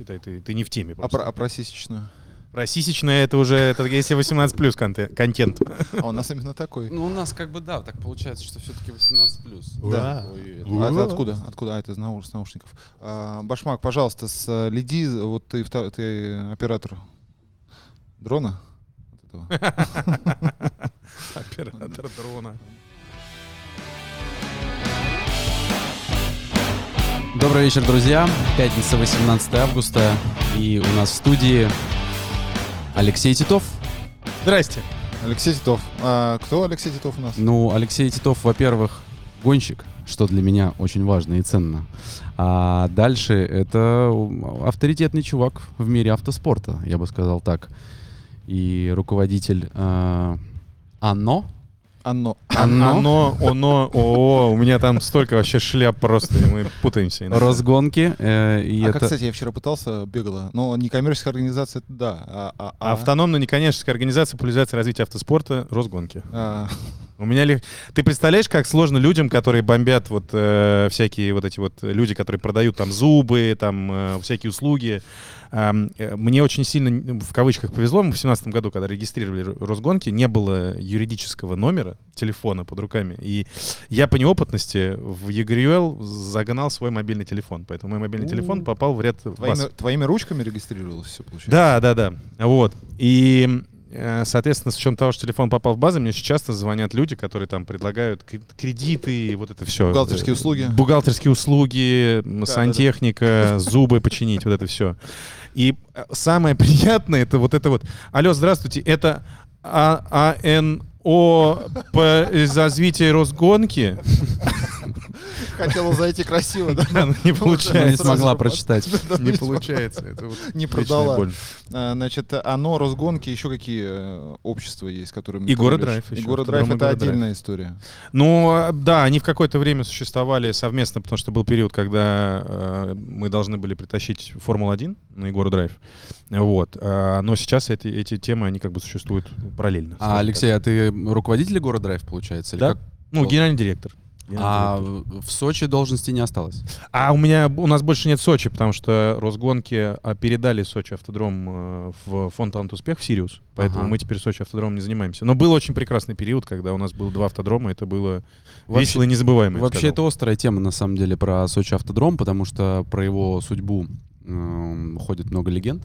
считай, ты, ты не в теме. А про, а про сисечную? Про сисечное это уже, это если 18 плюс контент. А у нас именно такой. Ну, у нас как бы, да, так получается, что все-таки 18 плюс. Да. А это откуда? Откуда? А, это из наушников. А, Башмак, пожалуйста, следи, вот ты, ты оператор дрона? Оператор дрона. Добрый вечер, друзья. Пятница, 18 августа. И у нас в студии Алексей Титов. Здрасте. Алексей Титов. А кто Алексей Титов у нас? Ну, Алексей Титов, во-первых, гонщик, что для меня очень важно и ценно. А дальше это авторитетный чувак в мире автоспорта, я бы сказал так. И руководитель э, АНО. Анно. Оно? Оно, оно, о, у меня там столько вообще шляп просто, и мы путаемся. иногда. Росгонки. э, и а это... как, кстати, я вчера пытался, бегала. Но некоммерческая организация, да. А, а, а- Автономная некоммерческая организация популяризации развития автоспорта Росгонки. а, У меня ли... Ты представляешь, как сложно людям, которые бомбят вот э, всякие вот эти вот люди, которые продают там зубы, там э, всякие услуги. Ам, э, Мне очень сильно, в кавычках, повезло. Мы в 2017 году, когда регистрировали Ро- Росгонки, не было юридического номера телефона под руками. И я по неопытности в EGRUL загнал свой мобильный телефон. Поэтому мой мобильный телефон попал в ряд твоими, баз. твоими ручками регистрировалось все, получается? Да, да, да. Вот. И, э, соответственно, с учетом того, что телефон попал в базы, мне очень часто звонят люди, которые там предлагают кре- кредиты, вот это все. Бухгалтерские услуги. Бухгалтерские услуги, да, сантехника, зубы починить, вот это все. И э, самое приятное, это вот это вот. Алло, здравствуйте, это А- АНО по развитию Росгонки? Хотела зайти красиво, да? Ну, Не Она не получается. смогла прочитать. Не получается. Не продала. А, Значит, оно, Росгонки, еще какие э, общества есть, которые... И Городрайв И и это отдельная история. Ну, а, да, они в какое-то время существовали совместно, потому что был период, когда э, мы должны были притащить Формулу-1 на Егора Драйв. Вот. Но сейчас эти, эти темы, они как бы существуют параллельно. А, Алексей, а ты руководитель города Драйв, получается? или Да. как? Ну, генеральный директор. А в Сочи должности не осталось. А у меня, у нас больше нет Сочи, потому что Росгонки а, передали Сочи автодром э, в фонд Талант Успех в Сириус, поэтому Ага. мы теперь Сочи автодромом не занимаемся. Но был очень прекрасный период, когда у нас было два автодрома, это было Вообще- весело и незабываемо. Вообще это острая тема на самом деле про Сочи автодром, потому что про его судьбу эм, ходит много легенд.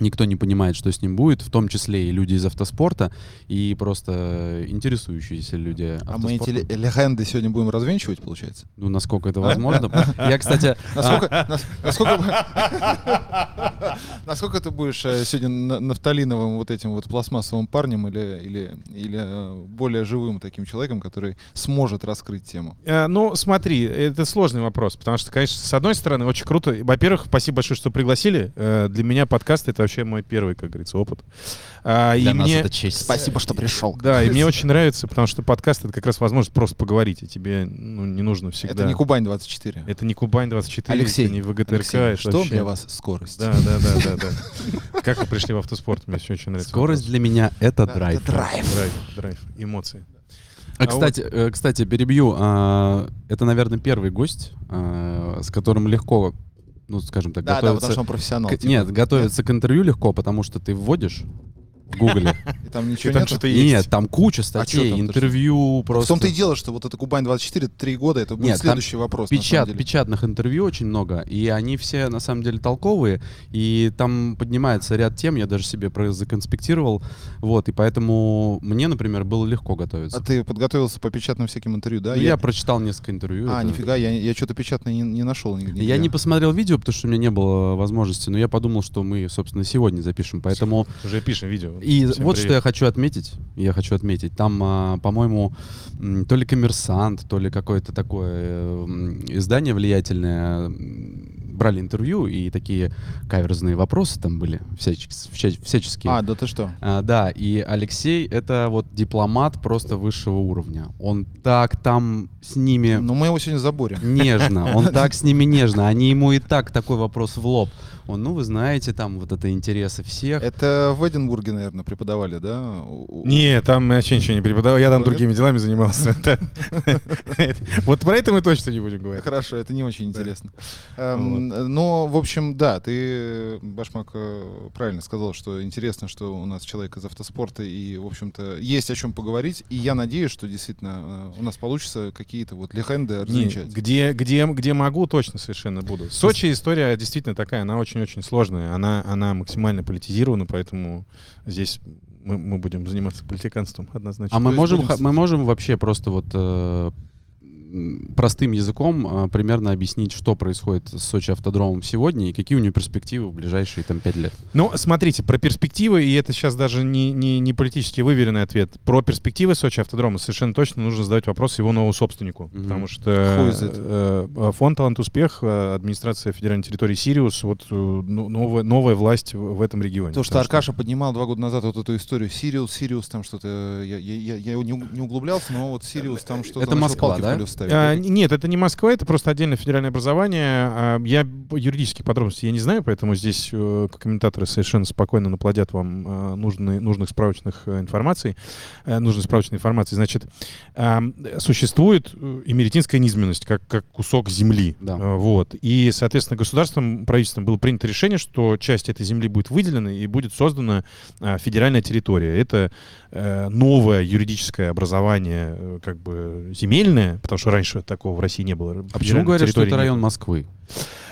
Никто не понимает, что с ним будет, в том числе и люди из автоспорта, и просто интересующиеся люди А мы эти легенды сегодня будем развенчивать, получается? Ну, насколько это возможно. Я, кстати, Насколько, нас- насколько, ты будешь э, сегодня на- нафталиновым вот этим вот пластмассовым парнем или, или, или э, более живым таким человеком, который сможет раскрыть тему? Э, Ну, смотри, это сложный вопрос, потому что, конечно, с одной стороны, очень круто. Во-первых, спасибо большое, что пригласили. Для меня подкаст — это вообще мой первый, как говорится, опыт. А, И мне... честь. Спасибо, что пришел. Да, и мне очень нравится, потому что подкаст — это как раз возможность просто поговорить, и тебе ну, не нужно всегда... Это не Кубань 24. Это не Кубань-24, Алексей, это не ВГТРК. Алексей, это что вообще- для вас скорость? Да, да, да, да, да. Как вы пришли в автоспорт? Мне все очень нравится. Скорость для меня — это драйв. драйв. Драйв, драйв, эмоции. А, А кстати, э, кстати, перебью. а, Это, наверное, первый гость, а, с которым легко, ну, скажем так, Да, да, готовиться... потому что он профессионал. к- типа. Нет, готовиться к интервью легко, потому что ты вводишь в гугле. И там ничего И там нет. что-то есть. Нет, там куча статей, там-то интервью В просто. том-то и дело, что вот это Кубань 24, три года, это будет Нет, там следующий вопрос. Печат, печатных интервью очень много, и они все на самом деле толковые, и там поднимается ряд тем, я даже себе про- законспектировал, вот, и поэтому мне, например, было легко готовиться. А ты подготовился по печатным всяким интервью, да? Ну, я... прочитал несколько интервью. А, это- нифига, я, я что-то печатное не, не нашел нигде. Я не посмотрел видео, потому что у меня не было возможности, но я подумал, что мы, собственно, сегодня запишем, поэтому... Уже пишем видео. И Всем вот что привет. я хочу отметить. Я хочу отметить. Там, а, по-моему, то ли коммерсант, то ли какое-то такое э, издание влиятельное брали интервью, и такие каверзные вопросы там были, всячес- вся- всяческие. А, да ты что? А, да, и Алексей это вот дипломат просто высшего уровня. Он так там с ними Ну, мы его сегодня заборем. нежно, он так с ними нежно. Они ему и так такой вопрос в лоб. Он, ну, вы знаете, там вот это интересы всех. Это в Эдинбурге, наверное, преподавали, да? Не, там вообще ничего не преподавал, я там другими делами занимался. Вот про это мы точно не будем говорить. Хорошо, это не очень интересно. Но, в общем, да, ты, Башмак, э, правильно сказал, что интересно, что у нас человек из автоспорта, и, в общем-то, есть о чем поговорить. И я надеюсь, что действительно э, у нас получится какие-то вот легенды различать. где, где, где могу, точно совершенно буду. Сочи история действительно такая, она очень-очень сложная. Она, она максимально политизирована, поэтому здесь мы, мы будем заниматься политиканством однозначно. А мы можем, мы можем вообще просто вот э, простым языком э, примерно объяснить, что происходит с Сочи автодромом сегодня и какие у него перспективы в ближайшие там пять лет. Ну, смотрите, про перспективы, и это сейчас даже не, не, не политически выверенный ответ, про перспективы Сочи автодрома совершенно точно нужно задать вопрос его новому собственнику. Мгм. Потому что э, э, фонд «Талант Успех», э, администрация федеральной территории «Сириус», вот э, ну, новая, новая власть в, этом регионе. То, что Аркаша поднимал два года назад вот эту историю Сириус, Сириус, там что-то, я, я, я, я не, углублялся, но вот Сириус там что-то Это Москва, да? колеса ставить. А, нет, это не Москва, это просто отдельное федеральное образование. А, Я юридических подробностей я не знаю, поэтому здесь э, комментаторы совершенно спокойно наплодят вам э, нужные, нужных справочных э, информаций, нужной справочной информации. Значит, ам, существует Имеретинская низменность, как, как кусок земли. Да. Вот. И, соответственно, государством, правительством было принято решение, что часть этой земли будет выделена и будет создана а, федеральная территория. Это новое юридическое образование, как бы земельное, потому что раньше такого в России не было. А почему говорят, что это район. Москвы?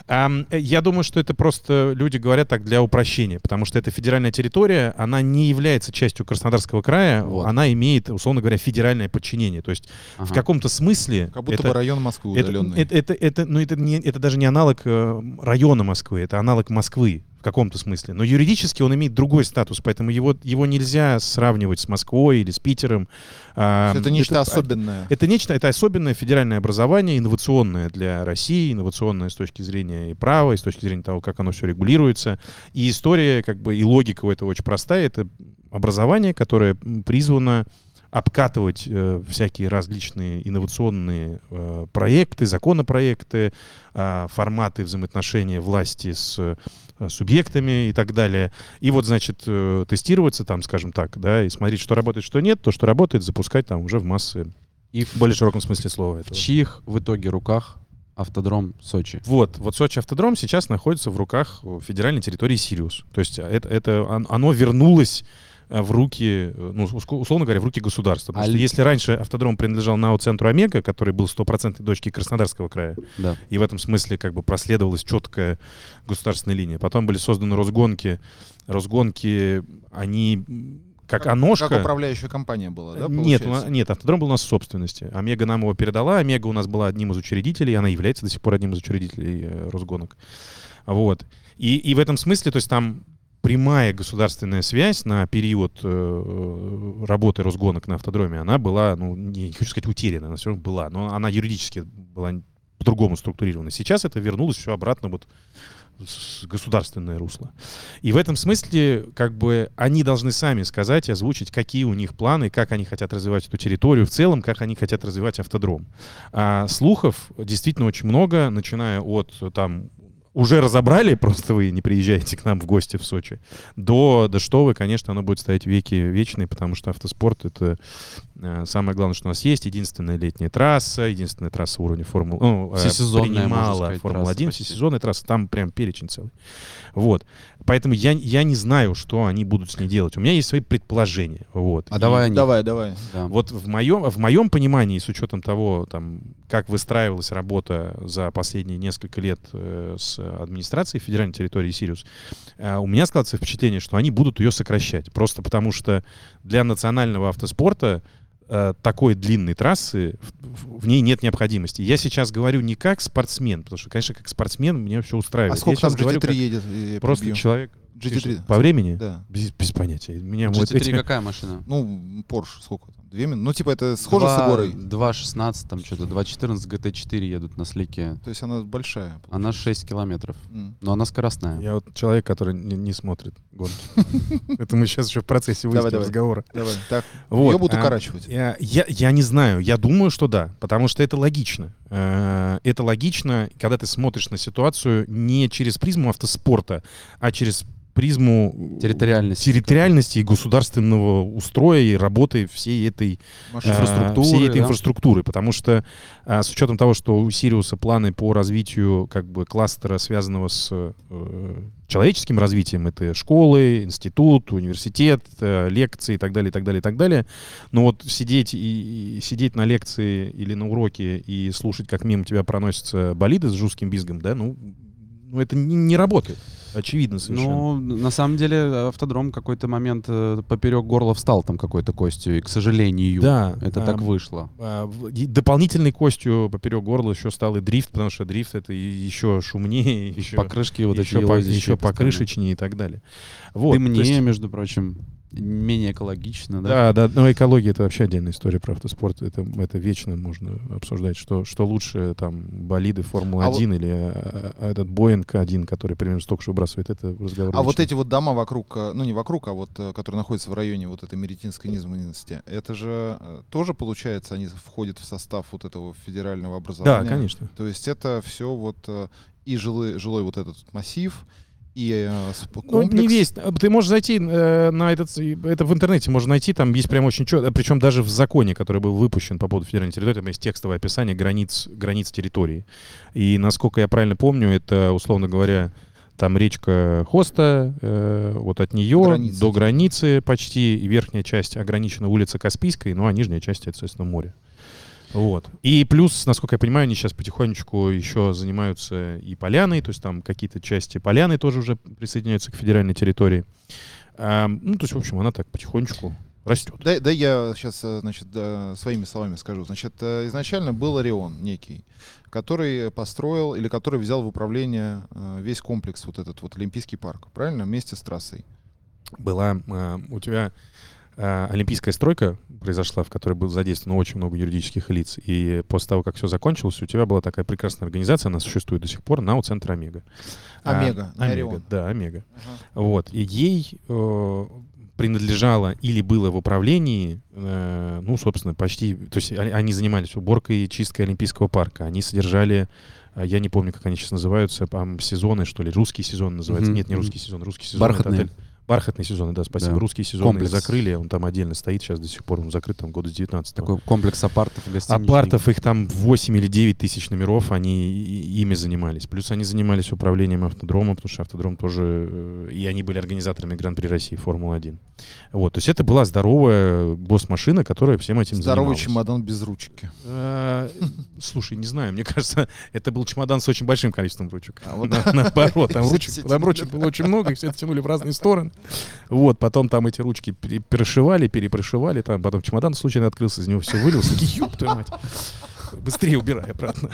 Я думаю, что это просто люди говорят так для упрощения, потому что эта федеральная территория, она не является частью Краснодарского края, Вот. она имеет, условно говоря, федеральное подчинение. То есть в Ага. каком-то смысле Как будто это, бы район Москвы это, удаленный. это, это, это- ну, это, не, это даже не аналог э, района Москвы, это аналог Москвы в каком-то смысле. Но юридически он имеет другой статус, поэтому его, его нельзя сравнивать с Москвой или с Питером. А, это нечто особенное. это нечто, это особенное федеральное образование, инновационное для России, инновационное с точки зрения и права, и с точки зрения того, как оно все регулируется. И история, как бы, и логика у этого очень простая. Это образование, которое призвано обкатывать э, всякие различные инновационные э, проекты, законопроекты, э, форматы взаимоотношения власти с субъектами и так далее. И вот, значит, э, тестироваться там, скажем так, да, и смотреть, что работает, что нет, то, что работает, запускать там уже в массы И в более широком смысле слова в этого. чьих в итоге руках автодром Сочи? Вот, вот Сочи автодром сейчас находится в руках э, федеральной территории Сириус. То есть это, это он- оно вернулось э, в руки, э, ну, условно говоря, в руки государства. Потому А что ли- если раньше автодром принадлежал НАО центру Омега, который был стопроцентной дочкой Краснодарского края, Да. и в этом смысле как бы проследовалась четкая государственная линия. Потом были созданы Росгонки. Росгонки, они м, как, Аношка... Как управляющая компания была, да, нет, у получается? нас- нет, автодром был у нас в собственности. Омега нам его передала. Омега у нас была одним из учредителей, она является до сих пор одним из учредителей э, Росгонок. Вот. И, и в этом смысле, то есть там прямая государственная связь на период э, работы Росгонок на автодроме, она была, ну, не, не хочу сказать утеряна, она все равно была, но она юридически была по-другому структурирована. Сейчас это вернулось все обратно вот государственное русло. И в этом смысле, как бы, они должны сами сказать, озвучить, какие у них планы, как они хотят развивать эту территорию в целом, как они хотят развивать автодром. А слухов действительно очень много, начиная от там уже разобрали, просто вы не приезжаете к нам в гости в Сочи, до, да что вы, конечно, оно будет стоять веки вечные, потому что автоспорт — это э, самое главное, что у нас есть. Единственная летняя трасса, единственная трасса уровня Формулы... Ну, э, Всесезонная, принимала сказать, Формула-1, трасса почти. всесезонная трасса, там прям перечень целый. Вот. Поэтому я, я не знаю, что они будут с ней делать. У меня есть свои предположения. Вот. А И давай они. Давай, давай. Да. Вот в моем, в моем понимании, с учетом того, там, как выстраивалась работа за последние несколько лет э, с администрацией федеральной территории Сириус, э, у меня складывается впечатление, что они будут ее сокращать. Просто потому что для национального автоспорта такой длинной трассы в, ней нет необходимости. Я сейчас говорю не как спортсмен, потому что, конечно, как спортсмен меня все устраивает. А Я сколько сейчас там говорю GT3 как едет? Я Просто перебью. человек... GT3. По времени? Да. Без, без понятия. Меня вот GT3 эти- какая машина? Ну, Porsche сколько? Две минуты? Ну, типа это схоже с Два- Игорой? 2.16, там что-то, 2.14 GT4 едут на слике. То есть она большая. Она 6 километров. М. Но она скоростная. Я вот человек, который не, не смотрит гонки. Это мы сейчас еще в процессе Давай, выясним давай. разговора. Давай. Так, Вот, ее будут а, укорачивать. Я, я, я не знаю, я думаю, что да, потому что это логично. Э, Это логично, когда ты смотришь на ситуацию не через призму автоспорта, а через призму Территориальности. территориальности и государственного устроя и работы всей этой э, Инфраструктуры, всей этой да. инфраструктуры, потому что а, с учетом того, что у Сириуса планы по развитию как бы кластера, связанного с э, человеческим развитием, это школы, институт, университет, э, лекции и так далее, и так далее, и так далее. Но вот сидеть и, и сидеть на лекции или на уроке и слушать, как мимо тебя проносятся болиды с жестким бизгом, да, ну, ну это не, не работает. Очевидно совершенно. Ну, на самом деле, автодром какой-то момент э, поперек горла встал там какой-то костью, и, к сожалению, да, это а, так вышло. А, дополнительной костью поперек горла еще стал и дрифт, потому что дрифт это еще шумнее, еще, Покрышки вот эти еще, по, елозящие еще покрышечнее и так далее. Вот, Дымнее, то есть- между прочим, менее экологично, да? да, да, но экология это вообще отдельная история про автоспорт. Это, это вечно можно обсуждать, что, что лучше там болиды Формулы-1 А или а, а, этот Боинг 1, который примерно столько же выбрасывает. Это разговор. А вот вечный. эти вот дома вокруг, э, ну не вокруг, а вот которые находятся в районе вот этой Меретинской низменности, это же тоже получается, они входят в состав вот этого федерального Да, образования. конечно. То есть это все вот и жилой, жилой вот этот массив, и э, сп- Ну, не комплекс. весь. Ты можешь зайти э, на этот... Это в интернете можно найти. Там есть прям очень четко... Причем даже в законе, который был выпущен по поводу федеральной территории, там есть текстовое описание границ, границ территории. И, насколько я правильно помню, это, условно говоря, там речка Хоста, э, вот от нее Граница. до границы почти, и верхняя часть ограничена улица Каспийской, ну а нижняя часть, это, соответственно, море. Вот. И плюс, насколько я понимаю, они сейчас потихонечку еще занимаются и поляной, то есть там какие-то части поляны тоже уже присоединяются к федеральной территории. Ну, то есть, в общем, она так потихонечку растет. Да, да я сейчас, значит, да, своими словами скажу. Значит, э, изначально был Орион некий, который построил или который взял в управление э, весь комплекс, вот этот вот Олимпийский парк, правильно? Вместе с трассой. Была у тебя олимпийская стройка произошла, в которой было задействовано очень много юридических лиц. И после того, как все закончилось, у тебя была такая прекрасная организация, она существует до сих пор, НАУ Центр Омега. А, Омега, не Омега, Орион. да, Омега. Вот. И ей э, принадлежало или было в управлении, э, ну, собственно, почти... То есть они, занимались уборкой и чисткой Олимпийского парка. Они содержали, э, я не помню, как они сейчас называются, по сезоны, что ли, русский сезон называется. Мгм, Нет, не русский сезон, русский сезон. это Бархатные. отель. Бархатные сезоны, да, спасибо. Да. Русские сезоны Комплекс. закрыли, он там отдельно стоит сейчас до сих пор, он закрыт там года с 19 Такой комплекс апартов гостиничных. Апартов, их там 8 или 9 тысяч номеров, они ими занимались. Плюс они занимались управлением автодрома, потому что автодром тоже... э, И они были организаторами Гран-при России, Формулы-1. Вот, то есть это была здоровая босс-машина, которая всем этим Здоровый занималась. чемодан без ручки. Э, Слушай, не знаю, мне кажется, это был чемодан с очень большим количеством ручек. А Наоборот, там ручек было очень много, их все тянули в разные стороны. Вот, потом там эти ручки пере- перешивали, перепрошивали, там потом чемодан случайно открылся, из него все вылилось. Такие, ёб твою мать. Быстрее убирай обратно.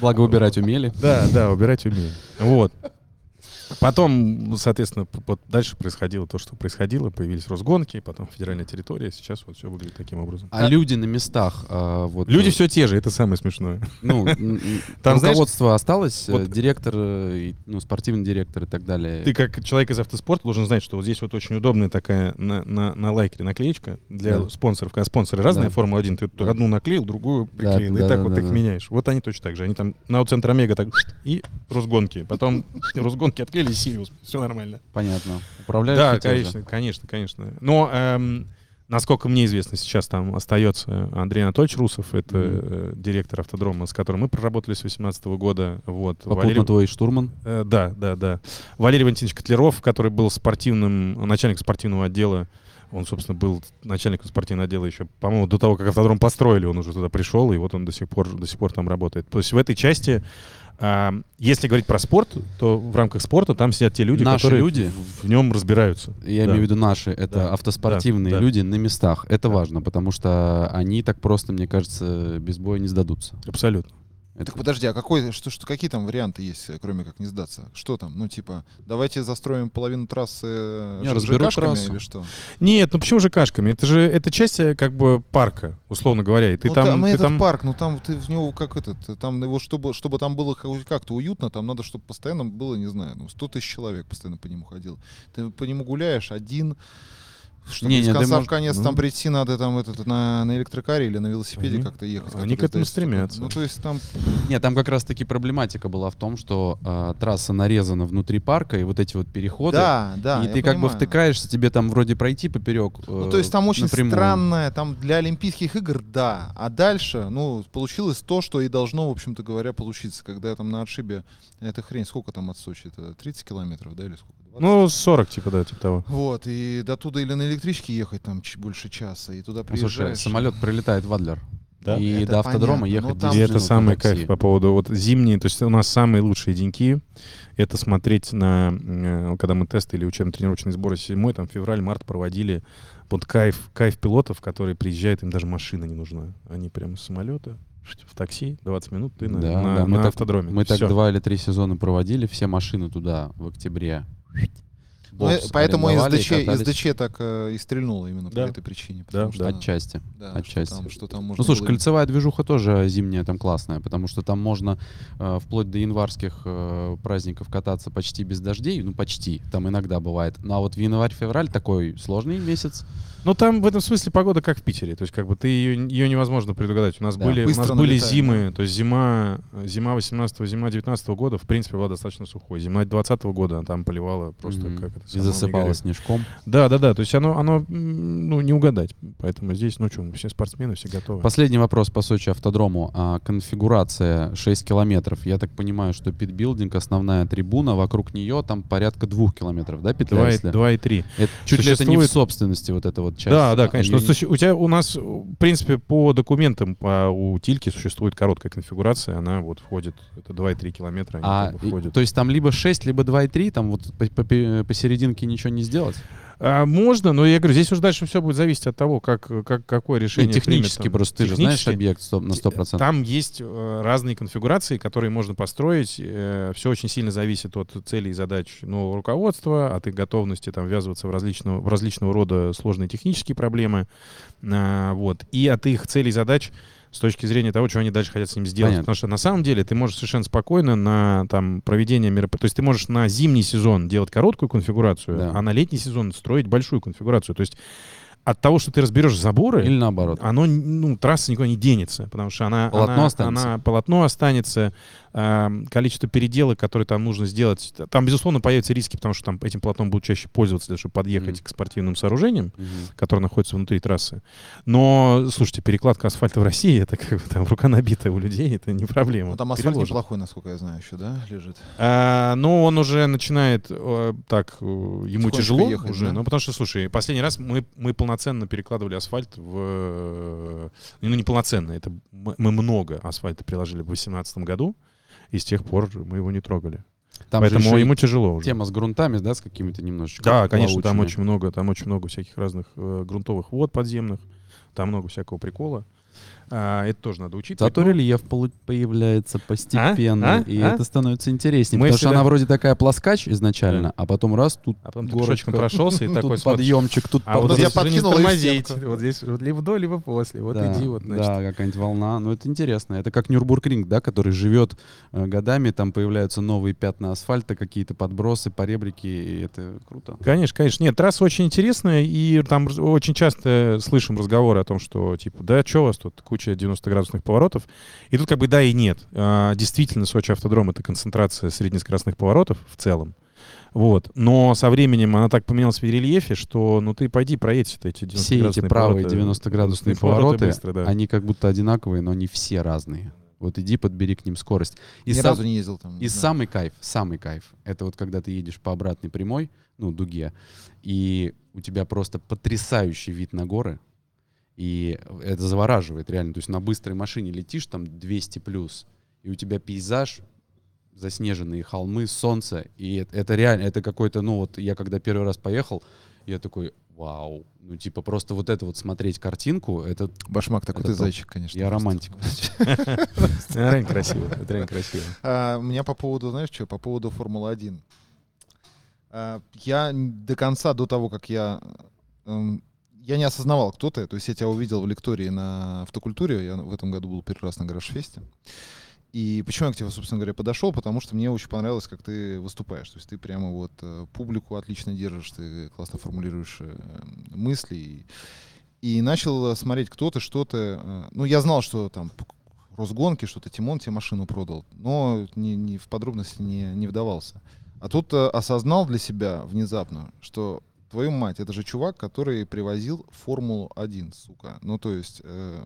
Благо убирать умели. Да, да, убирать умею. Вот. Потом, ну, соответственно, вот дальше происходило то, что происходило. Появились разгонки, потом федеральная территория. Сейчас вот все выглядит таким образом. А люди на местах, а, вот... Люди э, все те же, это самое смешное. Ну, Там, знаешь, руководство осталось, э, вот- директор, э, ну, спортивный директор и так далее. Ты как человек из автоспорта должен знать, что вот здесь вот очень удобная такая на, на, на лайкере наклеечка для Да. спонсоров. Когда спонсоры разные, Да. Формула-1, ты Да. одну наклеил, другую Да, приклеил. и да, так да, вот да, их да. меняешь. Вот они точно так же. Они там на центр Омега так и Росгонки. Потом Росгонки открыли и Сириус. Все нормально. Понятно. Управляют Да, конечно, конечно, конечно. Но эм, насколько мне известно, сейчас там остается Андрей Анатольевич Русов, это э, директор автодрома, с которым мы проработали с 2018 года. Вот. Попутно Валерий- твой штурман. Э, да, да, да. Валерий Валентинович Котляров, который был спортивным, начальником спортивного отдела, он, собственно, был начальником спортивного отдела еще, по-моему, до того, как автодром построили, он уже туда пришел, и вот он до сих пор, до сих пор там работает. То есть в этой части, а, если говорить про спорт, то в рамках спорта там сидят те люди, Наши которые люди? в, в нем разбираются. Я Да. имею в виду наши, это Да, автоспортивные да, да. люди на местах. Это Да. важно, потому что они так просто, мне кажется, без боя не сдадутся. Абсолютно. Так подожди, а какой, что, что, какие там варианты есть, э, кроме как не сдаться? Что там? Ну, типа, давайте застроим половину трассы э, Не, ЖКшками трассу. или что? Нет, ну почему же кашками? Это же это часть э, как бы парка, условно говоря. И ты ну, там, там ты этот там- парк, ну там ты в него как этот, там его, чтобы, чтобы там было как-то уютно, там надо, чтобы постоянно было, не знаю, ну, 100 тысяч человек постоянно по нему ходил. Ты по нему гуляешь один, Чтобы Не, из не, да конца в конец ну. там прийти надо там этот, на, на электрокаре или на велосипеде Они- как-то ехать. они который к этому стремятся. Ну, то есть там... Нет, там как раз-таки проблематика была в том, что а, трасса нарезана внутри парка, и вот эти вот переходы, Да, да, и я ты как бы понимаю. втыкаешься, тебе там вроде пройти поперек. Ну, э, то есть там очень напрямую. странное, там для Олимпийских игр, да. А дальше, ну, получилось то, что и должно, в общем-то говоря, получиться. Когда там на отшибе, эта хрень, сколько там от Сочи? Это 30 километров, да, или сколько? 20? Ну, 40, типа, да, типа того. Вот, и до туда или на электричке ехать там чуть больше часа, и туда Ну, приезжаешь. слушай, самолет прилетает в Адлер. Да. И Это до автодрома понятно, ехать там- 10 И это на самый кайф по поводу вот зимние, то есть у нас самые лучшие деньки, это смотреть на, э, когда мы тесты или учебно-тренировочные сборы зимой, там февраль-март проводили, вот кайф, кайф пилотов, которые приезжают, им даже машина не нужна. Они прямо с самолета, в такси, 20 минут, ты на, Да, на- да, мы на так- автодроме. Мы так Всё. два или три сезона проводили, все машины туда в октябре. Ну, э, Бокс поэтому СДЧ, катались. СДЧ так э, и стрельнуло именно Да. по этой причине. Да, что, да. Отчасти. да, отчасти. Что там, что там можно Ну, слушай, было- кольцевая движуха тоже зимняя там классная, потому что там можно э, вплоть до январских э, праздников кататься почти без дождей, ну почти, там иногда бывает. Ну, а вот в январь-февраль такой сложный месяц. Ну, там в этом смысле погода как в Питере. То есть, как бы ты ее, ее невозможно предугадать. У нас Да. были, у нас были зимы, то есть зима, зима 18 зима 19 года, в принципе, была достаточно сухой. Зима 20 года там поливала просто Мгм. как это И засыпало снежком. Да, да, да. То есть оно, оно ну, не угадать. Поэтому здесь, ну что, все спортсмены, все готовы. Последний вопрос по Сочи автодрому. А, конфигурация 6 километров. Я так понимаю, что питбилдинг, основная трибуна, вокруг нее там порядка двух километров, да, петля? Два и, если? два и три. Это чуть ли это не в Существует- собственности вот эта вот часть. Да, да, а конечно. её Ну, у тебя у нас, в принципе, по документам по, у Тильки существует короткая конфигурация. Она вот входит, это 2,3 километра. Они А, как бы и- то есть там либо 6, либо 2,3, там вот по- посерединке ничего не сделать? А, можно, но я говорю, здесь уже дальше все будет зависеть от того, как, как, какое решение Не, технически примет, просто, ты же знаешь объект на 100%. Там есть э, разные конфигурации, которые можно построить. все очень сильно зависит от целей и задач нового руководства, от их готовности там, ввязываться в различного, в различного рода сложные технические проблемы. А, вот, и от их целей и задач с точки зрения того, что они дальше хотят с ним сделать. Понятно. Потому что на самом деле ты можешь совершенно спокойно на там, проведение мероприятия... То есть ты можешь на зимний сезон делать короткую конфигурацию, Да. а на летний сезон строить большую конфигурацию. То есть от того, что ты разберешь заборы, Или наоборот. оно, ну, трасса никуда не денется, потому что она, Полотно она, останется. она- полотно останется, количество переделок, которые там нужно сделать, там, безусловно, появятся риски, потому что там этим полотном будут чаще пользоваться, для чтобы подъехать Мгм. к спортивным сооружениям, Мгм. которые находятся внутри трассы. Но, слушайте, перекладка асфальта в России, это как бы там рука набитая у людей, это не проблема. Ну, там асфальт Переложат. неплохой, насколько я знаю, еще, да, лежит. А, ну, он уже начинает э, так, э, ему Потихонечку тяжело ехать, уже. да? Ну, потому что, слушай, последний раз мы, мы полноценно перекладывали асфальт в... э, Ну, не полноценно, это мы много асфальта приложили в 2018 году, и с тех пор мы его не трогали. Там Поэтому ему тяжело уже. тема с грунтами, да, с какими-то немножечко Да, конечно, там очень много, там очень много всяких разных э, грунтовых вод подземных, там много всякого прикола. А, это тоже надо учитывать. Зато Ну, рельеф полу- появляется постепенно, А? и А? это становится интереснее. Мы потому что всегда- она вроде такая плоскач изначально, а потом раз, тут А потом горочка, прошелся и такой подъемчик, тут А вот я подкинул тормозить. Вот здесь вот либо до, либо после. Вот да, иди вот, значит. да, какая-нибудь волна. Ну, это интересно. Это как Нюрбургринг, да, который живет э, годами, там появляются новые пятна асфальта, какие-то подбросы, поребрики, и это круто. Конечно, конечно. Нет, трасса очень интересная, и там очень часто слышим разговоры о том, что, типа, да, что у вас тут, куча 90-градусных поворотов. И тут как бы да и нет. А, действительно, Сочи автодром — это концентрация среднескоростных поворотов в целом. Вот. Но со временем она так поменялась в рельефе, что, ну, ты пойди проедь эти 90 Все эти правые 90-градусные повороты, быстро, да. они как будто одинаковые, но они все разные. Вот иди, подбери к ним скорость. И Ни сам- разу не ездил там. не И знаю. самый кайф, самый кайф, это вот когда ты едешь по обратной прямой, ну, дуге, и у тебя просто потрясающий вид на горы, и это завораживает реально. То есть на быстрой машине летишь там 200 плюс, и у тебя пейзаж, заснеженные холмы, солнце, и это, это реально, это какой-то, ну вот я когда первый раз поехал, я такой, вау, ну типа просто вот это вот смотреть картинку, это Башмак такой Это ты зайчик, конечно. я просто. романтик. Реально красиво. Это реально красиво. А, у меня по поводу, знаешь что, по поводу Формулы-1. А, я до конца, до того, как я... я не осознавал, кто ты. То есть я тебя увидел в лектории на автокультуре. Я в этом году был первый раз на Гаражфесте. И почему я к тебе, собственно говоря, подошел? Потому что мне очень понравилось, как ты выступаешь. То есть ты прямо вот э, публику отлично держишь, ты классно формулируешь э, мысли. И, начал смотреть, кто ты, что ты. Э, ну, я знал, что там Росгонки, что-то Тимон тебе машину продал, но не, не в подробности не, не вдавался. А тут осознал для себя внезапно, что твою мать, это же чувак, который привозил Формулу-1, сука. Ну, то есть... э,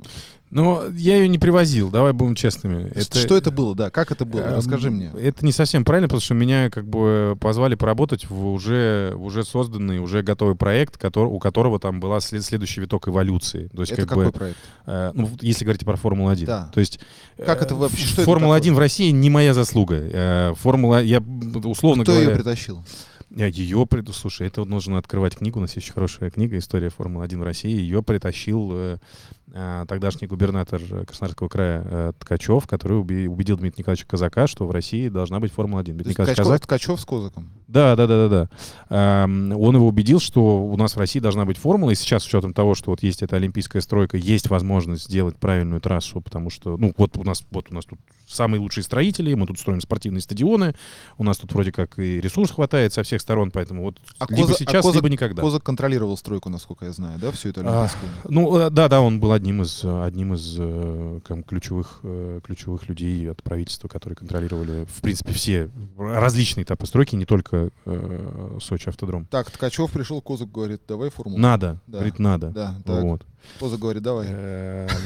Но я ее не привозил, давай будем честными. Что это было, да? Как это было? Э, Расскажи мне. Это не совсем правильно, потому что меня как бы позвали поработать в уже, в уже созданный, уже готовый проект, который, у которого там была след- следующий виток эволюции. То есть Это как какой бы, проект? э, ну, если говорить про Формулу-1. Да. То есть Как э, это вообще? Что это Формула-1 такое? в России не моя заслуга. Э, Формула, я условно Кто говоря... ее притащил? Я ее слушай, это нужно открывать книгу, у нас есть хорошая книга «История Формулы-1 в России». Ее притащил э, э, тогдашний губернатор э, Краснодарского края э, Ткачев, который уби- убедил Дмитрия Николаевича Казака, что в России должна быть Формула-1. То Дмитрий Николаевич Казак, Ткачев с Козаком. да, да, да, да, да. Эм, Он его убедил, что у нас в России должна быть формула, и сейчас, с учетом того, что вот есть эта олимпийская стройка, есть возможность сделать правильную трассу, потому что, ну, вот у нас, вот у нас тут самые лучшие строители, мы тут строим спортивные стадионы, у нас тут вроде как и ресурс хватает со всех сторон, поэтому вот А либо Коза- а сейчас, Козак- либо никогда. Козак контролировал стройку, насколько я знаю, да, всю эту А? Ну, э, да, да, он был одним из, э, одним из э, там, ключевых, ключевых людей от правительства, которые контролировали, в принципе, все различные этапы стройки, не только э, Сочи автодром. Так, Ткачев пришел, Козак говорит, давай формулу. Надо, Да. говорит, надо. Да, так. Вот. Козак говорит, давай.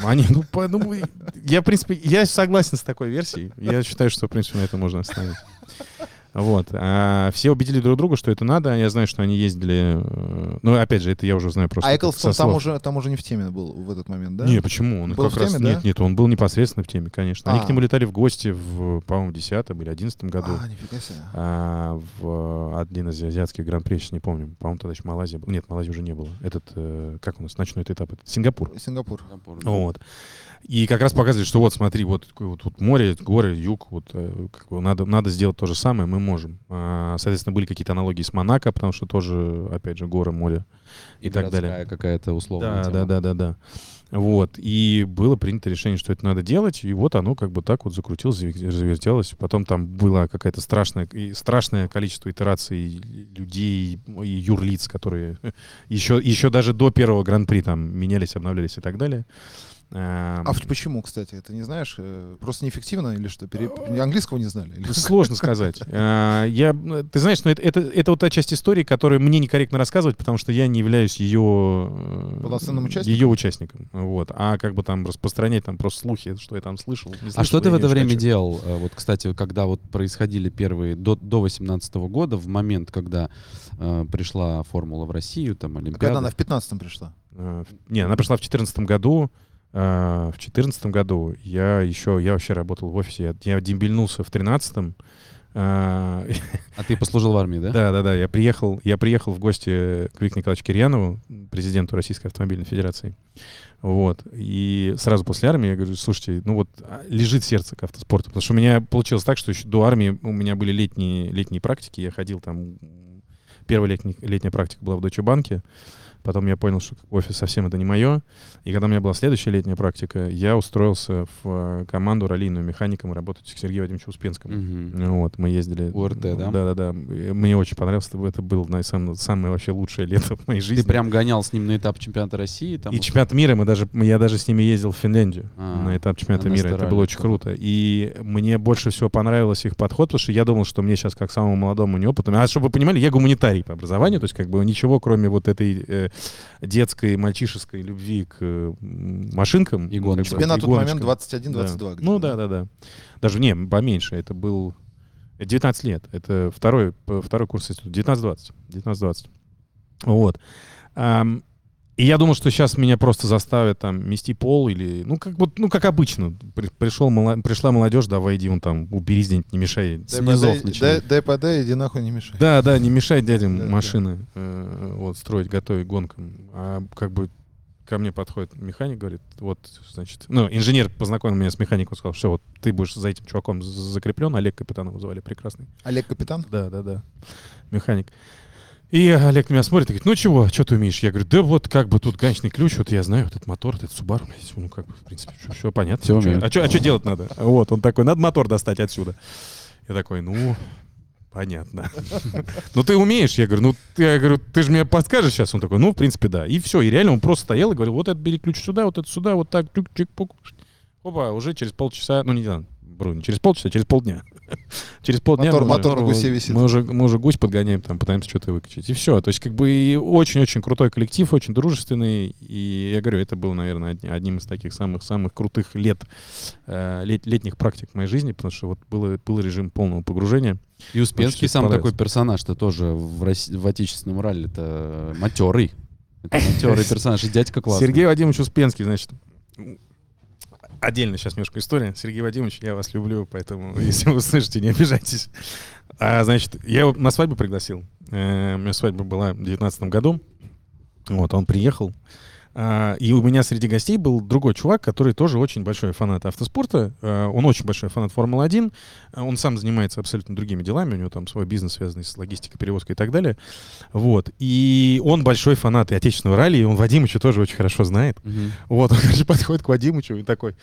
Они, ну, по- ну, я, в принципе, я согласен с такой версией. Я считаю, что, в принципе, на это можно остановить. Вот. А все убедили друг друга, что это надо. Я знаю, что они ездили... э, Ну, опять же, это я уже знаю просто А Эклстон там уже, там уже не в теме был в этот момент, да? Не, почему? Он Был как в раз... теме, да? Нет, нет, он был непосредственно в теме, конечно. Они А. к нему летали в гости, в, по-моему, в 10 или 11 году. А, нифига себе. А, в один из азиатских гран-при, сейчас не помню. По-моему, тогда еще Малайзия была. Нет, Малайзии уже не было. Этот, э, как у нас, ночной этап? Это Сингапур. Сингапур. Вот. И как раз показывает, что вот смотри, вот, вот, вот море, горы, юг, вот э, как бы надо, надо сделать то же самое, мы можем. А, соответственно, были какие-то аналогии с Монако, потому что тоже, опять же, горы, море и, так далее. какая-то условная Да, тема. да, да, да, да. Вот. И было принято решение, что это надо делать, и вот оно как бы так вот закрутилось, завер- завертелось. Потом там было какое-то страшное, и страшное количество итераций людей и юрлиц, которые еще, еще даже до первого гран-при там менялись, обновлялись и так далее. Эм, А почему, кстати, это не знаешь? э, Просто неэффективно или что? Пере- Английского не знали? Или- Сложно сказать. А, Я, э, ты знаешь, но это, это, это вот та часть истории, которую мне некорректно рассказывать, потому что я не являюсь ее, э, Полноценным участником? ее участником. Вот. А как бы там распространять там просто слухи, что я там слышал. не А слышал, что ты в это время хочу. делал? Э, Вот, кстати, когда вот происходили первые до до 18 года, в момент, когда э, пришла формула в Россию, там А Олимпиада. Когда она в 15-м пришла? Э, Не, она пришла в 2014 году. Э, В 2014 году я еще, я вообще работал в офисе. Я, я дембельнулся в 2013 А ты послужил в армии, да? Да, да, да. Я приехал, я приехал в гости к Виктору Николаевичу Кирьянову, президенту Российской автомобильной федерации. Вот. И сразу после армии я говорю, слушайте, ну вот а, лежит сердце к автоспорту. Потому что у меня получилось так, что еще до армии у меня были летние, летние практики. Я ходил там... Первая летний- летняя практика была в Deutsche Банке. Потом я понял, что офис совсем это не мое. И когда у меня была следующая летняя практика, я устроился в э, команду раллийную механиком работать к Сергею Вадимовичу Успенскому. Мгм. Ну Вот, мы ездили. УРТ, да? Да-да-да. Мне очень понравилось. Это было, наверное, самое, самое вообще лучшее лето в моей жизни. Ты прям гонял с ним на этап чемпионата России? Там И чемпионат мира, мы даже, я даже с ними ездил в Финляндию А, на этап чемпионата на мира. Это было очень круто. И мне больше всего понравился их подход, потому что я думал, что мне сейчас, как самому молодому, неопытному... А чтобы вы понимали, я гуманитарий по образованию, то есть как бы ничего, кроме вот этой э, детской, мальчишеской любви к э, машинкам. И гоночкам. Тебе на тот момент гоночкам. 21-22. Да. Ну да, да, да. Даже не, поменьше. Это был 19 лет. Это второй, п- второй курс института. 19-20. 19-20. Вот. И я думал, что сейчас меня просто заставят там мести пол или... Ну, как, вот, ну, как обычно. При- пришел, мола- пришла молодежь, давай иди вон там, уберись где-нибудь, не мешай. Дай подай, дай, дай подай, иди нахуй, не мешай. Да, да, не мешай дядям Да, да. машины э, вот, строить, готовить гонкам. А как бы ко мне подходит механик, говорит, вот, значит, ну, инженер познакомил меня с механиком, сказал, все, вот ты будешь за этим чуваком закреплен, Олег Капитанова звали, прекрасный. Олег Капитан? Да, да, да, механик. И Олег на меня смотрит и говорит, ну чего, что ты умеешь? Я говорю, да вот как бы тут гаечный ключ, вот я знаю, вот этот мотор, этот Subaru, ну как бы, в принципе, все понятно. Всё Чё- умею. а что а чё делать надо? Вот, он такой, надо мотор достать отсюда. Я такой, ну, понятно. Ну ты умеешь? Я говорю, ну ты, я говорю, ты же мне подскажешь сейчас? Он такой, ну, в принципе, да. И все, и реально он просто стоял и говорил, вот это бери ключ сюда, вот это сюда, вот так, чик чик пук Опа, уже через полчаса, ну не знаю, бру, не через полчаса, через полдня. через полдня Мотор- мы уже- мотор на гусе висит. Мы уже, мы уже гусь подгоняем, там пытаемся что-то выкачать. И все. То есть, как бы и очень-очень крутой коллектив, очень дружественный. И я говорю, это был, наверное, одни- одним из таких самых-самых крутых лет, э, лет- летних практик в моей жизни, потому что вот было, был режим полного погружения. И Успенский сам такой персонаж-то тоже в, Росси- в отечественном ралли-то матерый. Это матерый персонаж, и дядька классный. Сергей Вадимович Успенский, значит, отдельно сейчас немножко история. Сергей Вадимович, я вас люблю, поэтому, если вы услышите, не обижайтесь. А, значит, я его на свадьбу пригласил. Э, у меня свадьба была в 2019 году. Вот, он приехал. А, и у меня среди гостей был другой чувак, который тоже очень большой фанат автоспорта. А, он очень большой фанат Формулы-1. А, он сам занимается абсолютно другими делами. У него там свой бизнес, связанный с логистикой, перевозкой и так далее. Вот. И он большой фанат и отечественного ралли, и он Вадимыча тоже очень хорошо знает. Мгм. Вот, он, короче, подходит к Вадимычу и такой,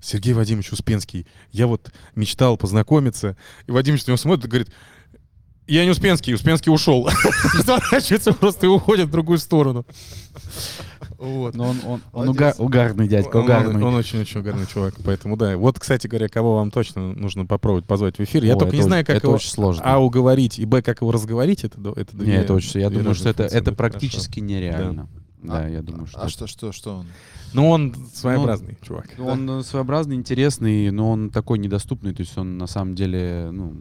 Сергей Вадимович Успенский, я вот мечтал познакомиться. И Вадимыч на него смотрит и говорит, я не Успенский, Успенский ушел. Разворачивается просто и уходит в другую сторону. Вот. Но он, он, он уга- угарный дядька, Он- угарный. Он, очень-очень угарный чувак, поэтому да. Вот, кстати говоря, кого вам точно нужно попробовать позвать в эфир. Я О, только не знаю, как это его очень сложно. А уговорить, и Б, как его разговорить, это, это Не, две- это очень, я думаю, что это, это практически нереально. Да, А- я думаю, что... А это- что, что, что он? Ну, он своеобразный чувак. Он э, своеобразный, интересный, но он такой недоступный, то есть он на самом деле, ну,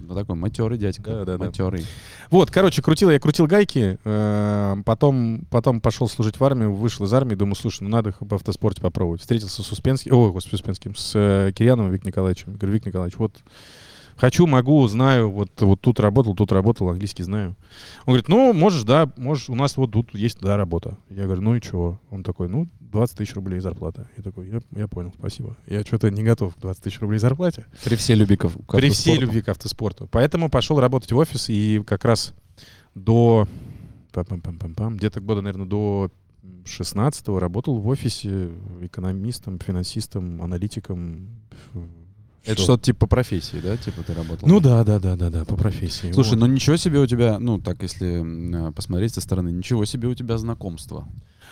ну, такой матерый дядька, Да, да, да. матерый. Вот, короче, крутил я крутил гайки, э, потом, потом пошел служить в армию, вышел из армии, думаю, слушай, ну надо в автоспорте попробовать. Встретился с Успенским, ой, господи, Успенским, с э, Кирьяновым Вик Николаевичем. Говорю, Вик Николаевич, вот хочу, могу, знаю, вот, вот тут работал, тут работал, английский знаю. Он говорит, ну, можешь, да, можешь, у нас вот тут есть, да, работа. Я говорю, ну и чего? Он такой, ну, 20 тысяч рублей зарплата. Я такой, я, я понял, спасибо. Я что-то не готов к 20 тысяч рублей зарплате. При всей любви к, к При всей любви к автоспорту. Поэтому пошел работать в офис и как раз до где-то года, наверное, до 16-го работал в офисе экономистом, финансистом, аналитиком. Это Что? что-то типа по профессии, да? Типа ты работал? Ну да, да, да, да, да, по профессии. Слушай, Вот. ну ничего себе у тебя, ну так если э, посмотреть со стороны, ничего себе у тебя знакомство.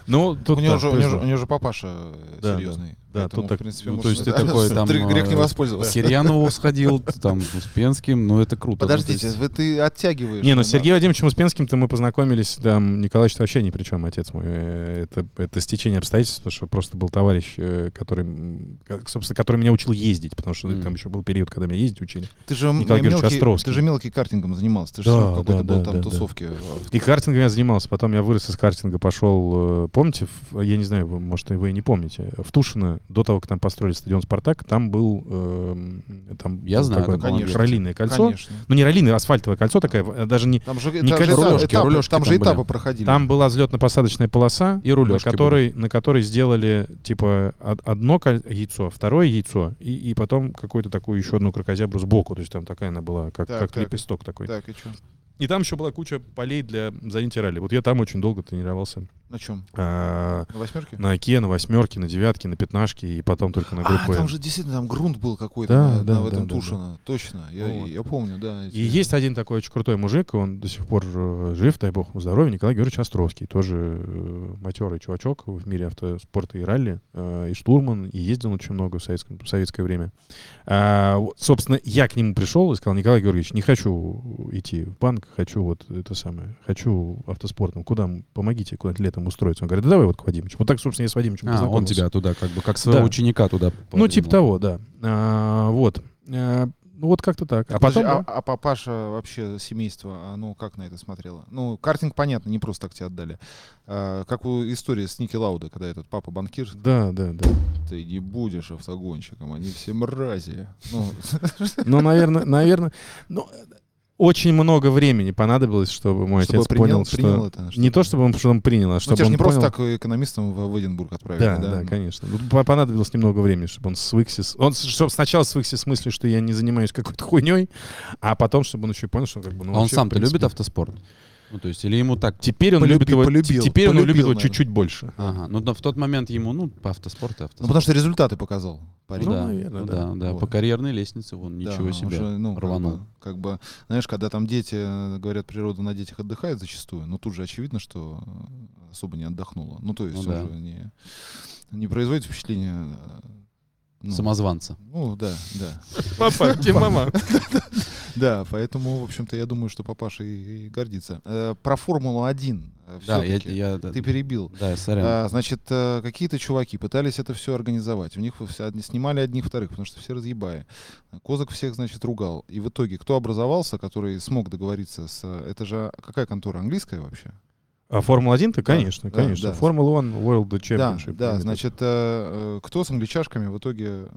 ну, тут у, него да, же, у, него же, у него же папаша э, Да, серьезный. да, Поэтому, тут так- в принципе, ну, то есть ты да, такой там, грех не э, воспользоваться. К Кирьянову сходил, там, с Успенским, ну это круто. Ну, Подождите, вы, ты оттягиваешь. Не, ну с да. Сергеем Вадимовичем Успенским-то мы познакомились, там, Николаевич вообще ни при чем, отец мой. Э, Это, это стечение обстоятельств, потому что просто был товарищ, э, который, собственно, который меня учил ездить, потому что Мгм. там еще был период, когда меня ездить учили. Ты же, Николай мелкий, Островский. ты же мелкий картингом занимался. Ты же Да, какой-то да, был да, там да, да. тусовки. И картингом я занимался. Потом я вырос из картинга, пошел, помните, я не знаю, может, вы и не помните, в Тушино, до того, как там построили стадион «Спартак», там был, эм, там Я знаю такое такой объект. раллийное кольцо. Конечно. Ну, не раллийное, асфальтовое кольцо такое, э, даже не... Там же, Не там же кажется, этап- рулежки, этапы- рулежки там там же были. этапы проходили. Там была взлетно-посадочная полоса, И рулежки на которой, на которой сделали, типа, од- одно яйцо, второе яйцо, и, и потом какую-то такую еще одну крокозябру сбоку. То есть там такая она была, как, Так, как так. лепесток такой. Так, и что? И там еще была куча полей для занятий ралли. Вот я там очень долго тренировался. На чем? А, На восьмерке? На Оке, на восьмерке, на девятке, на пятнашке, и потом только на А, группу там же действительно там грунт был какой-то Да, на, да, на- в да, этом да, Тушино. Точно. Я, Вот. я помню, да. эти- И есть один такой очень крутой мужик, он до сих пор э, жив, дай бог ему здоровья, Николай Георгиевич Островский, тоже э, матерый чувачок в мире автоспорта и ралли, э, и штурман, и ездил очень много в, советском, в советское время. А, собственно, я к нему пришел и сказал, Николай Георгиевич, не хочу идти в банк, хочу вот это самое, хочу автоспортом, куда, помогите куда-нибудь летом устроиться. Он говорит, да давай вот к Вадимычу. Вот так, собственно, я с Вадимычем А, он тебя туда как бы, как своего Да. ученика туда Ну, типа подвинул. того, да. А, вот. А, ну, вот как-то так. А Подожди, потом... а, а папаша вообще семейство, оно как на это смотрело? Ну, картинг, понятно, не просто так тебя отдали. А, как у истории с Ники Лауда, когда этот папа банкир, Да, да, да. ты не будешь автогонщиком, они все мрази. Ну, Ну, наверное, наверное, ну, очень много времени понадобилось, чтобы мой чтобы отец принял, понял, что... принял это. Не то, чтобы он, чтобы он принял, а Ну, чтобы же он не просто понял- так экономистом в, Эдинбург отправили, Да, да? да, конечно. Ну, по- Понадобилось немного времени, чтобы он свыкся. с- Он чтобы сначала свыкся с мыслью, что я не занимаюсь какой-то хуйней, а потом, чтобы он еще понял, что как бы... Ну, А он сам-то принципе, любит автоспорт? Ну, то есть, или ему так... Теперь он Полюби- любит его, полюбил, теперь он полюбил, любит его наверное. чуть-чуть больше. Ага, ну да, в тот момент ему, ну, по автоспорту, Ну, автоспорт. потому что результаты показал парень. Ну, да, наверное, ну да. да, да, Вот. по карьерной лестнице вон Да, ничего себе уже, ну, как рванул. бы, Как бы, знаешь, когда там дети, э, говорят, природа на детях отдыхает зачастую, но тут же очевидно, что э, особо не отдохнула. Ну, то есть Ну да. уже не, не производит впечатление... э, ну, Самозванца. Ну, да, да. Папа, где мама? Да, поэтому, в общем-то, я думаю, что папаша и, и гордится. Э, про Формулу-1 э, Да, я, я, Ты перебил. да, сорян. А, значит, э, какие-то чуваки пытались это все организовать. У них снимали одних вторых, потому что все разъебая. Козак всех, значит, ругал. И в итоге кто образовался, который смог договориться с... э, Это же какая контора? Английская вообще? А Формула-1-то, Да, конечно, да, конечно. да. Формула-1 World Championship. Да, да, значит, э, э, кто с англичашками в итоге э,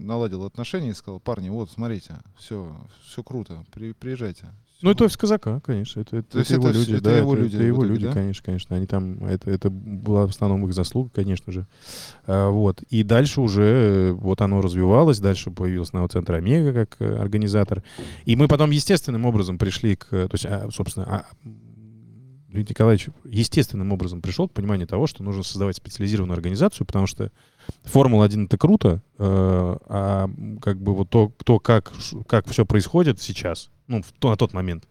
наладил отношения и сказал, парни, вот, смотрите, все, все круто, при- приезжайте. Ну, это офис казака, конечно. Это, это, То это его это люди. это да, его это, люди это его итоге, люди, да? конечно, конечно. Они там, это, это была в основном их заслуга, конечно же. А, вот. И дальше уже э, вот оно развивалось, дальше появился на центр Омега как организатор. И мы потом естественным образом пришли к, то есть, а, собственно, а, Леонид Николаевич естественным образом пришел к пониманию того, что нужно создавать специализированную организацию, потому что Формула-1 это круто, э, а как бы вот то, то как, как все происходит сейчас, ну, в то, на тот момент,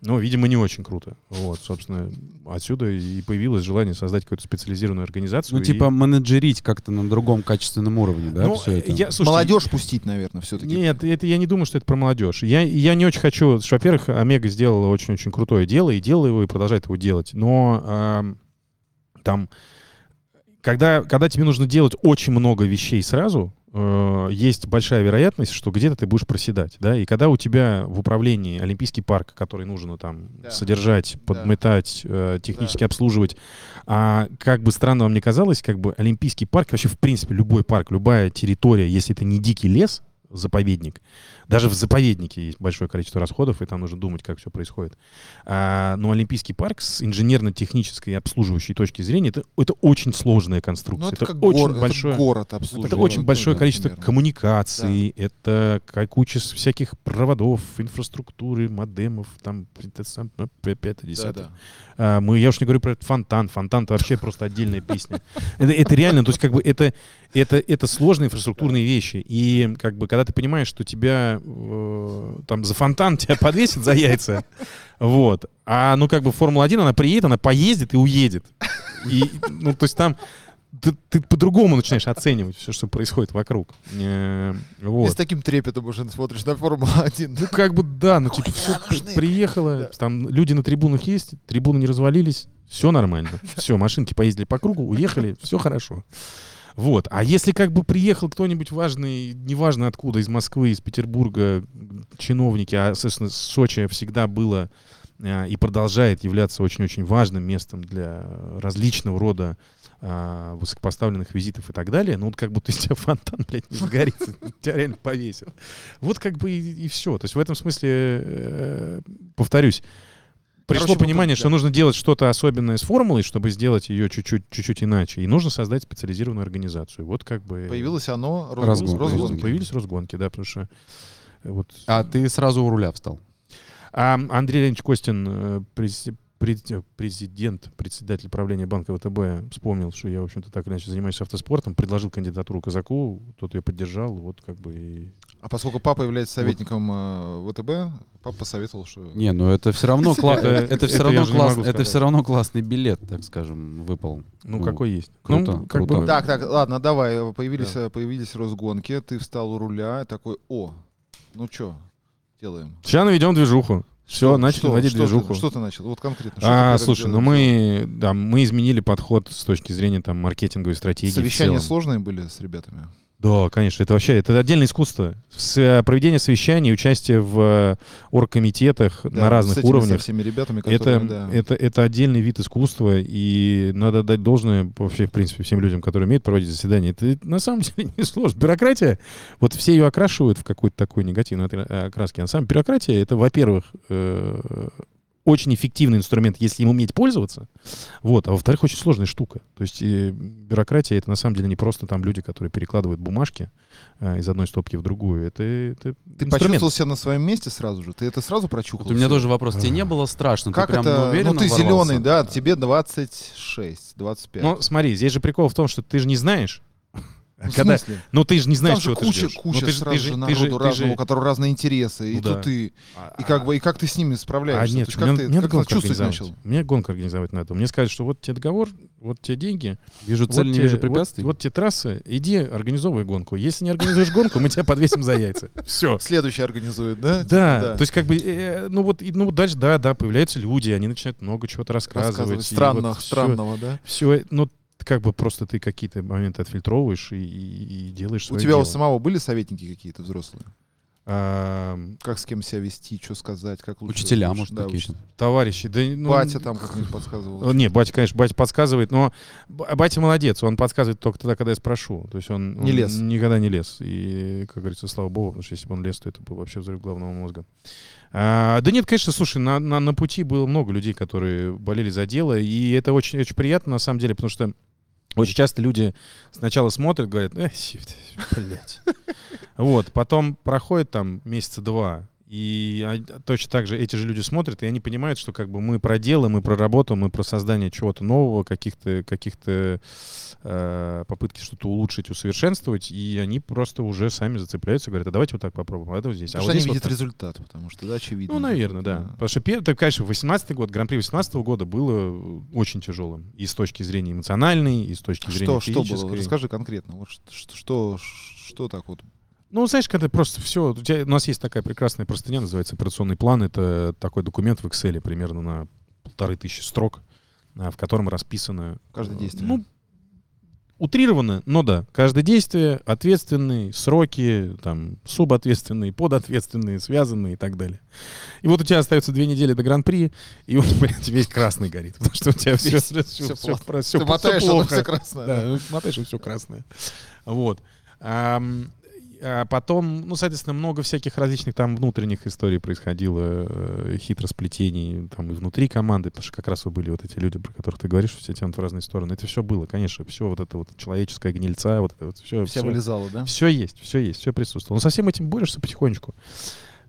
ну, видимо, не очень круто. Вот, собственно, отсюда и появилось желание создать какую-то специализированную организацию. Ну, и- типа менеджерить как-то на другом качественном уровне, да, Ну, все это? я, слушайте, Молодежь пустить, наверное, все-таки. Нет, это я не думаю, что это про молодежь. Я, я не очень хочу... что, Во-первых, Омега сделала очень-очень крутое дело, и делала его, и продолжает его делать. Но ам, там, когда, когда тебе нужно делать очень много вещей сразу, э, есть большая вероятность, что где-то ты будешь проседать, да, и когда у тебя в управлении Олимпийский парк, который нужно там Да. содержать, подметать, э, технически обслуживать, а как бы странно вам ни казалось, как бы Олимпийский парк, вообще в принципе любой парк, любая территория, если это не дикий лес, заповедник, даже в заповеднике есть большое количество расходов, и там нужно думать, как все происходит. А, но Олимпийский парк с инженерно-технической обслуживающей точки зрения, это, это очень сложная конструкция. Ну, это, это как очень гор- это большое... город обслуживает. Это очень большое да, количество примерно. коммуникаций, это как куча всяких проводов, инфраструктуры, модемов, там, это ну, пятое, Да, десятое. да. А, мы, я уж не говорю про этот фонтан. Фонтан это вообще просто отдельная песня. Это, это реально, то есть как бы это, это, это сложные инфраструктурные вещи. И как бы когда ты понимаешь, что тебя э, там за фонтан тебя подвесят за яйца, вот. А ну как бы Формула-1, она приедет, она поездит и уедет. И, ну то есть там ты, ты по-другому начинаешь оценивать все, что происходит вокруг. Э, И вот. с таким трепетом уже смотришь на Формулу-1. Ну, как бы, да, ну, типа, все приехало, Да. там люди на трибунах есть, трибуны не развалились, все нормально. Все, машинки поездили по кругу, уехали, все хорошо. Вот. А если как бы приехал кто-нибудь важный, неважно откуда, из Москвы, из Петербурга, чиновники, а, собственно, Сочи всегда было а, и продолжает являться очень-очень важным местом для различного рода а, высокопоставленных визитов и так далее, ну вот как будто из тебя фонтан, блядь, не загорится, тебя реально повесят. Вот как бы и, все. То есть в этом смысле, э, повторюсь, пришло Короче, понимание, тут, что да. нужно делать что-то особенное с формулой, чтобы сделать ее чуть-чуть, чуть-чуть иначе. И нужно создать специализированную организацию. Вот как бы... Появилось оно. Росгон- Росгонки. Появились Росгонки, да, потому что... э, Вот. А ты сразу у руля встал? А Андрей Леонидович Костин, э, през- през- э, президент, председатель правления банка ВТБ, вспомнил, что я, в общем-то, так или иначе занимаюсь автоспортом, предложил кандидатуру Казаку, тот ее поддержал, вот как бы и... А поскольку папа является советником э, ВТБ, папа посоветовал, что... Не, ну это все равно кла- Это- это все равно же не класс- могу это все равно классный билет, так скажем, выпал. Ну, Ну, какой есть. круто, ну, как круто. бы- Так, так, ладно, давай. Появились, э, появились Росгонки, ты встал у руля, такой, о, ну что, делаем. Сейчас наведем движуху. Все, Что- начали что- наводить что ты- движуху. Что ты начал? Вот конкретно. что А, слушай, ну делаешь? мы, да, мы изменили подход с точки зрения там маркетинговой стратегии. Совещания сложные были с ребятами? Да, конечно, это вообще это отдельное искусство. С, э, проведение совещаний, участие в э, оргкомитетах Да, на с разных этими, со уровнях. всеми ребятами, Это, которые, да. это, это отдельный вид искусства, и надо дать должное вообще, в принципе, всем людям, которые умеют проводить заседания. Это на самом деле не сложно. Бюрократия, вот все ее окрашивают в какой-то такой негативной отра- окраске. А на самом деле бюрократия, это, во-первых, э, очень эффективный инструмент, если им уметь пользоваться. Вот. А во-вторых, очень сложная штука. То есть э, бюрократия — это на самом деле не просто там люди, которые перекладывают бумажки э, из одной стопки в другую. Это, это Ты инструмент. почувствовал себя на своем месте сразу же? Ты это сразу прочухал? Вот у меня тоже вопрос. Тебе не было страшно? Как ты прям это? уверенно Ну, ты ворвался? зеленый, да, тебе 26, 25. Ну, смотри, здесь же прикол в том, что ты же не знаешь. В Когда, смысле? ну ты же не знаешь, Там чего ты куча, ждешь. куча ну, ты же, сразу ты же, ты народу же, ты разного, у которого разные интересы, и Ну тут да. ты. А- И как бы, и как ты с ними А справляешься? нет, То есть мне, как надо- ты, мне как гонку чувствовать организовать. начал? Мне гонку организовать надо. Мне сказать, что вот тебе договор, вот тебе деньги, Вижу вот цель, не тебе- вижу вот- препятствий. Вот, тебе трасса, иди организовывай гонку. Если не организуешь гонку, мы тебя подвесим за яйца. Все. Следующий организует, да? Да, то есть как бы, э, ну вот, и- ну вот дальше, да, да, появляются люди, они начинают много чего-то рассказывать. и вот всё- странного, да? Все, ну как бы просто ты какие-то моменты отфильтровываешь и, и- и делаешь У тебя у дело. самого были советники какие-то взрослые? Ам, Как с кем себя вести, что сказать, как лучше? Учителя, лучше, может, да, какие-то. товарищи, да, ну, Батя там как-нибудь подсказывал. Не, батя, конечно, батя подсказывает, но б- батя молодец, он подсказывает только тогда, когда я спрошу. То есть он, Не он лез. Никогда не лез. И, как говорится, слава богу, потому что если бы он лез, то это был вообще взрыв головного мозга. А, да нет, конечно, слушай, на, на, на пути было много людей, которые болели за дело, и это очень, очень приятно, на самом деле, потому что очень часто люди сначала смотрят, говорят, э, сиф- блядь. Вот, потом проходит там месяца два, и а- точно так же эти же люди смотрят, и они понимают, что как бы мы про дело, мы про работу, мы про создание чего-то нового, каких-то каких-то э, попытки что-то улучшить, усовершенствовать, и они просто уже сами зацепляются, говорят, а давайте вот так попробуем, а это вот здесь. А Потому вот что они здесь вот видят так». результат, потому что, да, очевидно. Ну, наверное, да. Потому что, так, конечно, 18 год, Гран-при 18 года было очень тяжелым. И с точки зрения эмоциональной, и с точки зрения Что, что было? физической. Расскажи конкретно. Вот что, что, что, так вот? Ну, знаешь, когда просто все... У, тебя- у нас есть такая прекрасная простыня, называется операционный план. Это такой документ в Excel примерно на полторы тысячи строк, а, в котором расписано... Каждое э, действие. Ну, утрированно, но да. Каждое действие, ответственные, сроки, там, субответственные, подответственные, связанные и так далее. И вот у тебя остается две недели до Гран-при, и вот, блядь, весь красный горит. Потому что у тебя все, все, всё все, плохо. все Ты мотаешь, оно плохо. все красное. Да, да. мотаешь, и все красное. Вот. Ам, а потом, ну, соответственно, много всяких различных там внутренних историй происходило, э, хитросплетений там и внутри команды, потому что как раз вы были вот эти люди, про которых ты говоришь, все тянут в разные стороны. Это все было, конечно, все вот это вот человеческая гнильца, вот это вот все. Вся вылезала, да? Все есть, все есть, все присутствовало. Но со всем этим борешься потихонечку.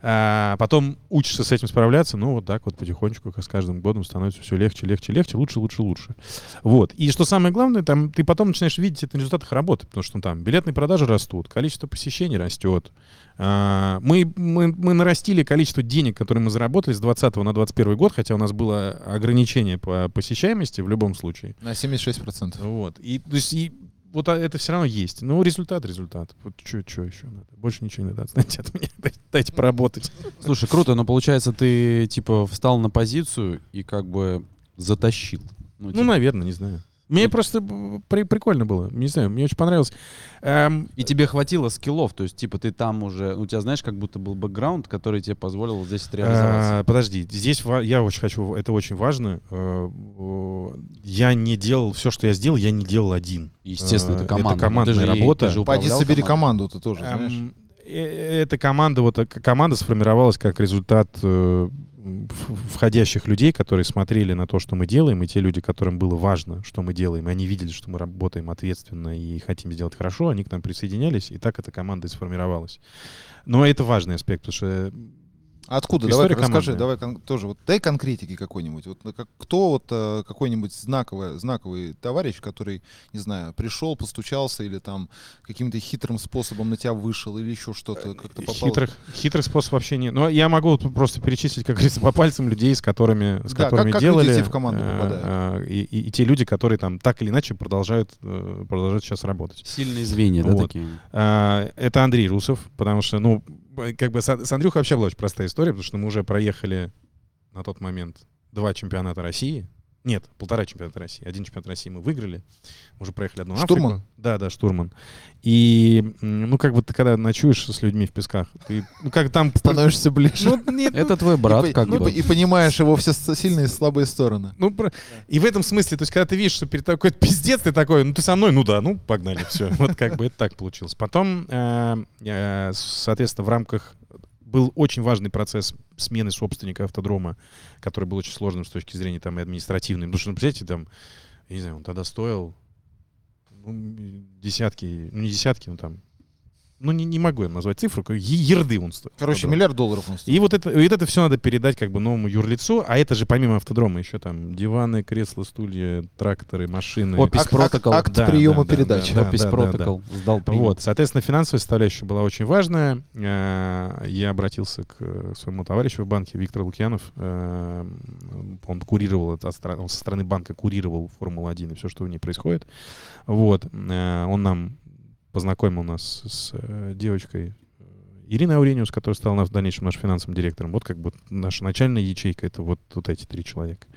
А потом учишься с этим справляться, ну вот так вот потихонечку, как с каждым годом становится все легче, легче, легче, лучше, лучше, лучше. Вот. И что самое главное, там ты потом начинаешь видеть это на результатах работы, потому что ну, там билетные продажи растут, количество посещений растет. А, мы, мы, мы нарастили количество денег, которые мы заработали с 20 на 21 год, хотя у нас было ограничение по посещаемости в любом случае. На 76%. Вот. И, то есть, и вот а, это все равно есть. Ну, результат, результат. Вот что еще надо? Больше ничего не надо. Знаете, от меня дайте, дайте поработать. Слушай, круто, но получается, ты типа встал на позицию и как бы затащил. Ну, типа, наверное, не знаю. Мне просто б- при- прикольно было. Не знаю, мне очень понравилось. Эм, И тебе хватило скиллов, то есть, типа, ты там уже, у тебя, знаешь, как будто был бэкграунд, который тебе позволил вот здесь реализоваться. а, подожди, здесь я очень хочу, это очень важно. Э, э, Я не делал все, что я сделал, я не делал один. Естественно, э, это это команда. командная Ты же работа. ты же Пойди собери команду, ты тоже, знаешь. Эм, э, Эта команда, вот команда сформировалась как результат э, входящих людей, которые смотрели на то, что мы делаем, и те люди, которым было важно, что мы делаем, и они видели, что мы работаем ответственно и хотим сделать хорошо, они к нам присоединялись, и так эта команда и сформировалась. Но это важный аспект, потому что Откуда? История Давай расскажи, командная. давай кон- тоже вот дай конкретики какой-нибудь. Вот как- кто вот э, какой-нибудь знаковый, знаковый товарищ, который, не знаю, пришел, постучался или там каким-то хитрым способом на тебя вышел или еще что-то как-то попал. хитрых, хитрых способов вообще нет. Но я могу вот просто перечислить, как говорится, по пальцам людей, с которыми, с Да, которыми как- как делали. люди в команду э, попадают? э, и, и- и те люди, которые там так или иначе продолжают, э, продолжают сейчас работать. Сильные звенья, да, Вот. такие? А, Это Андрей Русов, потому что, ну, как бы с Андрюхой вообще была очень простая история, потому что мы уже проехали на тот момент два чемпионата России. Нет, полтора чемпионата России. Один чемпионат России мы выиграли. Мы уже проехали одну Штурман? Африку. Да, да, штурман. И, ну, как бы ты когда ночуешь с людьми в песках, ты, ну, как там... Становишься ближе. Ну, нет, ну, Это твой брат, и, как ну, бы. и понимаешь его все сильные и слабые стороны. Ну, про- и в этом смысле, то есть, когда ты видишь, что перед тобой какой-то пиздец, ты такой, ну, ты со мной, ну да, ну, погнали, все. Вот как бы это так получилось. Потом, э, соответственно, в рамках был очень важный процесс смены собственника автодрома, который был очень сложным с точки зрения там и административной. Потому что, ну, представляете, там, я не знаю, он тогда стоил ну, десятки, ну не десятки, ну там ну не, не могу я назвать цифру, ерды он стоит. Короче, Автодром. миллиард долларов он стоит. И вот это, и вот это все надо передать как бы новому юрлицу, а это же помимо автодрома еще там диваны, кресла, стулья, тракторы, машины. Опись Акт- протокол. акт Да, приема да, да, передачи. да, Опись да, протокол. Сдал принял. Вот, соответственно, финансовая составляющая была очень важная. Э, Я обратился к э, своему товарищу в банке, Виктор Лукьянов. Э, Он курировал, он со стороны банка курировал Формулу-1 и все, что в ней происходит. Вот. Он нам познакомил нас с э, девочкой э, Ириной Аурениус, которая стала в дальнейшем нашим финансовым директором. Вот как бы наша начальная ячейка — это вот, вот эти три человека.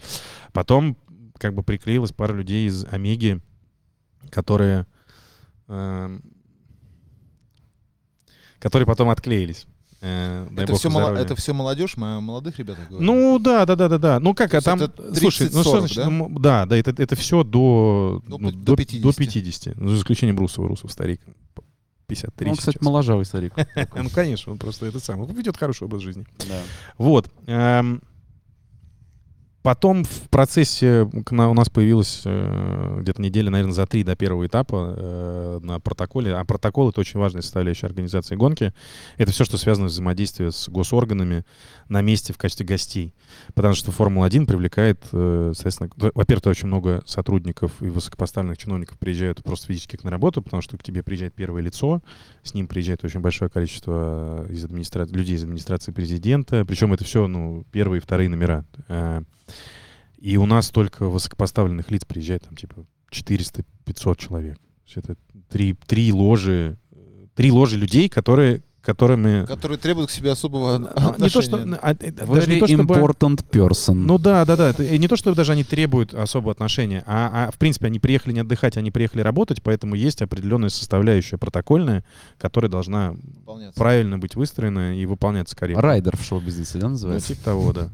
Потом как бы приклеилась пара людей из Омеги, которые эм, которые потом отклеились. Э, дай Это бог все, мало- это все молодежь, мо- молодых ребят? Ну да, да, да, да, да. Ну как, То а там, это слушай, ну 30-40, что значит, да? ну, да, да, это, это все до, До ну, до, до до 50. 50. Ну, за исключением Брусова, Русов старик. 53 Он, кстати, сейчас. моложавый старик. Ну, конечно, он просто это сам. Он ведет хороший образ жизни. Вот. Потом в процессе у нас появилась э, где-то неделя, наверное, за три до первого этапа э, на протоколе. А протокол — это очень важная составляющая организации гонки. Это все, что связано с взаимодействием с госорганами на месте в качестве гостей. Потому что Формула-1 привлекает, э, соответственно, во-первых, очень много сотрудников и высокопоставленных чиновников приезжают просто физически на работу, потому что к тебе приезжает первое лицо, с ним приезжает очень большое количество из администра... людей из администрации президента, причем это все, ну, первые и вторые номера. И у нас только высокопоставленных лиц приезжает там типа 400-500 человек. То есть это три, три ложи, э, три ложи людей, которые, которыми... Которые требуют к себе особого А, Не то, что... отношения. а, э, даже Very не то, чтобы- important person. ну да, да, да. Не то, что даже они требуют особого отношения, а, а в принципе они приехали не отдыхать, они приехали работать, поэтому есть определенная составляющая протокольная, которая должна правильно быть выстроена и выполняться корректно. Райдер в шоу-бизнесе, да, Ну, называется? типа того, да.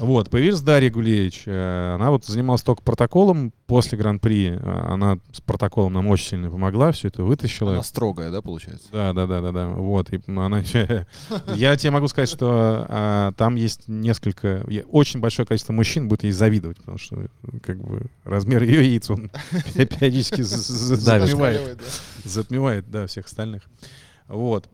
Вот, появилась Дарья Гулевич. э, Она вот занималась только протоколом. После Гран-при э, она с протоколом нам очень сильно помогла, все это вытащила. Она строгая, да, получается? Да, да, да, да, да. Вот. И она Я тебе могу сказать, что а, там есть несколько, очень большое количество мужчин будет ей завидовать, потому что как бы размер ее яиц он периодически затмевает, затмевает, да, всех остальных. Вот.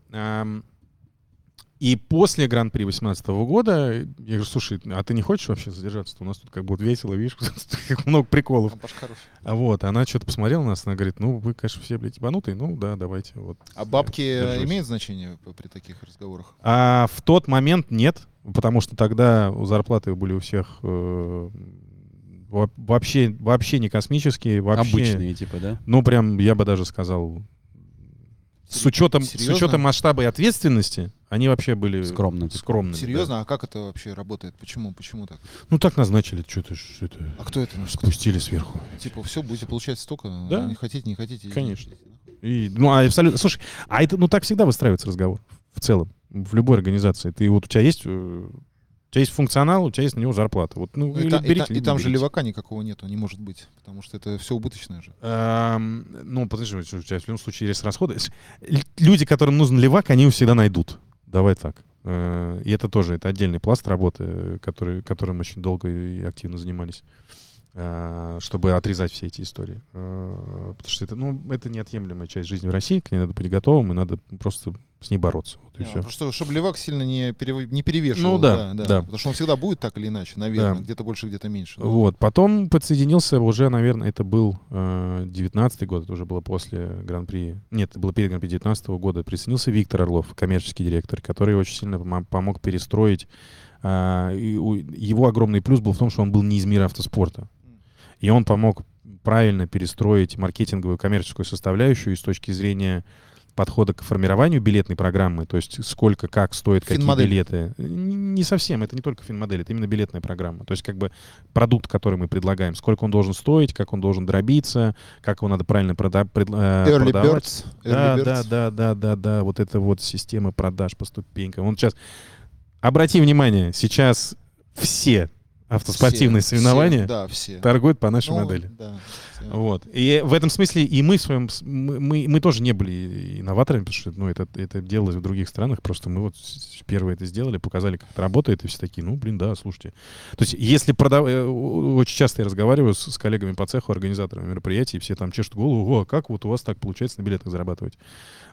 И после Гран-при 2018 года я говорю, слушай, а ты не хочешь вообще задержаться? У нас тут как вот весело, видишь, как много приколов. А вот, она что-то посмотрела на нас, она говорит, ну, вы, конечно, все, блядь, ебанутые, ну, да, давайте, вот. А бабки Держусь. имеют значение при таких разговорах? А в тот момент нет, потому что тогда зарплаты были у всех э, во- вообще, вообще не космические, вообще, Обычные, типа, да? ну, прям, я бы даже сказал, с учетом, с учетом масштаба и ответственности, они вообще были Скромно. скромными. да. Серьезно? А как это вообще работает? Почему? Почему так? Ну, так назначили, что-то, что-то А кто это? Ну, спустили сверху. Типа, все, будете получать столько, Да. не хотите, не хотите. Конечно. И, ну, а абсолютно, слушай, а это, ну, так всегда выстраивается разговор в целом, в любой организации. Ты вот, у тебя есть, э, у тебя есть функционал, у тебя есть на него зарплата. Вот, ну, Ну, и, или та- и берите, та- или и там же левака никакого нету, не может быть, потому что это все убыточное же. Эм, ну, подожди, у тебя в любом случае есть расходы. Люди, которым нужен левак, они его всегда найдут. Давай так. Э, И это тоже, это отдельный пласт работы, который, которым очень долго и активно занимались, э, чтобы отрезать все эти истории. Э, Потому что это, ну, это неотъемлемая часть жизни в России, к ней надо быть готовым, и надо просто с ней бороться. Вот и Не, всё. Просто чтобы левак сильно не, перев- не перевешивал. Ну да, да. Потому что он всегда будет так или иначе, наверное. Да. Где-то больше, где-то меньше. Ну, Вот. Потом подсоединился уже, наверное, это был э, 19 год, это уже было после Гран-при. Нет, это было перед Гран-при 19 года. Присоединился Виктор Орлов, коммерческий директор, который очень сильно помо- помог перестроить. а, у- его огромный плюс был в том, что он был не из мира автоспорта. И он помог правильно перестроить маркетинговую коммерческую составляющую и с точки зрения подхода к формированию билетной программы, то есть сколько, как стоит, какие билеты. Не совсем, это не только финмодель, это именно билетная программа. То есть как бы продукт, который мы предлагаем, сколько он должен стоить, как он должен дробиться, как его надо правильно прода- пред- э, Early продавать. birds. Да, early да, birds. да, да, да, да, вот это вот система продаж по ступенькам. Вот сейчас, обрати внимание, сейчас все автоспортивные Все, соревнования все, да, все. торгуют по нашей Ну, модели. да. Вот. И в этом смысле и мы в своем... Мы, мы, тоже не были инноваторами, потому что ну, это, это делалось в других странах. Просто мы вот первые это сделали, показали, как это работает, и все такие, ну, блин, да, слушайте. То есть если продав... э, Очень часто я разговариваю с, с коллегами по цеху, организаторами мероприятий, и все там чешут голову, о, как вот у вас так получается на билетах зарабатывать?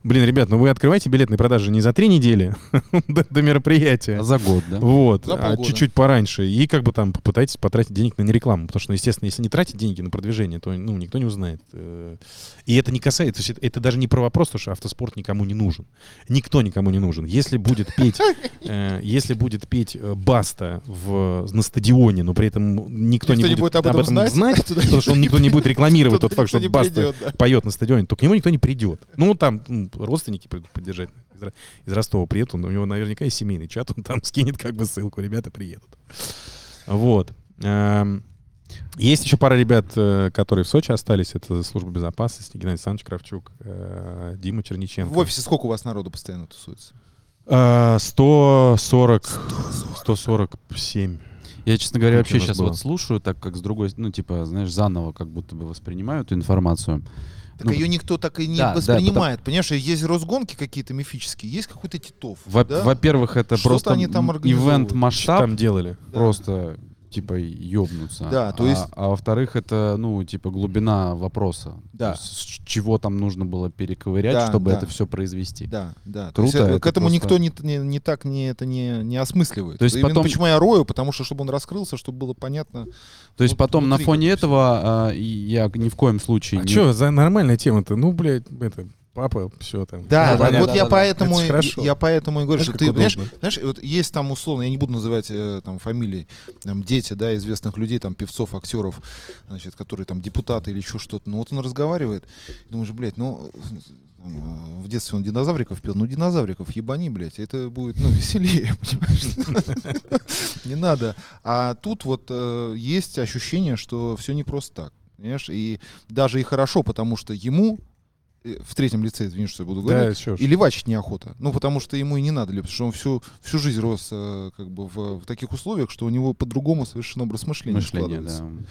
Блин, ребят, ну вы открываете билетные продажи не за три недели до, до мероприятия, За год, да? вот, За а чуть-чуть пораньше. И как бы там попытайтесь потратить денег на рекламу. Потому что, ну, естественно, если не тратить деньги на продвижение, то ну, никто не узнает. Э, И это не касается, то есть это, даже не про вопрос, то, что автоспорт никому не нужен. Никто никому не нужен. Если будет петь, э, если будет петь э, Баста в, на стадионе, но при этом никто, не, будет об этом, знать, потому что никто не будет рекламировать тот факт, что Баста поет на стадионе, то к нему никто не придет. Ну, там родственники придут поддержать. Из, Ро- из Ростова приедут, у него наверняка есть семейный чат, он там скинет как бы ссылку, ребята приедут. Вот. Есть еще пара ребят, э, которые в Сочи остались. Это служба безопасности, Геннадий Александрович Кравчук, э, Дима Черниченко. В офисе сколько у вас народу постоянно тусуется? Э, 140, 147. Я, честно говоря, вообще сейчас было? вот слушаю, так как с другой, ну, типа, знаешь, заново как будто бы воспринимаю эту информацию. Так Ну, ее никто так и не да, да, воспринимает. Понимаешь, есть разгонки какие-то мифические, есть какой-то Титов. Во- да? Во-первых, это Что-то просто они там ивент масштаб, там делали? Да. просто типа ёбнуться. Да, то А- есть- А, во-вторых, это, ну, типа глубина вопроса. Да. То есть с чего там нужно было перековырять, Да, чтобы да. это все произвести. Да, да. То Круто, есть, э, это к этому просто- никто не, не, не так не, это не, не осмысливает. То есть Именно потом- почему я рою, потому что чтобы он раскрылся, чтобы было понятно. То есть Вот потом на фоне этого а, я ни в коем случае А не... что за нормальная тема-то? Ну, блядь, это, папа, все там. Да, Да, да, да, вот да, я да, да. поэтому и- хорошо. я поэтому и говорю, Знаешь, что ты удобно. знаешь, вот есть там условно, я не буду называть э, там фамилии, там дети, да, известных людей, там певцов, актеров, значит, которые там депутаты или еще что-то. Ну вот он разговаривает, думаешь, блядь, ну э, в детстве он динозавриков пел, ну динозавриков ебани, блядь, это будет, ну, веселее, понимаешь? Не надо. А тут вот э, есть ощущение, что все не просто так, понимаешь? И даже и хорошо, потому что ему в третьем лице, извини, что я буду говорить, Да, и левачить неохота. Ну, потому что ему и не надо, потому что он всю, всю жизнь рос э, как бы в, в таких условиях, что у него по-другому совершенно образ мышления, мышление, складывается.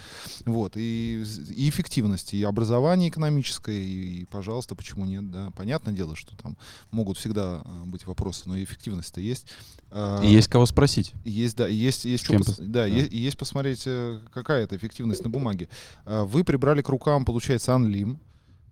да. Вот, и, и эффективности, и образование экономическое, и, и, пожалуйста, почему нет, да. Понятное дело, что там могут всегда а, быть вопросы, но эффективность-то есть. А, И есть кого спросить. есть, да, есть, есть, что пос- да, да. е- и есть посмотреть, э, какая это эффективность на бумаге. А, Вы прибрали к рукам, получается, Анлим.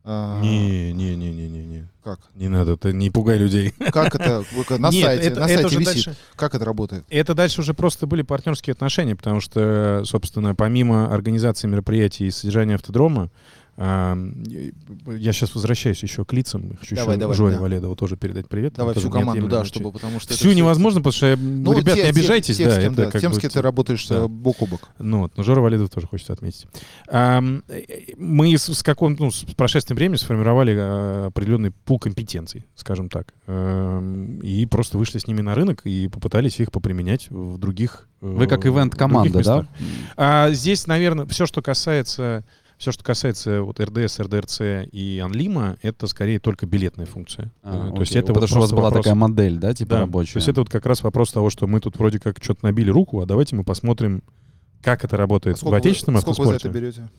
А, Не, не, не, не, не, не. Как? Не надо, ты не пугай людей. Как это на Нет, сайте, это- на это сайте уже висит? дальше- Как это работает? Это дальше уже просто были партнерские отношения, потому что, собственно, помимо организации мероприятий и содержания автодрома, а, я сейчас возвращаюсь еще к лицам. Хочу Давай, еще давай, Жоре да. Валедову тоже передать привет. Давай всю команду, да, часть. чтобы, потому что... Всю всё- невозможно, потому что, я- Ну, ребят, те- не те- обижайтесь, те, с да, это да, как тем, с кем ты работаешь да. э, бок о бок. Ну, вот, но Жора Валидов тоже хочется отметить. Э, Мы с, с каком, ну, с прошествием времени сформировали э, определенный пул компетенций, скажем так, и просто вышли с ними на рынок и попытались их поприменять в других э, Вы как ивент-команда, да? А здесь, наверное, все, что касается все, что касается вот РДС, РДРЦ и Анлима, это скорее только билетная функция. А, Э, То есть это Потому вот что у вас была вопрос- такая модель, да, типа да, рабочая. То есть это вот как раз вопрос того, что мы тут вроде как что-то набили руку, а давайте мы посмотрим, как это работает в Сколько вы- отечественном Сколько вы за это автоспорте. берете?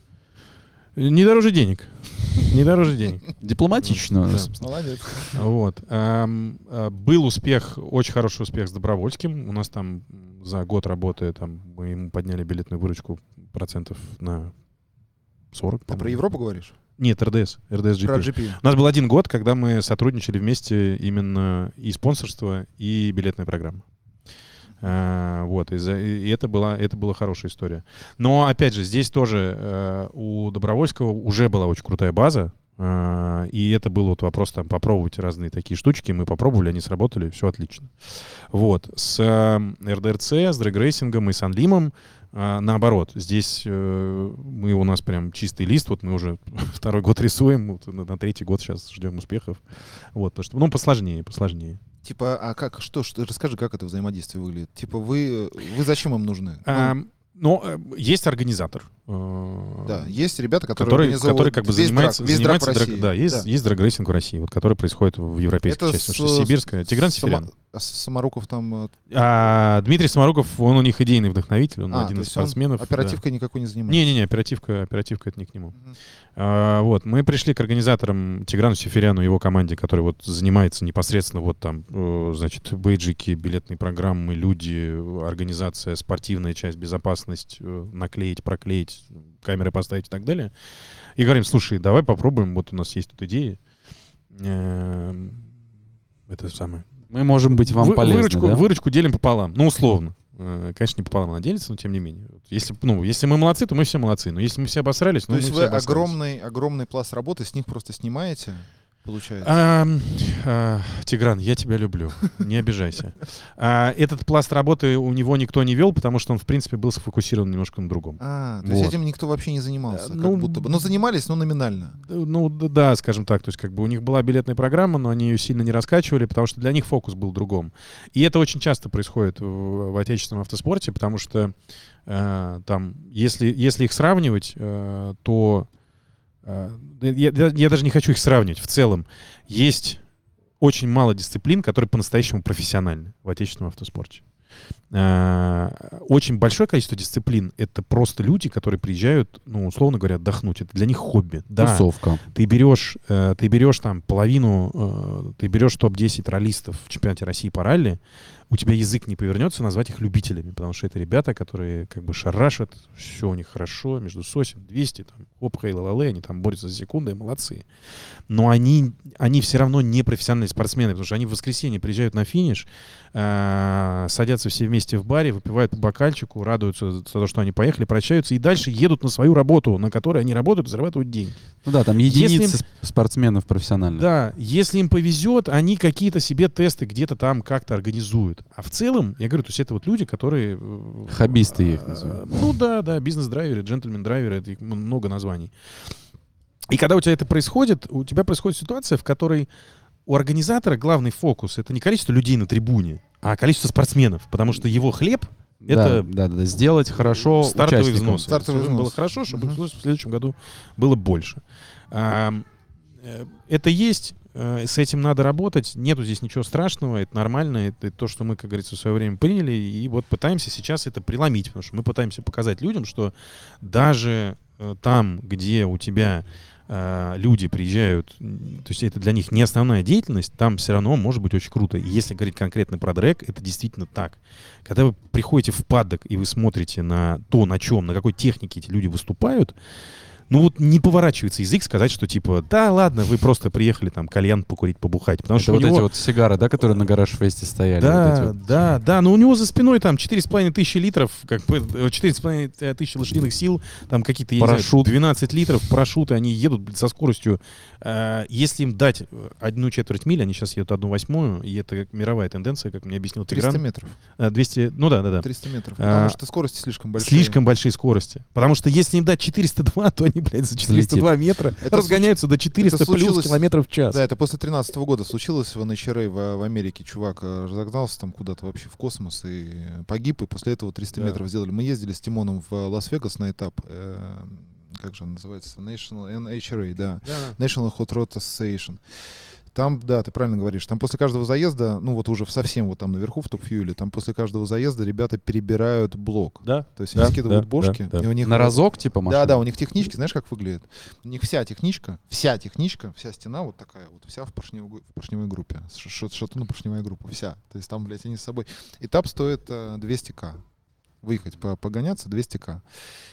Не дороже денег. Не дороже денег. Дипломатично. Да. Молодец. Вот. А, Был успех, очень хороший успех с Добровольским. У нас там за год работы там, мы ему подняли билетную выручку процентов на 40. Ты про. Европу говоришь? Нет, РДС. РДС GP. GP. У нас был один год, когда мы сотрудничали вместе именно и спонсорство, и билетная программа. А, вот, и, за- и это, была, это была хорошая история. Но, опять же, здесь тоже э, у Добровольского уже была очень крутая база, а, и это был вот вопрос там попробовать разные такие штучки. Мы попробовали, они сработали, все отлично. Вот. С э, РДРЦ, с дрэгрейсингом и с Анлимом а, наоборот, здесь э, мы у нас прям чистый лист, вот мы уже второй год рисуем, вот на, на третий год сейчас ждем успехов. Вот, потому что, ну, посложнее, посложнее. Типа, а как, что, что, расскажи, как это взаимодействие выглядит? Типа, вы, вы зачем им нужны? Ну, А, но э, есть организатор. Э, да, есть ребята, которые, организовывают который как бы весь занимается, драк, в драг- да, есть, есть драгрейсинг в России, вот, который происходит в европейской Это части, с- что сибирская. Тигран Северян. А Самаруков там... э, А Дмитрий Самаруков, он у них идейный вдохновитель, он а, один из спортсменов. да. Оперативкой никакой не занимается. Не-не-не, оперативка, оперативка это не к нему. Мгм. А, вот, мы пришли к организаторам Тиграну Сеферяну и его команде, который вот занимается непосредственно вот там, э, значит, бейджики, билетные программы, люди, организация, спортивная часть, безопасность, наклеить, проклеить, камеры поставить и так далее. И говорим, слушай, давай попробуем, вот у нас есть тут идеи. Эм, Это самое. Мы можем быть вам Вы- полезны, выручку, да? выручку делим пополам, ну, условно. Э, Конечно, не пополам она делится, но тем не менее. Если, ну, если мы молодцы, то мы все молодцы. Но если мы все обосрались, ну, То есть мы вы все обосрались. огромный, огромный пласт работы, с них просто снимаете, получается? А, а, Тигран, я тебя люблю. Не обижайся. А, этот пласт работы у него никто не вел, потому что он, в принципе, был сфокусирован немножко на другом. А, то есть Вот. этим никто вообще не занимался, как ну, будто бы. Но занимались, но номинально. Ну, да, скажем так. То есть, как бы у них была билетная программа, но они ее сильно не раскачивали, потому что для них фокус был другом. И это очень часто происходит в, в отечественном автоспорте, потому что э, там, если, если их сравнивать, э, то я, я- я даже не хочу их сравнивать. В целом, есть очень мало дисциплин, которые по-настоящему профессиональны в отечественном автоспорте. Э, Очень большое количество дисциплин — это просто люди, которые приезжают, ну, условно говоря, отдохнуть. Это для них хобби. Да, Тусовка. ты берешь, э, ты берешь там половину, э, ты берешь топ-10 раллистов в чемпионате России по ралли, у тебя язык не повернется назвать их любителями, потому что это ребята, которые как бы шарашат, все у них хорошо, между сосен 200, там, оп, хей, ла они там борются за секунды, молодцы. Но они, они все равно не профессиональные спортсмены, потому что они в воскресенье приезжают на финиш, э, садятся все вместе в баре, выпивают по бокальчику, радуются за то, что они поехали, прощаются и дальше едут на свою работу, на которой они работают зарабатывают деньги. Ну да, там Если- единицы сп- спортсменов профессиональных. Да, если им повезет, они какие-то себе тесты где-то там как-то организуют. А в целом, я говорю, то есть это вот люди, которые... э, Хоббисты я их э, называю. Ну да, да, бизнес-драйверы, джентльмен-драйверы, это много названий. И когда у тебя это происходит, у тебя происходит ситуация, в которой у организатора главный фокус — это не количество людей на трибуне, а количество спортсменов, потому что его хлеб это да, да, да, сделать хорошо стартовый участникам. взнос. Стартовый Чтобы было взнос. хорошо, чтобы Мгм. в следующем году было больше. Э, Это есть, э, с этим надо работать, нету здесь ничего страшного, это нормально, это то, что мы, как говорится, в свое время приняли, и вот пытаемся сейчас это преломить, потому что мы пытаемся показать людям, что даже э, там, где у тебя э, люди приезжают, то есть это для них не основная деятельность, там все равно может быть очень круто. И если говорить конкретно про дрэк, это действительно так. Когда вы приходите в паддок и вы смотрите на то, на чем, на какой технике эти люди выступают, ну вот не поворачивается язык сказать, что типа, да ладно, вы просто приехали там кальян покурить, побухать. Потому Это что вот него- эти вот сигары, да, которые на гараж-фесте стояли. да, вот вот. да, да, но у него за спиной там 4,5 тысячи литров, как бы э, 4,5 тысячи лошадиных сил, там какие-то, не знаю, Парашют. 12 литров, парашюты, они едут со скоростью, э, если им дать э, одну четверть мили, они сейчас едут одну восьмую, и это как мировая тенденция, как мне объяснил 300 Тигран. метров. Э, 200, ну да, да, да. 300 метров. А, Потому что скорости слишком большие. Слишком большие скорости. Потому что если им дать 402, то они, блядь, за 402 метра Это разгоняются до 400 это плюс километров в час. Да, это после 13 года случилось в NHRA в, в Америке. Чувак э, разогнался там куда-то вообще в космос и погиб, и после этого 300 Да. метров сделали. Мы ездили с Тимоном в Лас-Вегас на этап, э, как же он называется, National NHRA, да. National Hot Rod Association. Там, да, ты правильно говоришь, там после каждого заезда, ну вот уже совсем вот там наверху в топ-фьюле, там после каждого заезда ребята перебирают блок. Да. То есть Да, они скидывают да, бошки, да, да. и у них На разок, типа, машина? да, да, у них технички, знаешь, как выглядит? У них вся техничка, вся техничка, вся стена вот такая вот, вся в поршневой, в поршневой группе. Ш- ш- Шатуно-поршневая группа, вся. То есть там, блядь, они с собой. Этап стоит э, 200к. Выехать, по- погоняться 200к.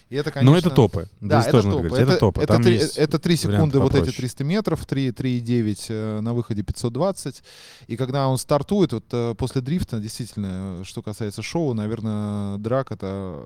И это, конечно... Но это топы. Да, Здесь это тоже надо топ. говорить, Это, топы. Это, Там это три варианты секунды вот эти попроще. 300 метров, 3, 3,9 э, на выходе 520. И когда он стартует, вот э, после дрифта, действительно, э, что касается шоу, наверное, драк это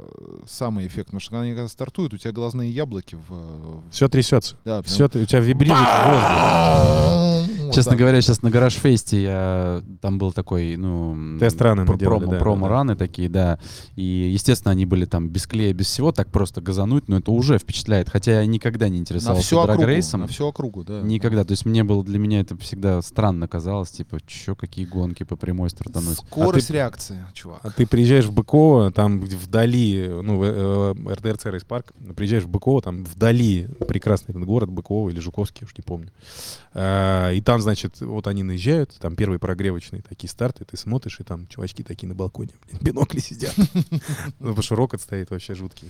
самый эффект. Потому что когда они когда стартуют, у тебя глазные яблоки в... Все трясется. да, прям- Все, у тебя вибрирует воздух. Честно говоря, сейчас на гараж-фесте я там был такой, ну... про- наделали, промо, да, промо-раны такие, да. И, естественно, они были там без клея, без всего, так просто газануть, но это уже впечатляет. Хотя я никогда не на интересовался всю округу, драг-рейсом. на всю округу, да. Никогда. То есть мне было для меня это всегда странно казалось, типа, чё, какие гонки по прямой стартануть. Скорость А ты- реакции, чувак. А ты приезжаешь в Быково, там вдали, ну, в, э, РТРЦ Рейс Парк, приезжаешь в Быково, там вдали прекрасный этот город Быково или Жуковский, уж не помню. А, и там значит, вот они наезжают, там первые прогревочные такие старты, ты смотришь, и там чувачки такие на балконе, блин, бинокли сидят. Ну, потому что рокот стоит вообще жуткий.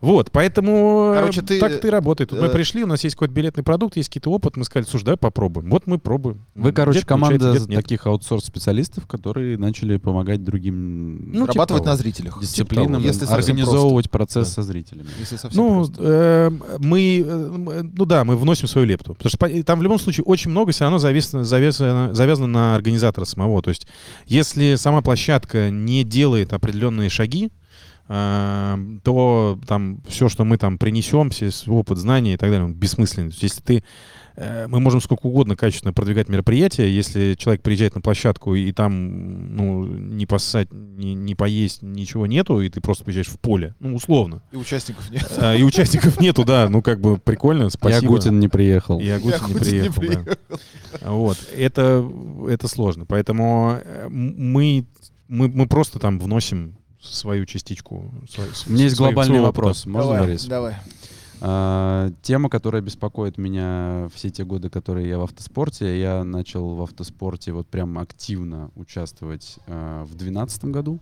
Вот, поэтому э, Короче, ты, так ты работает. Тут мы э, пришли, у нас есть какой-то билетный продукт, есть какие-то опыт, мы сказали, слушай, давай попробуем. Вот мы пробуем. Вы, короче, команда таких аутсорс-специалистов, которые начали помогать другим Ну, типа Зарабатывать того. на зрителях. дисциплинам, Если организовывать процесс Да. со зрителями. Если совсем Ну, э, мы, э, ну да, мы вносим свою лепту. Потому что там в любом случае очень много все равно зависано, завязано, завязано на организатора самого. То есть если сама площадка не делает определенные шаги, то там все, что мы там принесем, все опыт, знания и так далее, он бессмысленный. То есть если ты э, мы можем сколько угодно качественно продвигать мероприятие, если человек приезжает на площадку и там ну, не поссать, не, не поесть, ничего нету, и ты просто приезжаешь в поле, ну, условно. И участников нет. А, И участников нету, да, ну как бы прикольно, И спасибо. Агутин не приехал. И Агутин не Агутин не приехал, да. Вот, это, это сложно, поэтому э, мы, мы, мы просто там вносим свою частичку. свой- У меня есть глобальный опыта. вопрос. Можно, давай, Борис? давай. А, тема, которая беспокоит меня все те годы, которые я в автоспорте, я начал в автоспорте вот прям активно участвовать а, в 2012 году.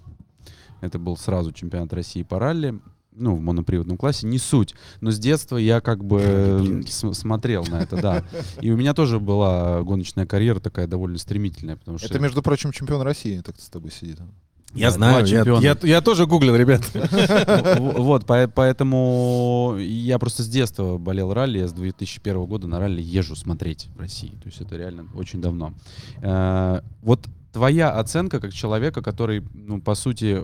Это был сразу чемпионат России по ралли, ну, в моноприводном классе, не суть. Но с детства я как бы с- смотрел на это, да. И у меня тоже была гоночная карьера такая довольно стремительная, потому что... Это, между прочим, чемпион России так с тобой сидит. Я знаю, я, я, я тоже гуглил, ребят. Вот, по- поэтому я просто с детства болел ралли, я с 2001 года на ралли езжу смотреть в России. То есть это реально очень давно. Э, Вот твоя оценка как человека, который, ну, по сути, э,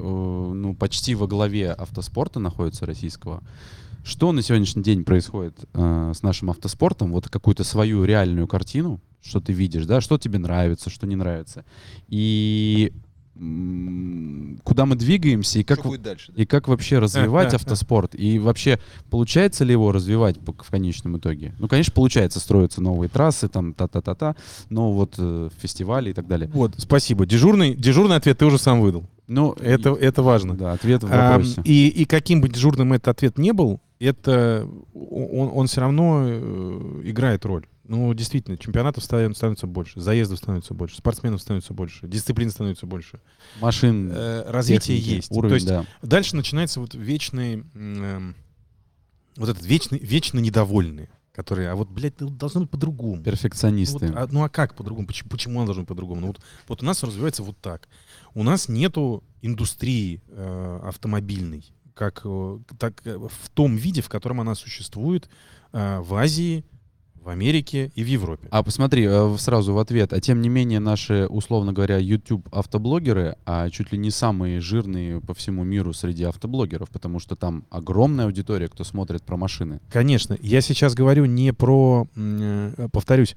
ну, почти во главе автоспорта находится российского, что на сегодняшний день происходит э, с нашим автоспортом? Вот какую-то свою реальную картину, что ты видишь, да, что тебе нравится, что не нравится. И куда мы двигаемся, и как, Что будет дальше? да? и как вообще развивать автоспорт? И вообще, получается ли его развивать в конечном итоге? Ну, конечно, получается, строятся новые трассы, там, та-та-та-та, но вот э, фестивали и так далее. Вот, спасибо. Дежурный, дежурный ответ ты уже сам выдал. Ну, Это, и- это важно. да, ответ в вопросе. и, и каким бы дежурным этот ответ не был, это он, он все равно э, играет роль. Ну, действительно, чемпионатов ста- становится больше, заездов становится больше, спортсменов становится больше, дисциплин становится больше. Машин, Э, развитие техники, есть. уровень, То есть да. дальше начинается вот вечный, эм, вот этот вечный, вечно недовольный, который, а вот, блядь, ну, должно быть по-другому. Ну, вот, Перфекционисты. а, ну а как по-другому? Почему, почему оно должно быть по-другому? Ну, вот, вот у нас развивается вот так. У нас нету индустрии э, автомобильной, как, э, так, э, в том виде, в котором она существует э, в Азии, в Америке и в Европе. А посмотри, э, сразу в ответ. А тем не менее, наши, условно говоря, YouTube автоблогеры, а чуть ли не самые жирные по всему миру среди автоблогеров, потому что там огромная аудитория, кто смотрит про машины. Конечно, я сейчас говорю не про, э, повторюсь,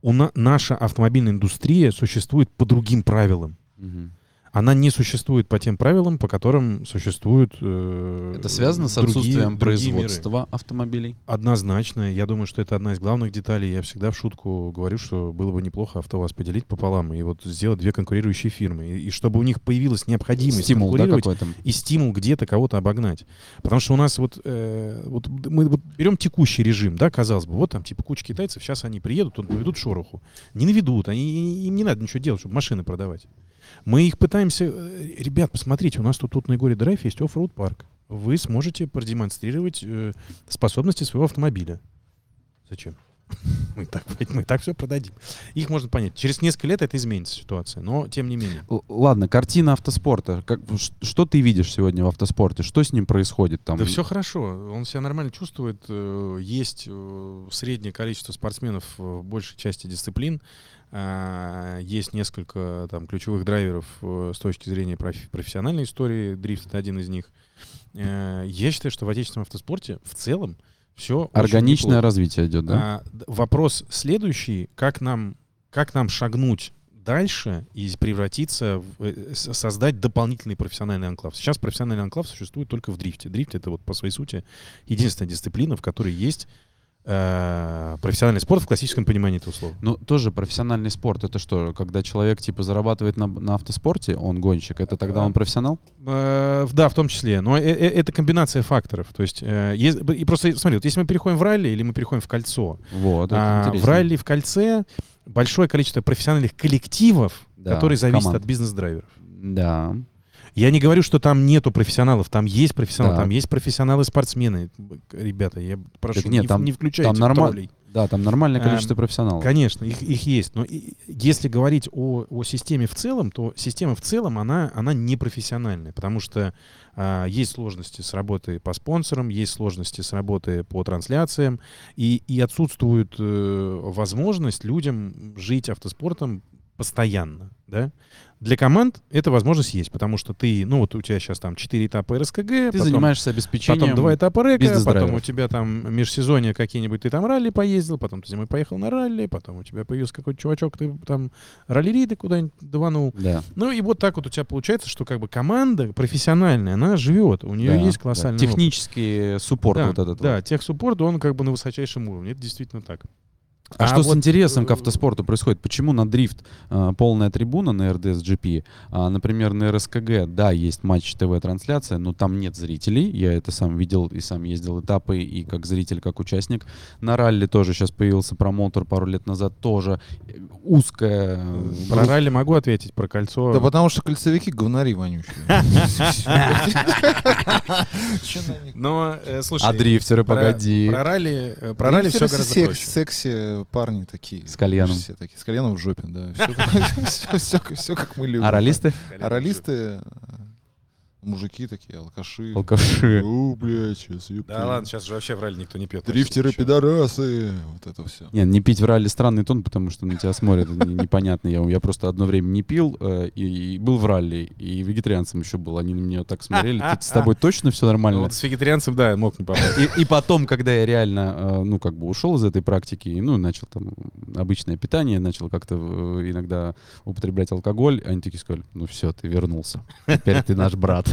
у на- наша автомобильная индустрия существует по другим правилам. Мгм. Она не существует по тем правилам, по которым существуют э, Это связано с другие- отсутствием другие миры. производства автомобилей? Однозначно. Я думаю, что это одна из главных деталей. Я всегда в шутку говорю, что было бы неплохо АвтоВАЗ поделить пополам и вот сделать две конкурирующие фирмы. И, и чтобы у них появилась необходимость Стимул, да, какой-то? и стимул где-то кого-то обогнать. Потому что у нас вот, э, вот мы вот берем текущий режим, да, казалось бы, вот там типа куча китайцев, сейчас они приедут, тут наведут шороху. Не наведут, они, им не надо ничего делать, чтобы машины продавать. Мы их пытаемся, э, ребят, посмотрите, у нас тут, тут на Егоре Драйв есть оффроуд парк. Вы сможете продемонстрировать э, способности своего автомобиля. Зачем? Мы так, мы так все продадим. Их можно понять. Через несколько лет это изменится ситуация, но тем не менее. Ладно, картина автоспорта. Как, ш- что ты видишь сегодня в автоспорте? Что с ним происходит там? Да все хорошо, он себя нормально чувствует. э, Есть э, среднее количество спортсменов в большей части дисциплин. А, Есть несколько там ключевых драйверов э, с точки зрения профи- профессиональной истории. Дрифт это один из них. Э, Я считаю, что в отечественном автоспорте в целом все Органичное развитие идет, да? а, вопрос следующий: как нам, как нам шагнуть дальше и превратиться, в, э, создать дополнительный профессиональный анклав. Сейчас профессиональный анклав существует только в дрифте. Дрифт это вот по своей сути единственная дисциплина, в которой есть профессиональный спорт в классическом понимании этого слова. Ну, тоже профессиональный спорт. Это что, когда человек, типа, зарабатывает на, на автоспорте, он гонщик, это тогда он профессионал? Э, да, в том числе. Но э- э- это комбинация факторов. То есть, э, есть- и просто, смотри, вот если мы переходим в ралли или мы переходим в кольцо, Вот, а, в ралли, в кольце большое количество профессиональных коллективов, Да, которые зависят команд. от бизнес-драйверов. Да. Я не говорю, что там нету профессионалов, там есть профессионалы, Да. там есть профессионалы-спортсмены. Ребята, я прошу, Так нет, не, там- не включайте там норма- троллей. Да, там нормальное Эм, количество профессионалов. Конечно, их, их есть. Но и- если говорить о, о системе в целом, то система в целом, она, она не профессиональная, потому что а, есть сложности с работой по спонсорам, есть сложности с работой по трансляциям, и, и отсутствует э, возможность людям жить автоспортом постоянно. Да? Для команд эта возможность есть, потому что ты, ну вот у тебя сейчас там 4 этапа РСКГ, Ты потом занимаешься обеспечением... Потом два этапа река, бизнес-драйверов. потом у тебя там межсезонье какие-нибудь, ты там ралли поездил, потом ты зимой поехал на ралли, потом у тебя появился какой-то чувачок, ты там ралли-риды куда-нибудь даванул. Да. Ну и вот так вот у тебя получается, что как бы команда профессиональная, она живет, у нее да, есть да. колоссальный опыт. Технический суппорт да, вот этот. Да, вот. техсуппорт, он как бы на высочайшем уровне, это действительно так. А, что с вот, интересом к э, автоспорту происходит? Почему на дрифт а, полная трибуна на РДС GP, а, например, на РСКГ, да, есть матч ТВ-трансляция, но там нет зрителей. Я это сам видел и сам ездил этапы и как зритель, как участник. На ралли тоже сейчас появился промоутер пару лет назад, тоже э, узкая. э, Про ралли могу ответить, про кольцо. Да потому что кольцевики говнари вонючие. Но, э, слушай, А дрифтеры, погоди. про ралли, э, про ралли все гораздо проще. Секси парни такие. С кальяном. Все такие. С кальяном в жопе, да. Все как мы любим. А? А ролисты, мужики такие, алкаши. Алкаши. О, блядь, сейчас Да ладно, сейчас же вообще в ралли никто не пьет. Дрифтеры, пидорасы. Вот это все. Не, не пить в ралли странный тон, потому что на тебя смотрят не- непонятно. Я, я просто одно время не пил э, и, и был в ралли, и вегетарианцем еще был. Они на меня так смотрели. «Ты- С тобой точно все Ну, нормально? вот с вегетарианцем, да, мог не попасть. И, и потом, когда я реально, э, ну, как бы ушел из этой практики, и, ну, начал там обычное питание, начал как-то э, иногда употреблять алкоголь, они такие сказали, ну все, ты вернулся. Теперь ты наш брат.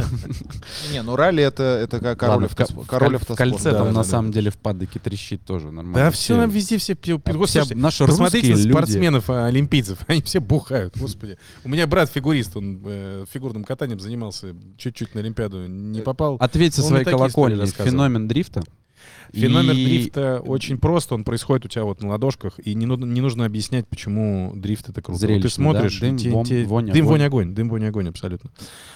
Не, ну ралли это, это как король, Ладно, в ка- автоспор- в король в кольце Да, там да, на да. самом деле в падоке трещит тоже нормально. Да все нам везде все пьют. А наши Посмотрите на спортсменов, а, олимпийцев. Они все бухают, господи. У меня брат фигурист, он э, фигурным катанием занимался, чуть-чуть на Олимпиаду не попал. Ответь со своей колокольни. Феномен дрифта. Феномен И- дрифта очень прост, он происходит у тебя вот на ладошках, и не, ну- не нужно объяснять, почему дрифт это круто. Вот ты Зрелищно, смотришь, да? Дым, те- те- вонь, дым, вонь, огонь. огонь, дым, вонь, огонь, абсолютно.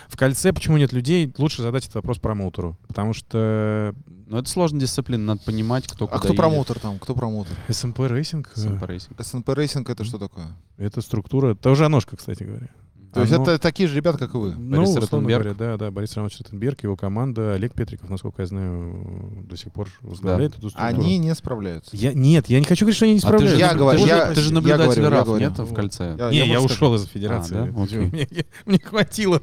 В кольце почему нет людей, лучше задать этот вопрос промоутеру, потому что Ну, это сложная дисциплина, надо понимать, кто А куда кто едет. промоутер там? Кто промоутер? SMP Racing э, СМП Racing. СНП Racing это что такое? это структура, тоже ножка, кстати говоря. То есть Оно- это такие же ребята, как и вы. Ну, Борис условно говоря, да, да, Борис Иванович Ротенберг, его команда, Олег Петриков, насколько я знаю, до сих пор возглавляет эту структуру. Они не справляются. Я, нет, я не хочу говорить, что они не А ты справляются. же, Я ты говорю, же- я- ты же я наблюдатель говорю, я РАФ, говорю. нет, в кольце? Я- Не, я, могу ушел сказать. из федерации. А, да? Мне, мне хватило.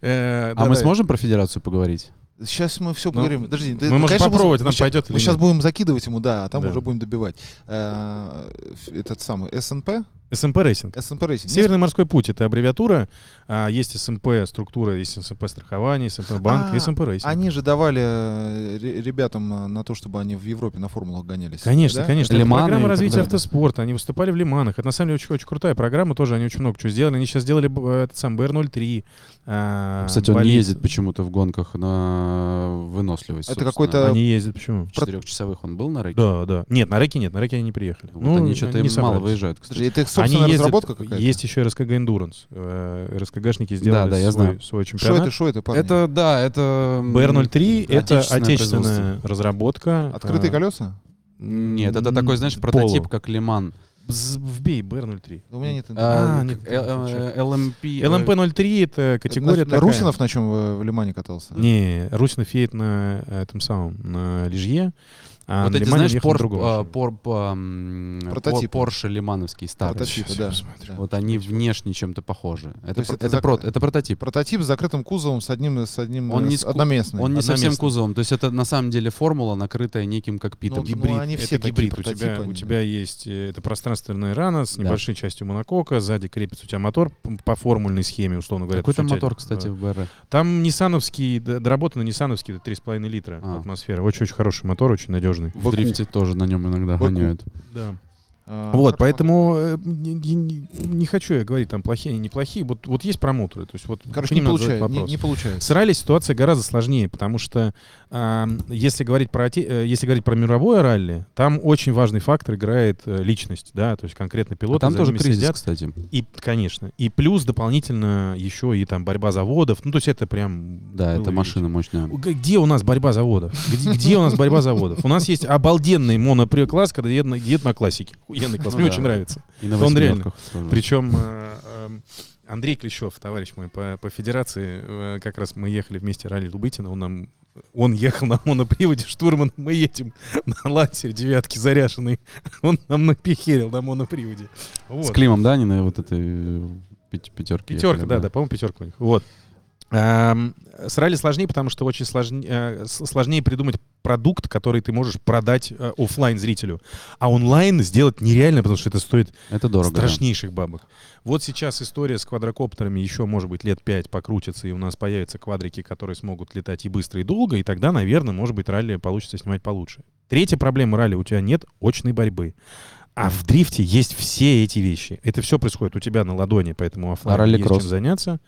Э, А мы да-да. сможем про федерацию поговорить? Сейчас мы все Ну, поговорим. Подожди, мы можем попробовать, нам пойдет Мы или сейчас нет. будем закидывать ему, да, а там Да. уже будем добивать. Э, Этот самый СНП? СМП Racing. СНП Racing. Северный морской путь это аббревиатура. а, есть СМП структура, есть СМП страхование, СМП банк, А, СМП Racing. Они же давали э, ре- ребятам э, на то, чтобы они в Европе на формулах гонялись. Конечно, да? конечно. Это Ле-Маны и программа развития далее. автоспорта. Они выступали в Ле-Манах. Это на самом деле очень, очень крутая программа. Тоже они очень много чего сделали. Они сейчас сделали б- этот сам БР-03. а, Кстати, он не ездит почему-то в гонках на выносливость. Это какой-то- Они ездят. Почему? Четырехчасовых он был на рейке? Да, да. Нет, на реке нет. На реке они не приехали. Вот Ну, они что-то не им мало выезжают, кстати. Это их собственная ездят, разработка какая-то? есть еще РСКГ Endurance. Э, РСКГшники сделали да, я свой, знаю. свой Что чемпионат. это, что это, парни? Это, да, это... м, БР-03 это отечественная разработка. Открытые А, колеса? Нет, это такой, знаешь, прототип, как Лиман. Вбей БР-03. У меня нет А, э, э, LMP... э, ЛМП-03 это категория такая. Русинов на чем в, в Лимане катался? Не, Русинов едет на этом самом, на Лижье. А Вот на эти, Лимане знаешь, пор, другого а, пор, по, м, Прототипы. пор- Порше лимановский старый. Прототипы, да. посмотрю. да. Вот они внешне чем-то похожи. Это, про- это это, зак- про- это прототип. Прототип с закрытым кузовом с одним, с одним Он э, не с- одноместный. Он не совсем кузовом. То есть это на самом деле формула, накрытая неким кокпитом. Ну, гибрид. они это все такие гибрид. У тебя, у они, тебя есть э, это пространственная рана с Да. небольшой частью монокока, сзади крепится у тебя мотор по формульной схеме, условно говоря. Какой там мотор, кстати, э, в БР? Там ниссановский, доработанный ниссановский, это 3,5 литра А. атмосфера. Очень-очень хороший мотор, очень надежный. Надежный. В дрифте тоже на нем иногда гоняют. Да. А, Вот, хорошо. поэтому э, не, не- не хочу я говорить, там, плохие они, неплохие. Вот, вот есть промоутеры. То есть вот Короче, не получается. Не, вопрос. не получается. С ралли ситуация гораздо сложнее, потому что если говорить про э, если говорить про мировое ралли, там очень важный фактор играет э, личность, да, то есть конкретно А пилоты там тоже кризис, следят. кстати. И, конечно, и плюс дополнительно еще и там борьба заводов. Ну, то есть это прям... Да, было это машина мощная. Где у нас борьба заводов? Где, где у нас борьба заводов? У нас есть обалденный монопри-класс, когда едет на, классике. Охуенный класс. Ну Мне очень нравится. Он реально. Причем э, эм, Андрей Клещев, товарищ мой по, по федерации, как раз мы ехали вместе ралли Лубытина, он нам он ехал на моноприводе, штурман, мы едем на лансере девятки заряженный. Он нам напихерил на моноприводе. С Вот. Климом, да, они на вот этой э, пятерке Пятерка, ехали, да, да, по-моему, пятерка у них. Вот. С ралли сложнее, потому что очень сложнее, э, с- сложнее придумать продукт, который ты можешь продать э, оффлайн зрителю. А онлайн сделать нереально, потому что это стоит Это дорого. да. страшнейших бабок. Вот сейчас история с квадрокоптерами еще, может быть, лет пять покрутится, и у нас появятся квадрики, которые смогут летать и быстро, и долго, и тогда, наверное, может быть, ралли получится снимать получше. Третья проблема ралли, у тебя нет очной борьбы. А в дрифте есть все эти вещи. Это все происходит у тебя на ладони, поэтому оффлайн А есть чем заняться.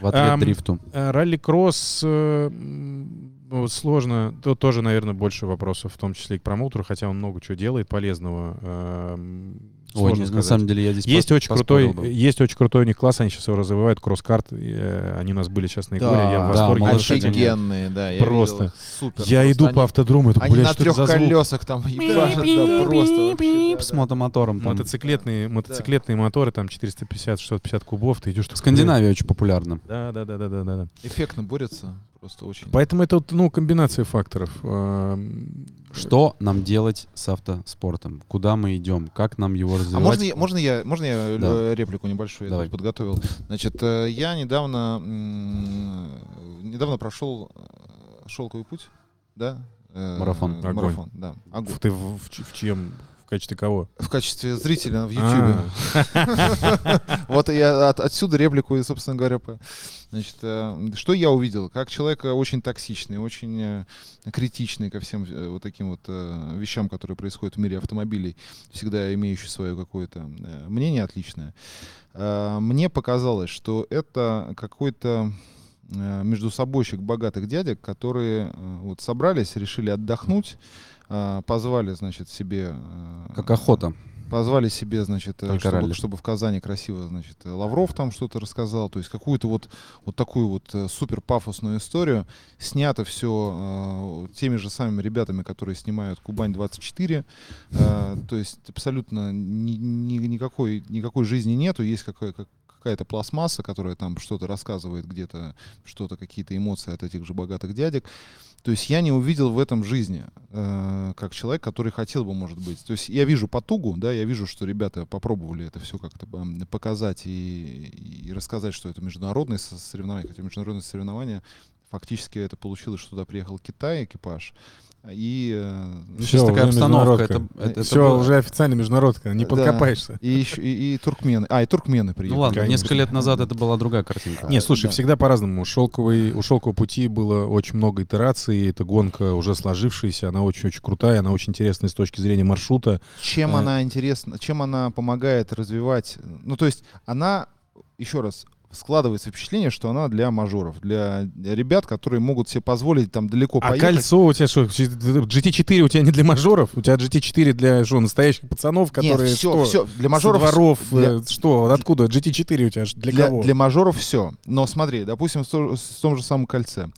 В ответ Ам, дрифту. Э, Ралли-кросс э, м, ну, сложно. Тут тоже, наверное, больше вопросов, в том числе и к промоутеру, хотя он много чего делает полезного. Эм, Ой, нет, на самом деле я здесь Есть очень крутой, бы. есть очень крутой у них класс, они сейчас его развивают, кросс-карт. э, Они у нас были сейчас на Егоре, я в Да, восторге. да, Офигенные, да. я Просто. видел. Супер. Я просто иду они- по автодрому, это, Они блядь, на что это трех за звук? колесах там ебашат, да, просто вообще, да, С да. мотомотором там. Мотоциклетные, мотоциклетные моторы, там 450-650 кубов, ты идешь... В Скандинавии очень популярно. Да, да, да, да, да, да. да. Эффектно борются, просто очень. Поэтому это, вот, ну, комбинация факторов. Эм, Что нам делать с автоспортом? Куда мы идем? Как нам его А развивать? можно я, можно я, можно я Да. э, реплику небольшую Давай. подготовил? Значит, э, я недавно, недавно прошел э, шелковый путь, да? Марафон. Огонь. Марафон, да. Огонь. Ты в, в в чьем? В качестве кого? В качестве зрителя в А. YouTube. Вот я от- отсюда реплику, собственно говоря, значит, э, что я увидел? Как человек э, очень токсичный, очень э, критичный ко всем вот таким вот вещам, которые происходят в мире автомобилей, всегда имеющий свое какое-то мнение отличное. Мне показалось, что это какой-то между собойщик богатых дядек, которые вот собрались, решили отдохнуть, э, позвали, значит, себе... э, Как охота. Позвали себе, значит, э, чтобы, чтобы в Казани красиво, значит, э, Лавров там что-то рассказал, то есть какую-то вот, вот такую вот э, супер пафосную историю. Снято все теми же самыми ребятами, которые снимают Кубань-24, э, то есть абсолютно ни- ни- никакой, никакой жизни нету, есть какая- как- какая-то пластмасса, которая там что-то рассказывает где-то, что-то, какие-то эмоции от этих же богатых дядек. То есть я не увидел в этом жизни, э, как человек, который хотел бы, может быть. То есть я вижу потугу, да, я вижу, что ребята попробовали это все как-то показать и, и рассказать, что это международные со- соревнования, хотя международные соревнования фактически это получилось, что туда приехал Китай, экипаж, и, э, Ну, сейчас такая обстановка. Это, это- это Все, было- уже официально международка, не Да. подкопаешься. и, еще- и, и туркмены. А, и туркмены приехали. Ну ладно, конечно. несколько лет назад это была другая картинка. Не, слушай, да. всегда по-разному. У шелковой, у шелкового пути было очень много итераций. Эта гонка уже сложившаяся, она очень-очень крутая, она очень интересная с точки зрения маршрута. Чем Э. она интересна, чем она помогает развивать, ну то есть она, еще раз, складывается впечатление, что она для мажоров, для ребят, которые могут себе позволить там далеко А поехать. кольцо у тебя что? GT4 у тебя не для мажоров? У тебя GT4 для что, настоящих пацанов, которые Нет, все, что? все, для мажоров дворов, для- э, что? Откуда? GT4 у тебя для, для, кого? для мажоров все. Но смотри, допустим, в том же самом кольце.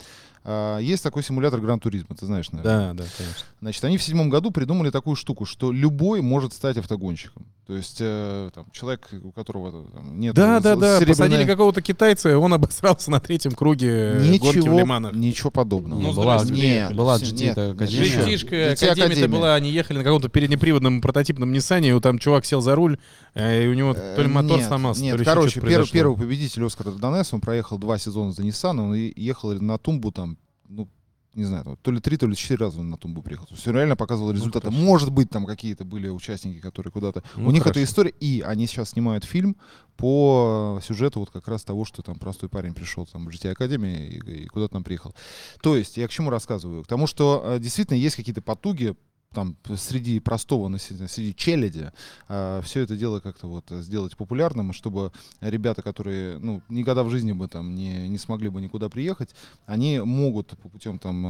А, есть такой симулятор Гран-туризма, ты знаешь, наверное. Да, да, конечно. Значит, они в седьмом году придумали такую штуку, что любой может стать автогонщиком. То есть э, там, человек, у которого там, нет Да, да, да. серебряной- Посадили какого-то китайца, он обосрался на третьем круге э, гонки в Ничего, Лиманах. ничего подобного. Ну, была, здравствуйте. Нет, была нет, GT нет, академия. еще. Житишка, GT академия-то Академия. была, они ехали на каком-то переднеприводном прототипном Ниссане, и там чувак сел за руль, э, и у него то ли Э, мотор нет, сломался, Нет, то ли короче, пер- первый победитель Оскара Донес, он проехал два сезона за Nissan, он и- ехал на тумбу там, ну, не знаю, там, то ли три, то ли четыре раза он на тумбу приехал. Он реально показывал результаты. хорошо. Может быть, там какие-то были участники, которые куда-то... Ну, У них хорошо. эта история, и они сейчас снимают фильм по сюжету вот как раз того, что там простой парень пришел там в GT Академии и, и куда-то там приехал. То есть я к чему рассказываю? К тому, что э, действительно есть какие-то потуги там среди простого населения, среди челяди, все это дело как-то вот сделать популярным, чтобы ребята, которые ну, никогда в жизни бы там не, не смогли бы никуда приехать, они могут по путем там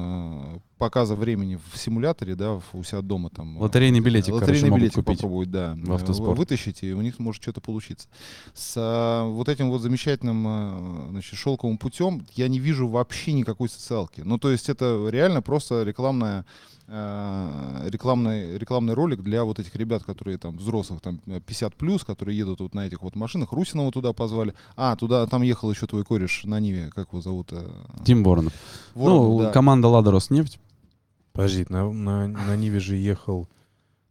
э, показа времени в симуляторе, да, у себя дома там. э, Лотерейный билетик, Лотерейный короче, билетик купить. попробовать, да, в автоспорт. вы- вытащить, и у них может что-то получиться. С а, вот этим вот замечательным э, значит, шелковым путем я не вижу вообще никакой социалки. Ну, то есть это реально просто рекламная рекламный, рекламный ролик для вот этих ребят, которые там взрослых, там 50 плюс, которые едут вот на этих вот машинах. Русинова туда позвали. А, туда там ехал еще твой кореш на Ниве, как его зовут? э, Тим Воронов. Воронов, ну, да. команда Лада Роснефть. Подожди, на, на, на Ниве же ехал...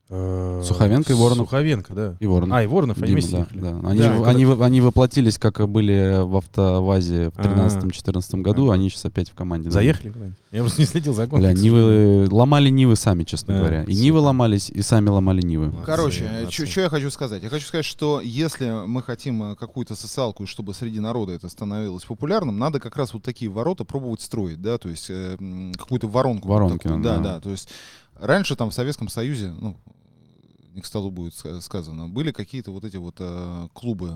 э, Суховенко и Воронов. Суховенко, да. И Воронов. А, и Воронов, они Дима, вместе да, ехали. да. Они, Да, в- когда- они, в- они воплотились, как были в автовазе в А. 13-14 году, А. они сейчас опять в команде. да. Заехали куда-нибудь? Я просто не следил за Бля. Нивы, ломали Нивы сами, честно Да, говоря. И супер. Нивы ломались, и сами ломали Нивы. Молодцы, Короче, молодцы. что я хочу сказать? Я хочу сказать, что если мы хотим э, какую-то социалку, чтобы среди народа это становилось популярным, надо как раз вот такие ворота пробовать строить, да, то есть э, какую-то воронку. Воронки такую. да, да. да, то есть раньше там в Советском Союзе, ну, не к столу будет ска- сказано, были какие-то вот эти вот э, клубы.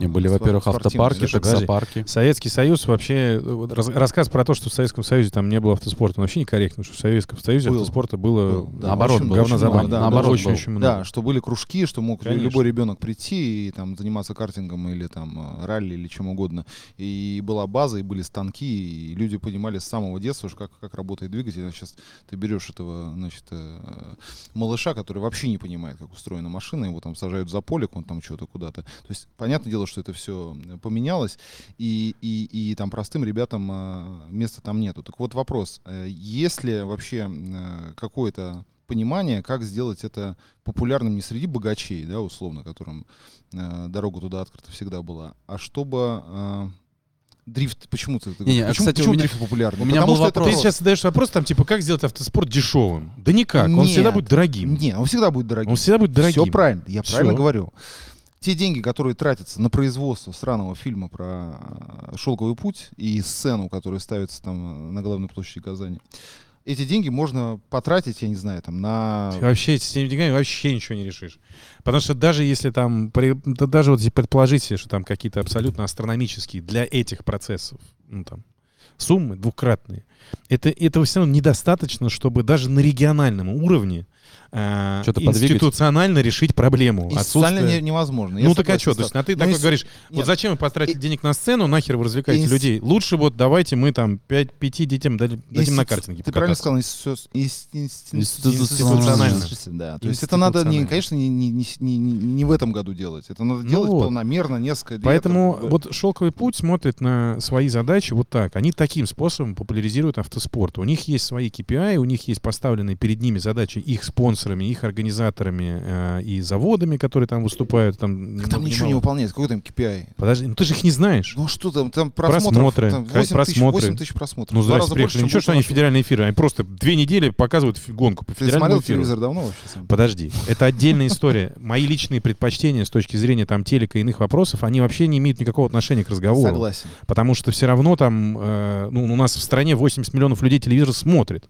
э, были, во-первых, автопарки, таксопарки. Советский Союз вообще... э, вот раз- рассказ про то, что в Советском Союзе там не было автоспорта, он вообще некорректно, что в Советском Союзе Был. автоспорта было... Был, да, наоборот, очень- много, да, наоборот, очень, очень много. Да, что были кружки, что мог Конечно. любой ребенок прийти и там заниматься картингом или там э, ралли или чем угодно. И была база, и были станки, и люди понимали с самого детства, что как, как работает двигатель. Сейчас ты берешь этого, значит, э, малыша, который вообще не понимает, как устроена машина, его там сажают за полик, он там что-то куда-то. То есть, понятное дело, что это все поменялось, и, и, и там простым ребятам э, места там нету. Так вот вопрос, э, есть ли вообще э, какое-то понимание, как сделать это популярным не среди богачей, да, условно, которым э, дорога туда открыта всегда была, а чтобы э, дрифт, почему ты, ты Не-не, говоришь, а, почему, кстати, почему у меня- дрифт популярный? у меня Потому был вопрос. Ты сейчас задаешь вопрос, там, типа, как сделать автоспорт дешевым? Да никак, он Нет. всегда будет дорогим. Не, он всегда будет дорогим. Он всегда будет дорогим. Все правильно, я Всё. правильно говорю. Те деньги, которые тратятся на производство сраного фильма про э, шелковый путь и сцену, которая ставится там на главной площади Казани, эти деньги можно потратить, я не знаю, там на Вообще с этими деньгами вообще ничего не решишь. Потому что даже если там, даже вот себе, что там какие-то абсолютно астрономические для этих процессов, ну там, суммы двукратные, это, этого все равно недостаточно, чтобы даже на региональном уровне э, Что-то подвигать. институционально решить проблему. и социально Отсутствие- не- невозможно. Я Ну так а что? То есть, а ты Но такой есть- говоришь, вот нет. зачем вы потратите И- денег на сцену, нахер вы развлекаете Инс- людей? Лучше вот давайте мы там 5, пяти детям дадим, дадим на картинге Ты правильно сказал, институ- инс- инс- Институционально. Да, то есть это надо, не, Институционально. конечно, не, не, не, не- не в этом году делать. Это надо Ну делать вот. полномерно, несколько лет. Поэтому Это- вот «Шелковый путь» смотрит на свои задачи вот так. Они таким способом популяризируют автоспорт. У них есть свои KPI, у них есть поставленные перед ними задачи их спонсорами, их организаторами э, и заводами, которые там выступают. Там, там ни ничего не мало. выполняется. Какой там KPI? Подожди, ну ты же их не знаешь. Ну что там, там просмотров, Просмотры, там 8 тысяч, просмотры. 8 тысяч просмотров. Ну, здрасте, приехали. больше, Ничего, что они федеральные эфиры. Они просто две недели показывают гонку по нашего. Ты федеральному смотрел эфиру. телевизор давно вообще сам? Подожди, это отдельная история. Мои личные предпочтения с точки зрения там телека и иных вопросов, они вообще не имеют никакого отношения к разговору. Согласен. Потому что все равно там, э, ну, у нас в стране 80 миллионов людей телевизор смотрит.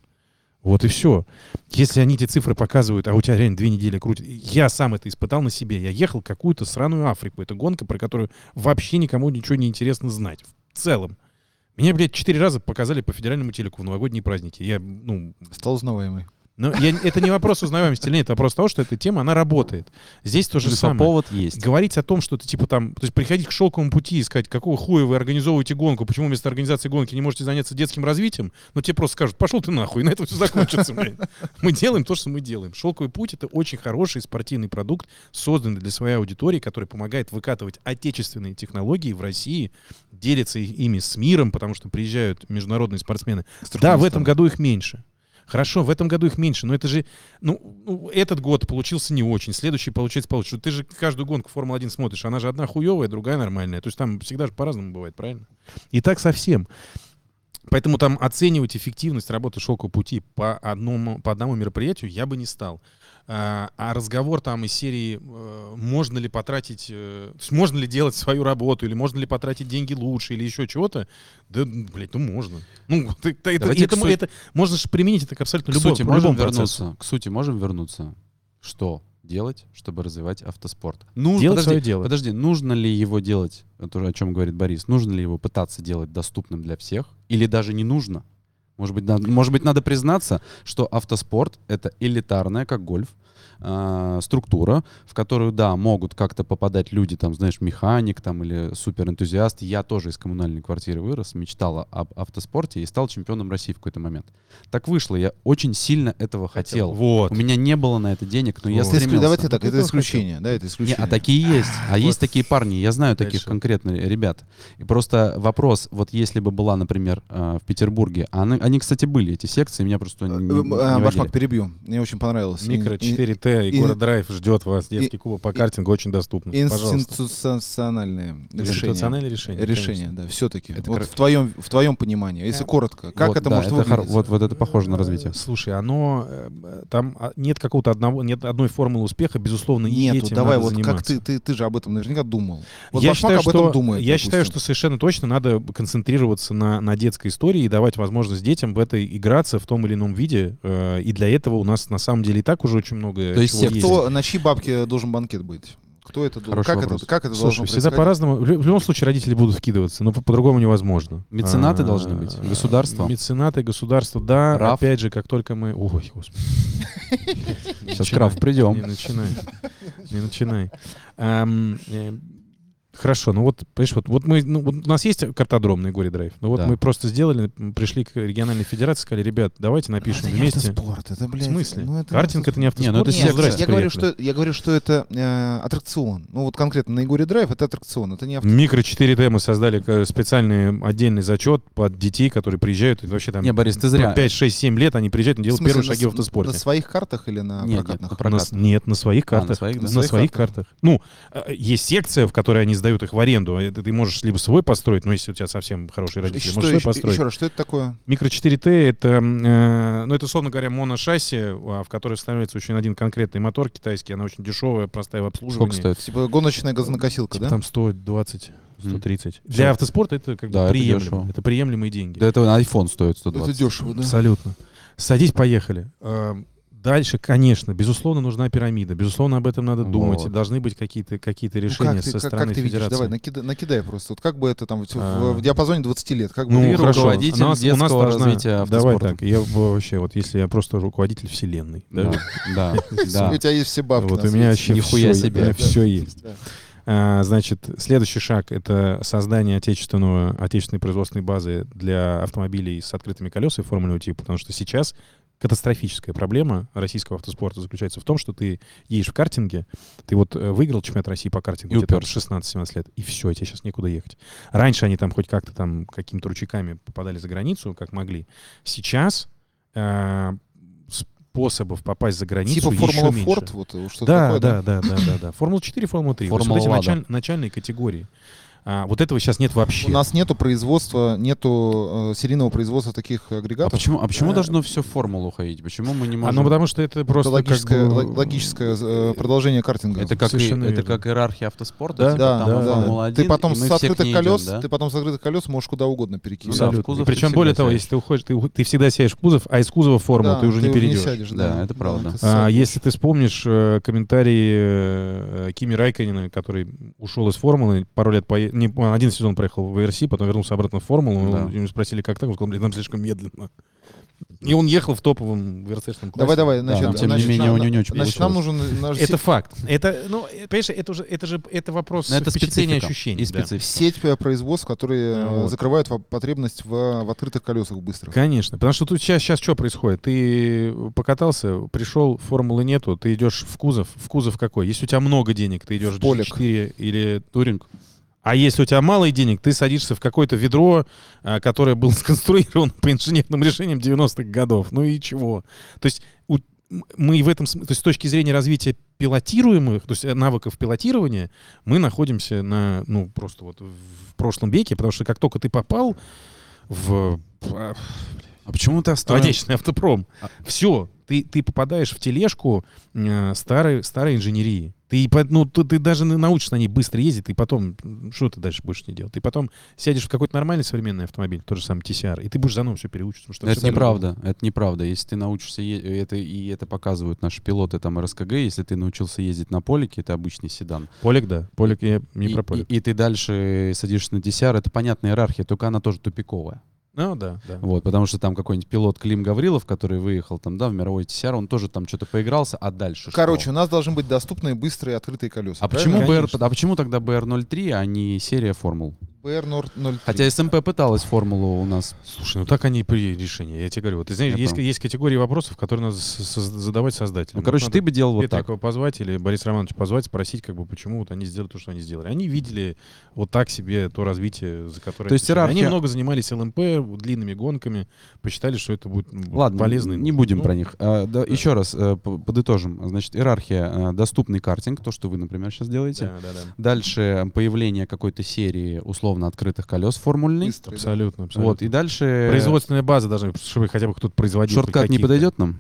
Вот и все. Если они эти цифры показывают, а у тебя реально две недели крутят. Я сам это испытал на себе. Я ехал в какую-то сраную Африку. Это гонка, про которую вообще никому ничего не интересно знать. В целом. Меня, блядь, четыре раза показали по федеральному телеку в новогодние праздники. Я, ну, Стал узнаваемый. Но я, это не вопрос узнаваемости или нет, это вопрос того, что эта тема, она работает. Здесь то же самое. повод есть. Говорить о том, что ты типа там, то есть приходить к шелковому пути и сказать, какого хуя вы организовываете гонку, почему вместо организации гонки не можете заняться детским развитием, ну тебе просто скажут, пошел ты нахуй, и на этом все закончится. блядь. Мы делаем то, что мы делаем. Шелковый путь это очень хороший спортивный продукт, созданный для своей аудитории, который помогает выкатывать отечественные технологии в России, делится ими с миром, потому что приезжают международные спортсмены. Да, в этом году их меньше. Хорошо, в этом году их меньше, но это же, ну, этот год получился не очень, следующий получается получше. Ты же каждую гонку Формулы-1 смотришь, она же одна хуевая, другая нормальная. То есть там всегда же по-разному бывает, правильно? И так совсем. Поэтому там оценивать эффективность работы шелкового пути по одному, по одному мероприятию я бы не стал. А, а разговор там из серии, э, можно ли потратить, э, то есть можно ли делать свою работу, или можно ли потратить деньги лучше, или еще чего-то, да, блядь, ну можно. Ну, это, это, это, сути- это- можно же применить это к абсолютно К любому, сути, можем любому процессу. вернуться. К сути, можем вернуться. Что делать, чтобы развивать автоспорт? Ну, Делать подожди, свое дело. подожди, нужно ли его делать, о чем говорит Борис, нужно ли его пытаться делать доступным для всех, или даже не нужно? Может быть, надо, может быть, надо признаться, что автоспорт — это элитарная, как гольф, а, структура, в которую, да, могут как-то попадать люди, там, знаешь, механик там или суперэнтузиаст. Я тоже из коммунальной квартиры вырос, мечтала об автоспорте и стал чемпионом России в какой-то момент. Так вышло, я очень сильно этого хотел. Вот. У меня не было на это денег, но я Вот. Это исклю- стремился. Давайте так, это исключение, да, это Не, исключение. а такие есть. А есть вот. такие парни. Я знаю таких Дальше. конкретно ребят. И просто вопрос, вот если бы была, например, э, в Петербурге, а они, они, кстати, были, эти секции, меня просто не, не- Э, не э, Башмак, водили. перебью. Мне очень понравилось. Микро И- и- 4Т и, и- город Драйв ждет вас. Детский клуб по картингу очень доступно. Институциональное решение. Институциональное решение. Решение, конечно. да, все-таки. Это Вот кор- в твоем, в твоем понимании, если коротко, как Вот, это да, может это хор- выглядеть? вот, вот это похоже на развитие. Э, Слушай, оно э, там а, нет какого-то одного, нет одной формулы успеха, безусловно, и Нету, этим давай вот как ты, ты, ты же об этом наверняка думал. Вот я считаю, об этом что, думает. я считаю, что совершенно точно надо концентрироваться на, на детской истории и давать возможность детям в этой играться в том или ином виде. э, И для этого у нас на самом деле и так уже очень много То есть. Кто, на чьи бабки должен банкет быть? Кто это должен? Как вопрос. это, как это Слушай, должно всегда по-разному. В лю- в любом случае родители будут вкидываться, но по- по-другому невозможно. Меценаты А, должны быть? Государство? Меценаты, государство, да. РАФ? Опять же, как только мы... Ой, господи. Сейчас к придем. Не начинай. Не начинай. Хорошо, ну вот, понимаешь, вот, вот мы, ну, вот у нас есть картодром на Горе Драйв, ну вот Да. мы просто сделали, пришли к региональной федерации, сказали, ребят, давайте напишем Это не вместе. автоспорт, это, В блядь, смысле? ну, это Картинг это не автоспорт. Не, ну это Нет, здрасте, я, говорю, что, я говорю, что это э, аттракцион. Ну вот конкретно на Егоре Драйв это аттракцион, это не авто. Микро 4Т мы создали э, специальный отдельный зачет под детей, которые приезжают, и вообще там Не, Борис, ты зря. 5, 6, 7 лет они приезжают и В делают смысле, первые на шаги в с- автоспорте. На своих картах или на Нет, нет, прокатных? на На прокат. с- нет, на своих А, на картах. своих, да. на своих своих картах. картах. Ну, э, есть секция, в которой они сдают их в аренду. это Ты можешь либо свой построить, но если у тебя совсем хорошие родители, Что можешь свой еще, построить. еще раз, что это такое? Микро 4Т это, э, ну это, условно говоря, моношасси, а, в которой ставится очень один конкретный мотор китайский. Она очень дешевая, простая в обслуживании. Сколько стоит? Типа гоночная газонокосилка, Типа да? Там 120, Мгм. 130. Всё. Для автоспорта это как бы Да, это приемлемо. дешево. Это приемлемые деньги. Да это iPhone стоит 120. Это дешево, да? Абсолютно. Садись, поехали. Дальше, конечно, безусловно, нужна пирамида. Безусловно, об этом надо думать. Вот. И должны быть какие-то какие Ну, решения как ты, со как, стороны как ты видишь? федерации. Давай, накидай, накидай просто. Вот как бы это там в, А. в диапазоне 20 лет, как бы Ну, хорошо. руководитель. У нас, у нас детского должна... развития Давай автоспорта. так. Я бы вообще, вот если я просто руководитель вселенной. да, Да. У тебя есть все бабки Вот у меня вообще Нихуя себе. у меня все есть. А, Значит, следующий шаг — это создание отечественного, отечественной производственной базы для автомобилей с открытыми колесами формульного типа, потому что сейчас катастрофическая проблема российского автоспорта заключается в том, что ты едешь в картинге, ты вот э, выиграл чемпионат России по картингу, уперся. 16-17 лет, и все, тебе сейчас некуда ехать. Раньше они там хоть как-то там какими-то ручейками попадали за границу, как могли. Сейчас э, способов попасть за границу Типа еще Формула меньше. Форд, вот э, что Да, такое, да, да, да, да, да. Формула 4, Формула 3. Вот Формула эти Лада. началь- начальные категории. А, вот этого сейчас нет вообще. У нас нету производства, нету э, серийного производства таких А агрегатов. почему, а почему Э, должно все в формулу ходить? Почему мы не А, можем... ну потому что это Это просто логическое, как бы- ло- логическое э, продолжение картинга. Это как, и- это как иерархия автоспорта, Да, типа, да, там да, да. Формула-1, Ты потом с открытых колес, идем, да? ты потом с открытых колес можешь куда угодно перекинуть. Ну да, кузов ты причем более того, сядешь. если ты уходишь, ты, ты всегда сядешь в кузов, а из кузова в форму Да, ты уже не перейдешь. сядешь, Да, это правда. ты А, если ты вспомнишь э, комментарии э, Кими Райконина, который ушел из формулы, пару лет пое... не, он один сезон проехал в ВРС, потом вернулся обратно в формулу, Да. ему спросили, как так, он сказал, блин, нам слишком медленно. И он ехал в топовом ВРЦшном классе. Давай, давай, Да, значит, да. тем не значит, менее, нам- у него не очень значит, нам нужен наш Это факт. Это, ну, э, понимаешь, это уже, это же, это вопрос Но это впечатления, ощущений. И да. специфика. сеть э, производств, которые э, Вот. закрывают потребность в, в открытых колесах быстрых. Конечно, потому что тут сейчас, сейчас что происходит? Ты покатался, пришел, формулы нету, ты идешь в кузов. В кузов какой? Если у тебя много денег, ты идешь В в полик. G4 или Туринг. А если у тебя мало денег, ты садишься в какое-то ведро, а, которое было сконструировано по инженерным решениям 90-х годов. Ну и чего? То есть у- мы в этом, то есть с точки зрения развития пилотируемых, то есть э, навыков пилотирования, мы находимся на, ну, просто вот в прошлом веке, потому что как только ты попал в а, А почему ты оставил? Отечественный автопром. А- Все, ты, ты попадаешь в тележку э, старой, старой инженерии. Ты, ну, ты, ты даже на- научишься на ней быстро ездить, и потом, что ты дальше будешь не делать? Ты потом сядешь в какой-то нормальный современный автомобиль, тот же самый TCR, и ты будешь заново все переучиться. потому что Это неправда, это неправда. Если ты научишься, е- это, и это показывают наши пилоты там РСКГ, если ты научился ездить на полике, это обычный седан. Полик, да. Полик, я не и, про полик. и- и ты дальше садишься на TCR, это понятная иерархия, только она тоже тупиковая. Ну, да, да. Вот, потому что там какой-нибудь пилот Клим Гаврилов, который выехал там, да, в мировой TCR, он тоже там что-то поигрался, а дальше Короче, что? у нас должны быть доступные, быстрые, открытые колеса. А почему, правильно? BR, а почему тогда BR03, а не серия формул? BR03? Хотя СМП пыталась формулу у нас. Слушай, ну так они и при решении, я тебе говорю. Вот, ты знаешь, есть, есть категории вопросов, которые надо задавать создателям. Ну, короче, Надо ты бы делал вот так. Позвать или Борис Романович позвать, спросить, как бы, почему вот они сделали то, что они сделали. Они видели вот так себе то развитие, за которое... То есть отвечали. Они иерархия- много занимались ЛМП, длинными гонками, посчитали, что это будет Ладно, полезно. не будем Ну, про них. А, да, Еще раз э, п- подытожим. Значит, иерархия, э, доступный картинг, то, что вы, например, сейчас делаете. Да, да, да. Дальше появление какой-то серии условно открытых колес формульной. Быстрые, да. Абсолютно, абсолютно. Вот, и дальше... Производственная база должна, чтобы хотя бы кто-то производил. Шорткат не подойдет нам?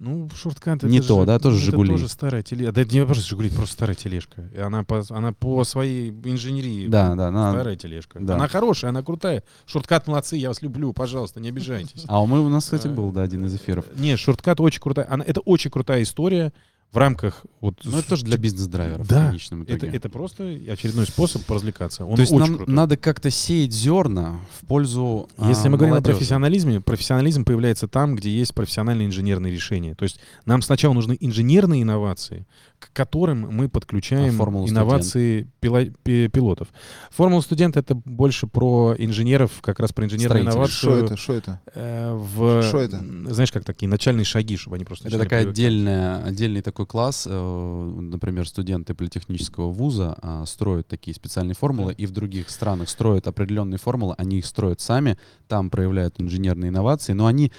Ну, шорткат Не это то, же- да, тоже это «Жигули». тоже старая тележка. Да это не просто Жигули, просто старая тележка. И она по, она по своей инженерии Да, да. на- старая тележка. да. Она хорошая, она крутая. Шорткат молодцы, я вас люблю, пожалуйста, не обижайтесь. А у мы, у нас, кстати, был, да, один из эфиров. Не, шорткат очень крутая. Она, это очень крутая история в рамках вот. Ну, это тоже для бизнес-драйверов Да, в конечном итоге. Это, это просто очередной способ поразвлекаться. Он То есть очень нам крутой. надо как-то сеять зерна в пользу Если а, мы говорим о профессионализме, профессионализм появляется там, где есть профессиональные инженерные решения. То есть нам сначала нужны инженерные инновации, к которым мы подключаем А инновации пила- пи- пилотов. Формула студента это больше про инженеров, как раз про инженерные Строителей. инновации. Что это? Что это? э, в, Что это? Знаешь, как такие начальные шаги, чтобы они просто Это такая привыкать. отдельная, отдельный такой класс. э, Например, студенты политехнического вуза а, строят такие специальные формулы, и в других странах строят определенные формулы, они их строят сами, там проявляют инженерные инновации, но они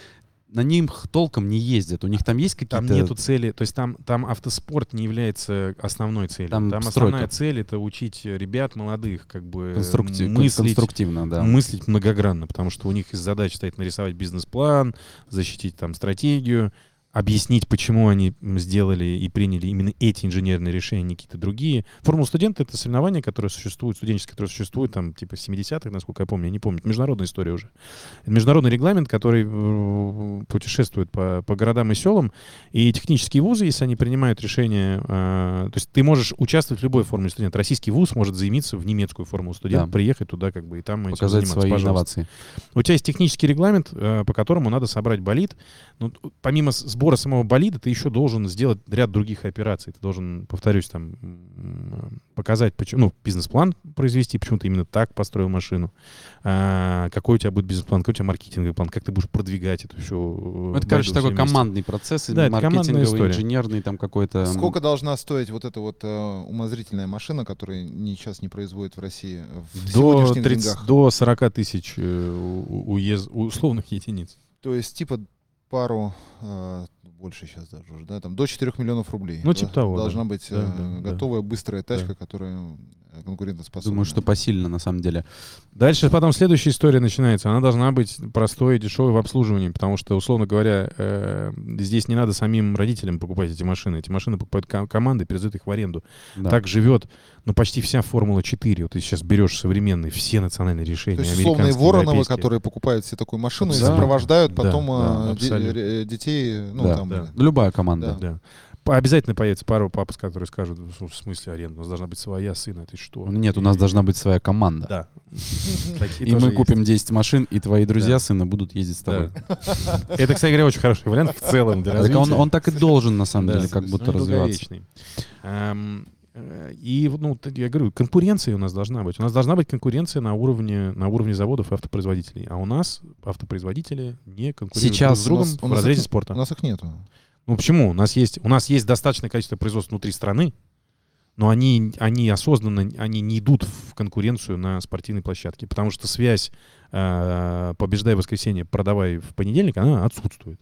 на них толком не ездят. У них там есть Там какие-то... нету цели, то есть там, там автоспорт не является основной целью. Там Там, стройка. основная цель это учить ребят молодых, как бы конструктив- мыслить, конструктивно, да. мыслить многогранно, потому что у них из задач стоит нарисовать бизнес-план, защитить там стратегию, объяснить, почему они сделали и приняли именно эти инженерные решения, не какие-то другие. Формула студента — это соревнование, которое существует, студенческое, которое существует там типа 70-х, насколько я помню, я не помню. Это международная история уже. Это международный регламент, который э, путешествует по, по городам и селам, и технические вузы, если они принимают решение, э, то есть ты можешь участвовать в любой формуле студента. Российский вуз может заимиться в немецкую формулу студента, Да. приехать туда как бы и там Показать заниматься. свои Пожалуйста. инновации. У тебя есть технический регламент, э, по которому надо собрать болид. Ну, помимо с- сбора самого болида, ты еще должен сделать ряд других операций. Ты должен, повторюсь, там показать, почему, ну, бизнес-план произвести, почему ты именно так построил машину, а, какой у тебя будет бизнес-план, какой у тебя маркетинговый план, как ты будешь продвигать это все. Ну, Это, короче, такой командный процесс, Да, маркетинговый, инженерный, там какой-то... Сколько должна стоить вот эта вот э, умозрительная машина, которая ни- сейчас не производит в России э, в До, сегодняшних 30, деньгах? до 40 тысяч э, уез- условных единиц. То есть типа пару, э, больше сейчас даже уже, да, там до 4 миллионов рублей. Ну, да, типа того, Должна да. быть Да, э, да, да. готовая быстрая тачка, Да. которая э, конкурентоспособна. Думаю, что посильно, на самом деле. Дальше потом следующая история начинается. Она должна быть простой и дешевой в обслуживании, потому что, условно говоря, э, здесь не надо самим родителям покупать эти машины. Эти машины покупают ко- команды, передают их в аренду. Да. Так живет, ну, почти вся Формула-4. Вот ты сейчас берешь современные, все национальные решения. То есть условные европейские. которые покупают себе такую машину и Да. сопровождают Да, потом да, э, де- ре- детей, ну Да, там, да. э, Любая команда. Да. Да. Обязательно появится пару пап, которые скажут, «Ну, в смысле аренда, у нас должна быть своя сына, ты что? Нет, у нас И- должна быть своя команда. Да. И мы купим 10 машин, и твои друзья сына будут ездить с тобой. Это, кстати говоря, очень хороший вариант в целом он, развития. он так и должен, на самом деле, как будто развиваться. Э, И, вот, ну, я говорю, конкуренция у нас должна быть. У нас должна быть конкуренция на уровне, на уровне заводов и автопроизводителей. А у нас автопроизводители не конкурируют Сейчас друг у с нас- другом у в нас разрезе их- спорта. У нас их нету. Ну почему? У нас есть, у нас есть достаточное количество производств внутри страны, но они, они осознанно они не идут в конкуренцию на спортивной площадке, потому что связь э, побеждай в воскресенье, продавай в понедельник, она отсутствует.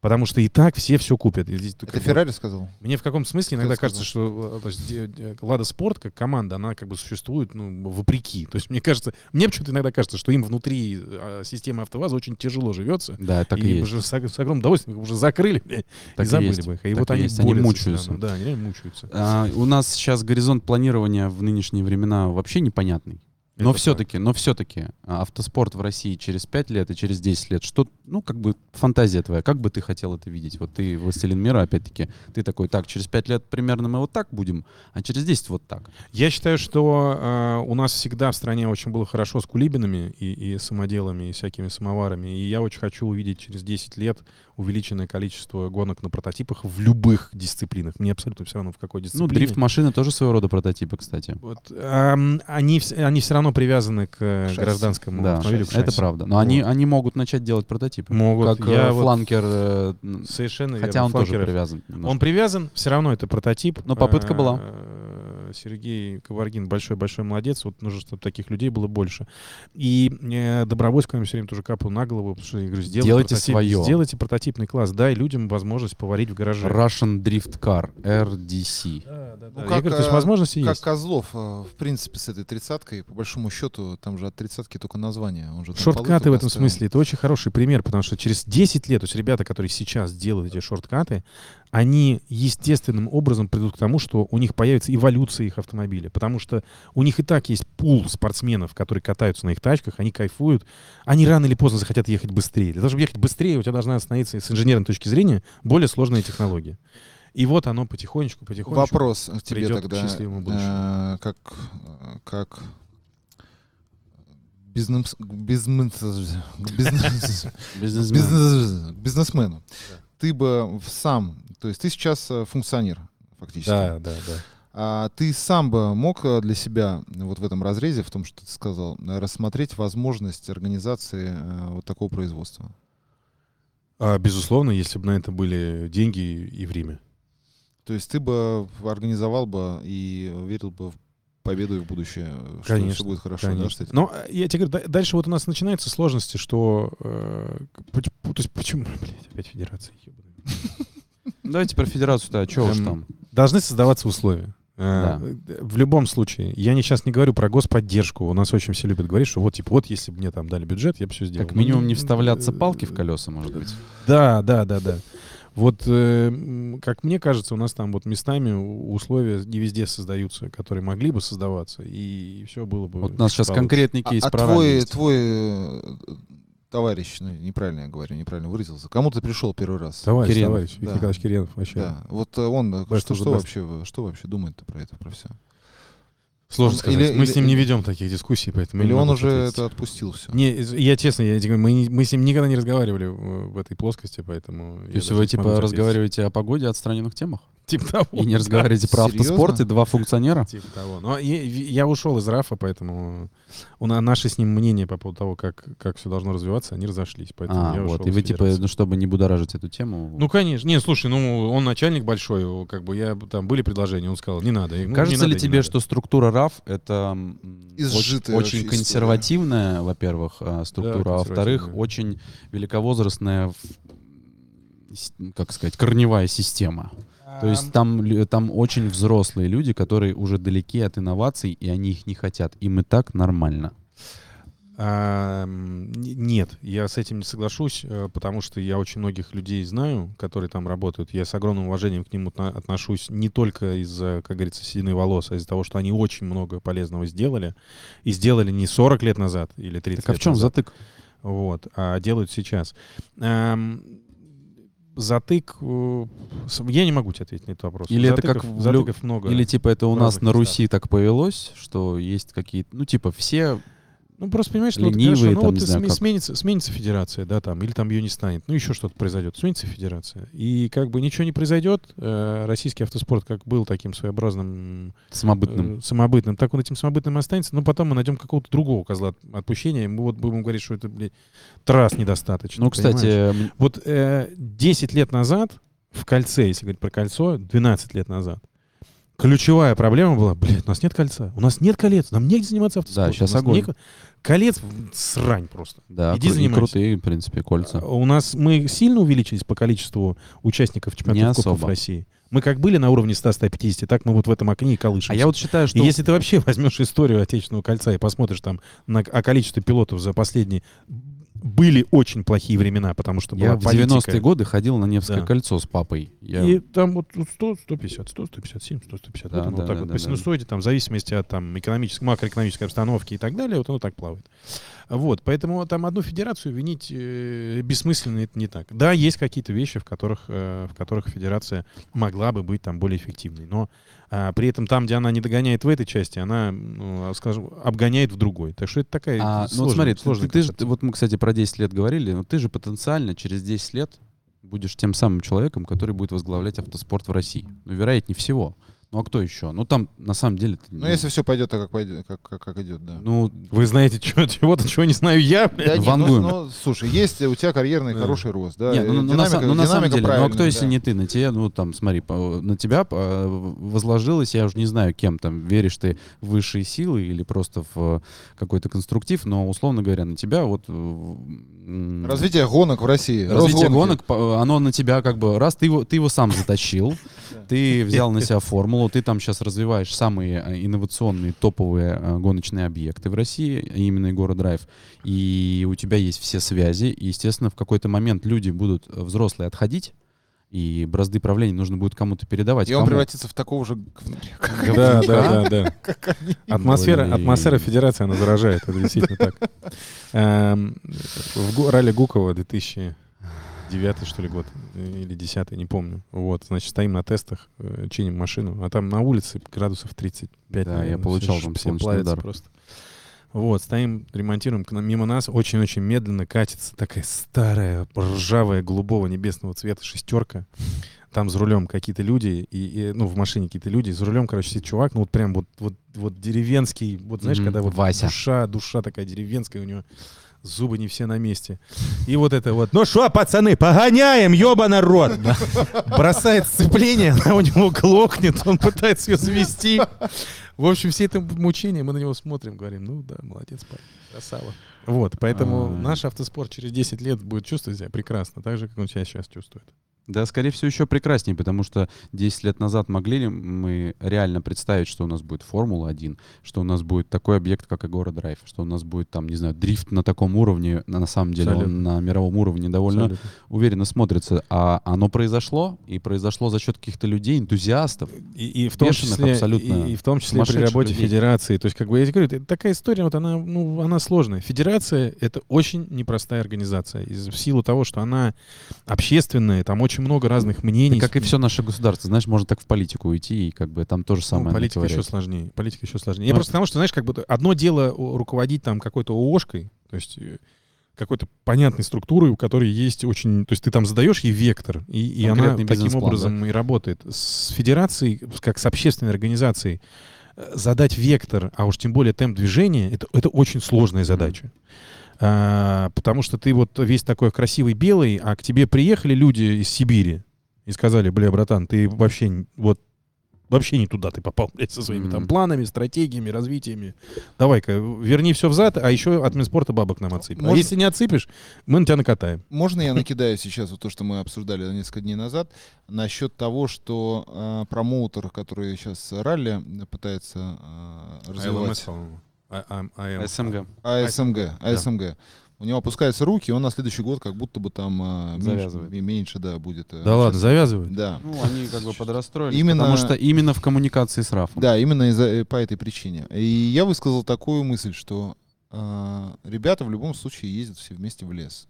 Потому что и так все все купят. Это как бы- Феррари сказал? Мне в каком-то смысле иногда Кто кажется, что э, то есть, э, э, Лада Спорт как команда, она как бы существует ну, вопреки. То есть мне кажется, мне почему-то иногда кажется, что им внутри системы АвтоВАЗа очень тяжело живется. Да, так и, и есть. уже с, с огромным удовольствием их уже закрыли Так и забыли есть. бы их. И Так вот и они есть. Они мучаются. равно. Да, они реально мучаются. А, у нас сейчас горизонт планирования в нынешние времена вообще непонятный. Но все-таки, но все-таки автоспорт в России через 5 лет и через 10 лет, что, ну, как бы фантазия твоя, как бы ты хотел это видеть? Вот ты, властелин мира, опять-таки, ты такой, так, через 5 лет примерно мы вот так будем, а через 10 вот так. Я считаю, что э, у нас всегда в стране очень было хорошо с кулибинами и, и самоделами, и всякими самоварами. И я очень хочу увидеть через 10 лет увеличенное количество гонок на прототипах в любых дисциплинах. Мне абсолютно все равно, в какой Ну, дисциплине. дрифт-машины тоже своего рода прототипы, кстати. Вот, ам, они, они все равно привязаны к э, Шасси. гражданскому Да, автомобилю. к это шасси. правда. Но они, Вот. они могут начать делать прототипы. Могут. Как Я э, вот- фланкер, э, н- Совершенно хотя верно. он тоже привязан. немножко. Он привязан, все равно это прототип. Но попытка была. Э, Сергей Коваргин большой-большой молодец. Вот нужно, чтобы таких людей было больше. И э, Добровольскому все время тоже капал на голову, потому что я говорю, сделайте, Делайте прототип- своё. сделайте прототипный класс, дай людям возможность поварить в гараже. Russian Drift Car, RDC. Да, да, да. Ну, я как, говорю, то есть э, возможности Как есть. Козлов, э, в принципе, с этой тридцаткой, по большому счету, там же от тридцатки только название. Он же Шорткаты в этом оставил. смысле это очень хороший пример, потому что через 10 лет, то есть ребята, которые сейчас делают эти шорткаты, они естественным образом придут к тому, что у них появится эволюция их автомобиля, потому что у них и так есть пул спортсменов, которые катаются на их тачках, они кайфуют, они рано или поздно захотят ехать быстрее. Для того, чтобы ехать быстрее, у тебя должна остановиться с инженерной точки зрения более сложная технология. И вот оно потихонечку, потихонечку. Вопрос тебе придет к тогда. счастливому будущему. э, как, как бизнес, бизнес, бизнес- бизнесмену. Ты бы сам, то есть ты сейчас э, функционер фактически. Да, да, да. А ты сам бы мог э, для себя вот в этом разрезе, в том, что ты сказал, рассмотреть возможность организации э, вот такого производства? А, безусловно, если бы на это были деньги и время. То есть ты бы организовал бы и верил бы в победу и в будущее, что Конечно, все будет хорошо, да, Конечно. этим? Но э, я тебе говорю, да- дальше вот у нас начинаются сложности, что... э, то есть почему, блядь, опять федерация. Давайте про федерацию-то, а что уж Эм, там? Должны создаваться условия. Э, В любом случае, я не, сейчас не говорю про господдержку. У нас очень все любят говорить, что вот, типа, вот если бы мне там дали бюджет, я бы все сделал. Как минимум не Ну, вставляться э, палки в колеса, может быть. Да, да, да, да. Вот, э, как мне кажется, у нас там вот местами условия не везде создаются, которые могли бы создаваться, и все было бы... Вот у нас сейчас получше. конкретный А, кейс а про твой, ралли есть. твой э, товарищ, ну, неправильно я говорю, неправильно выразился, кому ты пришел первый раз? Товарищ, Киренов. товарищ, Виктор Да. Николаевич Киренов вообще. Да, вот э, он, Best что, что, вообще, что вообще думает про это, про все? Сложно Он- сказать. или- мы или- с ним не ведем таких дискуссий, поэтому... Или он уже ответить. это отпустил все? Не, я честно, я тебе говорю, мы, мы с ним никогда не разговаривали в, в этой плоскости, поэтому... То есть вы типа разговариваете о погоде, отстраненных темах? Типа того. И не разговариваете про Серьезно? автоспорт и два функционера? Типа того. Но я, я ушел из РАФа, поэтому у на- наши с ним мнения по поводу того, как, как все должно развиваться, они разошлись. Поэтому А, я ушел вот. И из вы типа, ну, чтобы не будоражить эту тему... Ну, конечно. Не, слушай, ну, он начальник большой, как бы я там были предложения, он сказал, не надо. Я говорю, «Ну, Кажется не ли тебе, надо». что структура РАФ это Изжитая очень, консервативная, во-первых, а, структура, а во-вторых, очень великовозрастная, как сказать, корневая система. То есть там, там очень взрослые люди, которые уже далеки от инноваций, и они их не хотят. Им и так нормально. А, нет, я с этим не соглашусь, э, потому что я очень многих людей знаю, которые там работают. Я с огромным уважением к ним отно- отношусь не только из-за, как говорится, седины волос, а из-за того, что они очень много полезного сделали. И сделали не 40 лет назад или 30 Так а в лет чем назад. затык? Вот, а делают сейчас. Эм, затык... э, Я не могу тебе ответить на этот вопрос. Или это Затыков- как в лю- затыков много. Или типа это у нас на местах. Руси так повелось, что есть какие-то, ну типа все Ну, просто понимаешь, что вот ленивые хорошо, ну, там, вот знаю, сме- как. сменится, сменится федерация, да, там, или там ее не станет, ну, еще что-то произойдет, сменится федерация. И как бы ничего не произойдет, э, российский автоспорт как был таким своеобразным самобытным. э, самобытным, так он этим самобытным останется, но потом мы найдем какого-то другого козла от- отпущения, и мы вот будем говорить, что это, блядь, трасс недостаточно. Ну, кстати, понимаешь? Вот э, 10 лет назад в кольце, если говорить про кольцо, 12 лет назад, ключевая проблема была, блядь, у нас нет кольца, у нас нет колец, нам негде заниматься автоспортом. щас у нас огонь. не ко- Колец срань просто. Да, Иди занимайся. крутые, в принципе, кольца. А У нас мы сильно увеличились по количеству участников чемпионатов Кубков. России. Мы как были на уровне 100-150, так мы вот в этом окне и колышемся. А я вот считаю, что... И если ты вообще возьмешь историю Отечественного кольца и посмотришь там на о количестве пилотов за последние... Были очень плохие времена, потому что была Я в политика. 90-е годы ходил на Невское Да. кольцо с папой. Я... И там вот 100, 150, 100, 157, 100, 150. Да, вот оно да, вот так да, вот да, по синусоиде, там, в зависимости от там, экономической, макроэкономической обстановки и так далее, вот оно так плавает. Вот, поэтому там одну федерацию винить э, бессмысленно это не так. Да, есть какие-то вещи, в которых, э, в которых федерация могла бы быть там более эффективной, но а, при этом там, где она не догоняет в этой части, она, ну, скажем, обгоняет в другой. Так что это такая А, ну сложная, смотри, ты- сложная ты, ты же, вот мы, кстати, про 10 лет говорили, но ты же потенциально через 10 лет будешь тем самым человеком, который будет возглавлять автоспорт в России. Ну, вероятнее всего. Ну, а кто еще? Ну, там, на самом деле... ты, Ну, если все пойдет так, как, пойдет, как, как, как идет, да. Ну, Вы знаете чё- чего-то, чего не знаю я. Да, ну, ну, слушай, есть у тебя карьерный Да. хороший рост, да. не, ну, э, ну, на, динамика- ну, на самом динамика деле, ну, а кто, если да. не ты? На тебе, ну, там, смотри, по- на тебя э, возложилось, я уже не знаю, кем там, веришь ты в высшие силы или просто в э, какой-то конструктив, но, условно говоря, на тебя вот... э, Развитие гонок в России. Развитие Росгонки. гонок, по- оно на тебя как бы, раз ты его, ты его сам затащил, ты взял на себя формулу, ты там сейчас развиваешь самые э, инновационные топовые э, гоночные объекты в России, именно Егора Драйв, и у тебя есть все связи, и, естественно, в какой-то момент люди будут э, взрослые отходить, и бразды правления нужно будет кому-то передавать. И он Кому? превратится в такого же. Да, да, да, да. Атмосфера, атмосфера федерации, она заражает, это действительно так. Эм, В ралли Гукова 2009 что ли год, или 10 не помню. Вот, значит, стоим на тестах, э, чиним машину, а там на улице градусов 35. Да, я получал там солнечный удар. просто. Вот, стоим, ремонтируем, к нам мимо нас очень-очень медленно катится такая старая, ржавая, голубого небесного цвета шестерка. Там за рулем какие-то люди, и, и, ну, в машине какие-то люди, за рулем, короче, сидит чувак, ну, вот прям вот, вот, вот деревенский, вот знаешь, Мгм, когда вот Вася. душа, душа такая деревенская у него, зубы не все на месте. И вот это вот, ну что, пацаны, погоняем, ёба народ! Бросает сцепление, она у него глохнет, он пытается ее завести. В общем, все это мучения, мы на него смотрим, говорим, ну да, молодец, парень, красава. Вот, поэтому Ай. наш автоспорт через 10 лет будет чувствовать себя прекрасно, так же, как он себя сейчас чувствует. Да, скорее всего, еще прекраснее, потому что 10 лет назад могли ли мы реально представить, что у нас будет Формула-1, что у нас будет такой объект, как Агора Драйв, что у нас будет там, не знаю, дрифт на таком уровне, на, на самом деле Абсолютно. он на мировом уровне довольно Абсолютно. уверенно смотрится. А оно произошло, и произошло за счет каких-то людей, энтузиастов. И, и в том числе, абсолютно и, и в том числе при работе людей. федерации. То есть, как бы я тебе говорю, такая история, вот она, ну, она сложная. Федерация — это очень непростая организация. Из, в силу того, что она общественная, там очень много разных мнений. как и все наше государство. Знаешь, можно так в политику уйти, и как бы там тоже Ну, самое политика еще сложнее. Политика еще сложнее. Я Ну, просто потому, что, знаешь, как бы одно дело руководить там какой-то ООшкой, то есть э, какой-то понятной структурой, у которой есть очень... То есть ты там задаешь ей вектор, и, и она таким образом и работает. С федерацией, как с общественной организацией, э, задать вектор, а уж тем более темп движения, это, это очень сложная задача. А, потому что ты вот весь такой красивый белый, а к тебе приехали люди из Сибири и сказали, бля, братан, ты вообще вот вообще не туда ты попал, блядь, со своими там Мгм. планами, стратегиями, развитиями. Давай-ка, верни все взад, а еще от Минспорта бабок нам отсыпь. А Можно- если не отсыпешь, мы на тебя накатаем. Можно я накидаю сейчас вот то, что мы обсуждали несколько дней назад, насчет того, что э, промоутер, который сейчас ралли пытается э, развивать, А, а, АМ. СМГ. АСМГ, АСМГ, у него опускаются руки, и он на следующий год как будто бы там меньше, Завязывает. и меньше, да, будет. э, Да ладно, участвовать. завязывай. Да. Ну, они как бы подрастроились. Именно- Потому что именно в коммуникации с Рафом. Да, именно из-за, э, по этой причине. И я высказал такую мысль, что э, ребята в любом случае ездят все вместе в лес.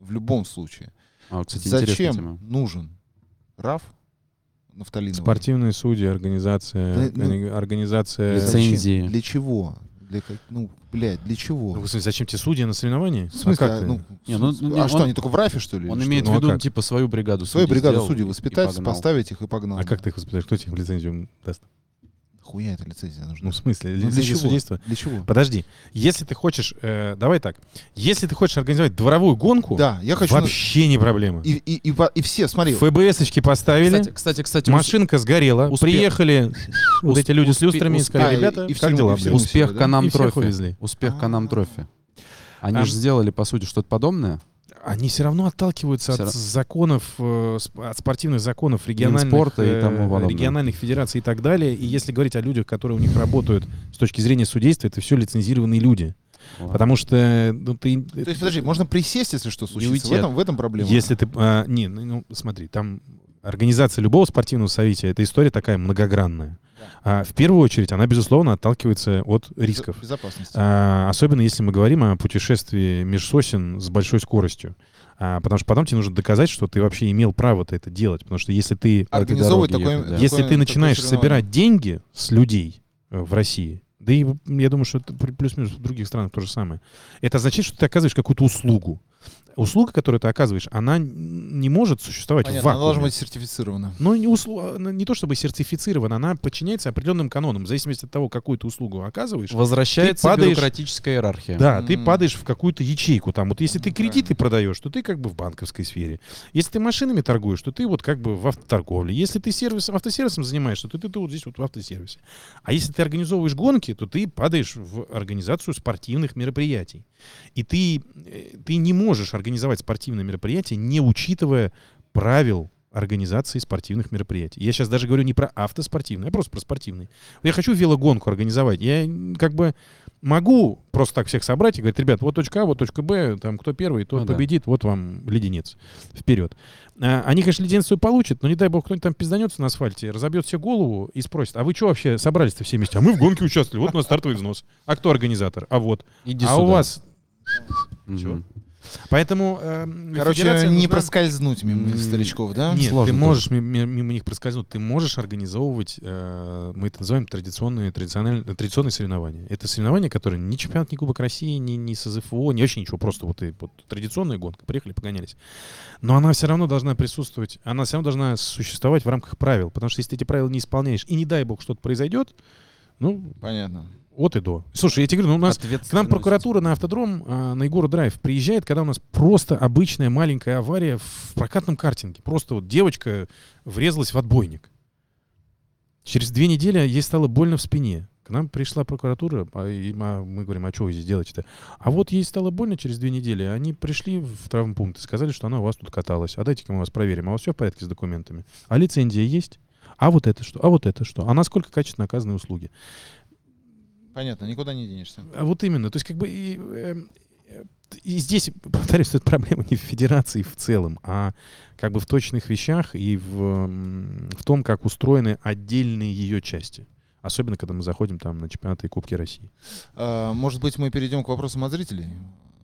В любом случае. А, вот, кстати, Зачем тема. нужен РАФ нафталиновый? Спортивные судьи, организация, Да, ну, организация... Лицензии. Для чего? Для как... Ну, блядь, для чего? Ну, в смысле, зачем тебе судьи на соревновании? В смысле, А как а, ты? ну, Не, ну, не, а что, он- они только в РАФе, что ли? Он имеет что? в Ну, а виду, как? типа, свою бригаду Свою бригаду судей воспитать, поставить их и погнал. А как ты их воспитаешь? Кто тебе лицензию даст? Хуя эта лицензия нужна? Ну, в смысле, Ну, для лицензия чего? судейства? Для чего? Подожди, если ты хочешь, э, давай так, если ты хочешь организовать дворовую гонку, Да, я хочу... на- вообще не проблема. И, и, и, и все, смотри, ФБС-очки поставили, Кстати, кстати, кстати, машинка сгорела, успех- приехали вот эти люди с люстрами и сказали, ребята, и как дела? и блядь?» всему успех? Can-Am Trophy. Успех Can-Am А. Trophy. Они же сделали, по сути, что-то подобное. Они все равно отталкиваются Всё от законов, э, от спортивных законов региональных, и э, тому подобное. региональных федераций и так далее. И если говорить о людях, которые у них работают с точки зрения судейства, это все лицензированные люди. Вот. Потому что ну, ты... То есть, подожди, можно присесть, если что случится. уйти В этом, в этом проблема. Если ты... а, не, ну, ну, смотри, там организация любого спортивного события, это история такая многогранная. А, в первую очередь, она, безусловно, отталкивается от рисков. Безо- Безопасности. А, особенно если мы говорим о путешествии межсосен с большой скоростью. А, потому что потом тебе нужно доказать, что ты вообще имел право-то это делать. Потому что если ты, Организовывать дороги такое, ехать, да. если ты такое начинаешь соревнование. собирать деньги с людей э, в России, да и я думаю, что это плюс-минус в других странах то же самое, это означает, что ты оказываешь какую-то услугу. Услуга, которую ты оказываешь, она не может существовать в Понятно, она должна вакууме. быть сертифицирована. Но не, услу- не то чтобы сертифицирована, она подчиняется определенным канонам. В зависимости от того, какую ты услугу оказываешь, Возвращается ты падаешь- бюрократическая иерархия. да, ты М. падаешь в какую-то ячейку. Там, вот если ты кредиты продаешь, то ты как бы в банковской сфере. Если ты машинами торгуешь, то ты вот как бы в автоторговле. Если ты сервисом, автосервисом занимаешься, то ты, ты вот здесь вот в автосервисе. А если ты организовываешь гонки, то ты падаешь в организацию спортивных мероприятий. И ты, э, ты не можешь организовать спортивное мероприятие, не учитывая правил организации спортивных мероприятий. Я сейчас даже говорю не про автоспортивный, а просто про спортивный. Я хочу велогонку организовать. Я как бы могу просто так всех собрать и говорить, ребят, вот точка А, вот точка Б, там кто первый, тот Ну да. победит, вот вам леденец. Вперед. А, Они, конечно, леденец свой получат, но не дай бог кто-нибудь там пизданется на асфальте, разобьет себе голову и спросит, а вы что вообще собрались-то все вместе? А мы в гонке участвовали, вот у нас стартовый взнос. А кто организатор? А вот. Иди а сюда. у вас... Мгм. Поэтому... эм, Короче, федерация не нужна- проскользнуть мимо старичков, да? Нет, Сложно ты можешь ми- ми- мимо них проскользнуть. Ты можешь организовывать, э, мы это называем традиционные, традиционные, традиционные соревнования. Это соревнования, которые ни чемпионат, ни Кубок России, ни, ни СЗФО, ни вообще ничего, просто вот, и, вот традиционная гонка, приехали, погонялись. Но она все равно должна присутствовать, она все равно должна существовать в рамках правил, потому что если ты эти правила не исполняешь, и не дай бог что-то произойдет, ну, Понятно. От и до. Слушай, я тебе говорю, ну, у нас к нам прокуратура на автодром а, на Егора Драйв приезжает, когда у нас просто обычная маленькая авария в прокатном картинге. Просто вот девочка врезалась в отбойник. Через две недели ей стало больно в спине. К нам пришла прокуратура, а, и ма- мы говорим, а что вы здесь делаете-то? А вот ей стало больно через две недели. Они пришли в травмпункт и сказали, что она у вас тут каталась. А дайте-ка мы вас проверим. А у вас все в порядке с документами? А лицензия есть? А вот это что? А вот это что? А насколько качественно оказаны услуги? Понятно, никуда не денешься. А вот именно. То есть как бы и, эм, и здесь, повторюсь, тут проблема не в федерации в целом, а как бы в точных вещах и в, в том, как устроены отдельные ее части. Особенно, когда мы заходим там на чемпионаты и Кубки России. А, может быть, мы перейдем к вопросам от зрителей?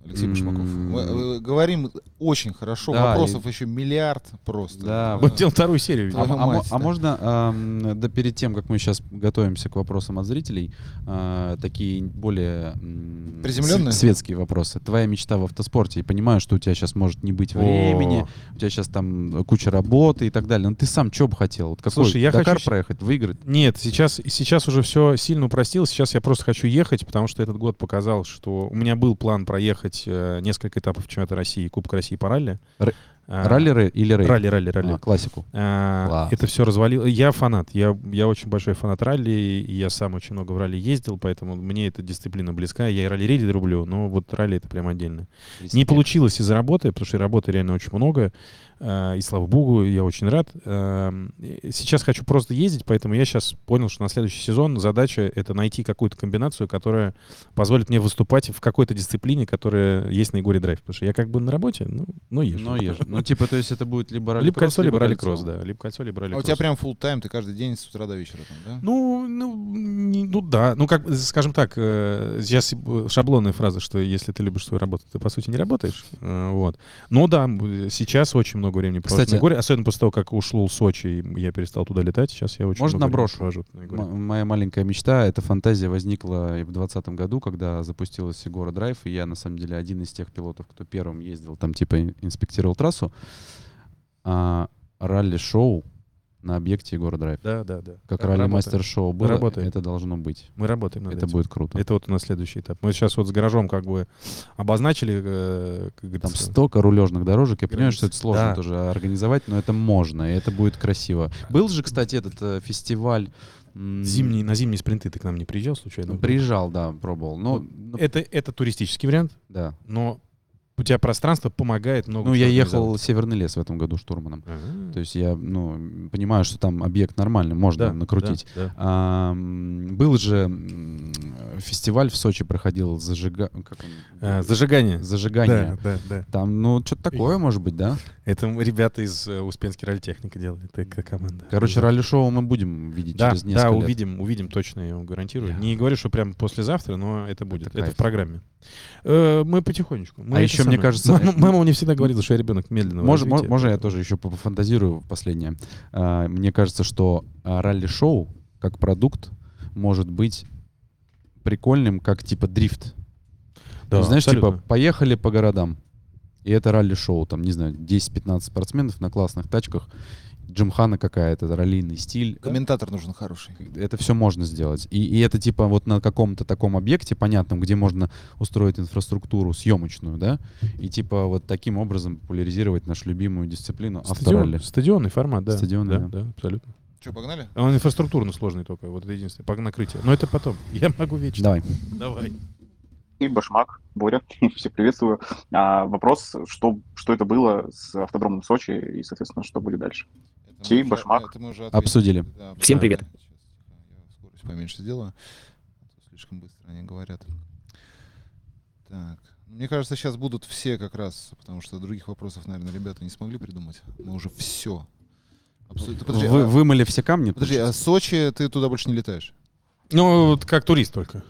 Алексей Башмаков. Мы э, говорим очень хорошо, Да, вопросов еще миллиард просто. Да, Э, Вот делаем вторую серию. А, видимо. А мо- мать, а да. можно, ам, да перед тем, как мы сейчас готовимся к вопросам от зрителей, а, такие более м, Приземленные? светские вопросы. Твоя мечта в автоспорте. Я понимаю, что у тебя сейчас может не быть времени, О, у тебя сейчас там куча работы и так далее. Но ты сам что бы хотел? Вот какой Слушай, я Дакар хочу проехать, выиграть? Нет, сейчас, сейчас уже все сильно упростилось. Сейчас я просто хочу ехать, потому что этот год показал, что у меня был план проехать э, несколько этапов чемпионата России, Кубка России по ралли. Р- А, Раллеры или рейд? Ралли, ралли, ралли. А, классику. А, Класс. это все развалило. Я фанат. Я, я очень большой фанат ралли. И я сам очень много в ралли ездил, поэтому мне эта дисциплина близка. Я и ралли-рейды люблю, но вот ралли это прям отдельно. Не получилось из-за работы, потому что работы реально очень много. А, И слава богу, я очень рад. Эм, Сейчас хочу просто ездить, поэтому я сейчас понял, что на следующий сезон задача это найти какую-то комбинацию, которая позволит мне выступать в какой-то дисциплине, которая есть на Егоре Драйв. Потому что я как бы на работе, ну, но езжу. Ну, езжу. Ну, типа, то есть это будет либо ралли Либо кольцо, либо ралли-кросс, да. Либо кольцо, либо А ралли-кросс. у тебя прям full тайм, ты каждый день с утра до вечера там, да? Ну, ну, не- ну да. Ну, как, скажем так, э, сейчас э, шаблонная фраза, что если ты любишь свою работу, ты, по сути, не работаешь. Э, Вот. Но да, м, сейчас очень много времени провожу Кстати- на горе, особенно после того, как ушло Сочи, и я перестал туда летать. Сейчас я очень Можно много наброшу? провожу на Егоре. М- моя маленькая мечта, эта фантазия возникла и в 2020 году, когда запустилась Егора Драйв, и я, на самом деле, один из тех пилотов, кто первым ездил, там, типа, ин- инспектировал трассу. А, ралли-шоу на объекте Егора Драйв. Да, да, да. Как ралли-мастер-шоу Мы было, работаем. это должно быть. Мы работаем над Это этим. будет круто. Это вот у нас следующий этап. Мы сейчас вот с гаражом как бы обозначили, э, как Там говорится, столько рулежных дорожек. Я понимаю, что это сложно Да. тоже организовать, но это можно, и это будет красиво. Был же, кстати, этот э, фестиваль... м, зимний, на зимние спринты ты к нам не приезжал случайно? Приезжал, да, пробовал. Ну, ну, Это, это туристический вариант, да. но у тебя пространство помогает много Ну, я ехал в Северный лес в этом году штурманом. Ага. То есть я, ну, понимаю, что там объект нормальный, можно Да, накрутить. да, да. А, был же фестиваль в Сочи проходил зажига... как он? А, зажигание. зажигание. Да, да, да. Там, ну, что-то такое, может быть, да? Это ребята из э, Успенской раллитехники делали, это команда. Короче, ралли-шоу мы будем видеть да, через несколько да, лет. увидим, увидим точно, я вам гарантирую. Я- Не говорю, что прям послезавтра, но это будет. Это, кайф. в программе. Э, мы потихонечку. Мы А это еще, мне самое. кажется, мама, это- мама мне всегда говорила, что я ребенок медленного Можно, развития. можно я тоже еще пофантазирую последнее? А, Мне кажется, что а, ралли-шоу как продукт может быть прикольным, как типа дрифт. Да, Ну, знаешь, абсолютно. типа поехали по городам, и это ралли-шоу, там, не знаю, 10-15 спортсменов на классных тачках, джимхана какая-то, раллийный стиль. Комментатор нужен хороший. Это все можно сделать. И, и это типа вот на каком-то таком объекте, понятном, где можно устроить инфраструктуру съемочную, да, и типа вот таким образом популяризировать нашу любимую дисциплину Стадион, авторалли. стадионный формат, да. Стадионный, да, да. да, абсолютно. Что, погнали? А Он инфраструктурно сложный только, вот это единственное, по накрытию. Но это потом. Я могу вечно. Давай. Давай. И Башмак, Боря, всех приветствую. А, вопрос, что, что это было с автодромом Сочи и, соответственно, что будет дальше? Это Чей мы уже- башмак? это мы уже ответили. Обсудили. Да, Всем привет. Сейчас, скорость поменьше сделаю. а Слишком быстро они говорят. Так. Мне кажется, сейчас будут все как раз, потому что других вопросов, наверное, ребята не смогли придумать. Мы уже все. Абсолютно. Подожди, Вы а- вымыли все камни? подожди, а Сочи ты туда больше не летаешь? Ну, вот как турист только.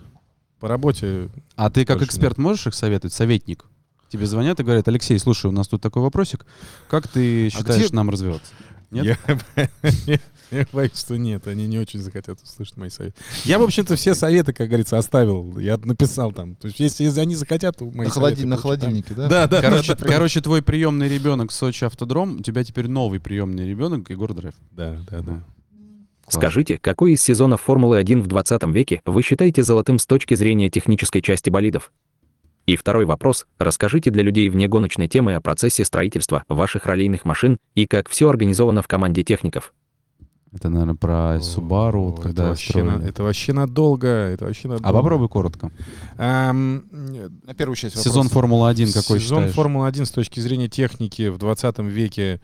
По работе. А ты как эксперт можешь их советовать? Советник. Тебе звонят и говорят, Алексей, слушай, у нас тут такой вопросик. Как ты считаешь где- нам развиваться? Нет? Я, я боюсь, что нет, они не очень захотят услышать мои советы. Я, в общем-то, все советы, как говорится, оставил. Я написал там. То есть, если, если они захотят, то мои На, холоди- советы на холодильнике, да? Да, да, Короче, да, да. короче, твой приемный ребенок Сочи Автодром, у тебя теперь новый приемный ребенок Егор Драйв. Да, да, да. Класс. Скажите, какой из сезонов Формулы-1 в 20 веке вы считаете золотым с точки зрения технической части болидов? И второй вопрос. Расскажите для людей вне гоночной темы о процессе строительства ваших раллийных машин и как все организовано в команде техников. Это, наверное, про Subaru, вот когда это вообще, на- это вообще надолго. Это вообще надолго. А попробуй коротко. Ам, На первую часть Сезон вопроса. Формулы-1 какой Сезон считаешь? Формулы-1 с точки зрения техники в 20 веке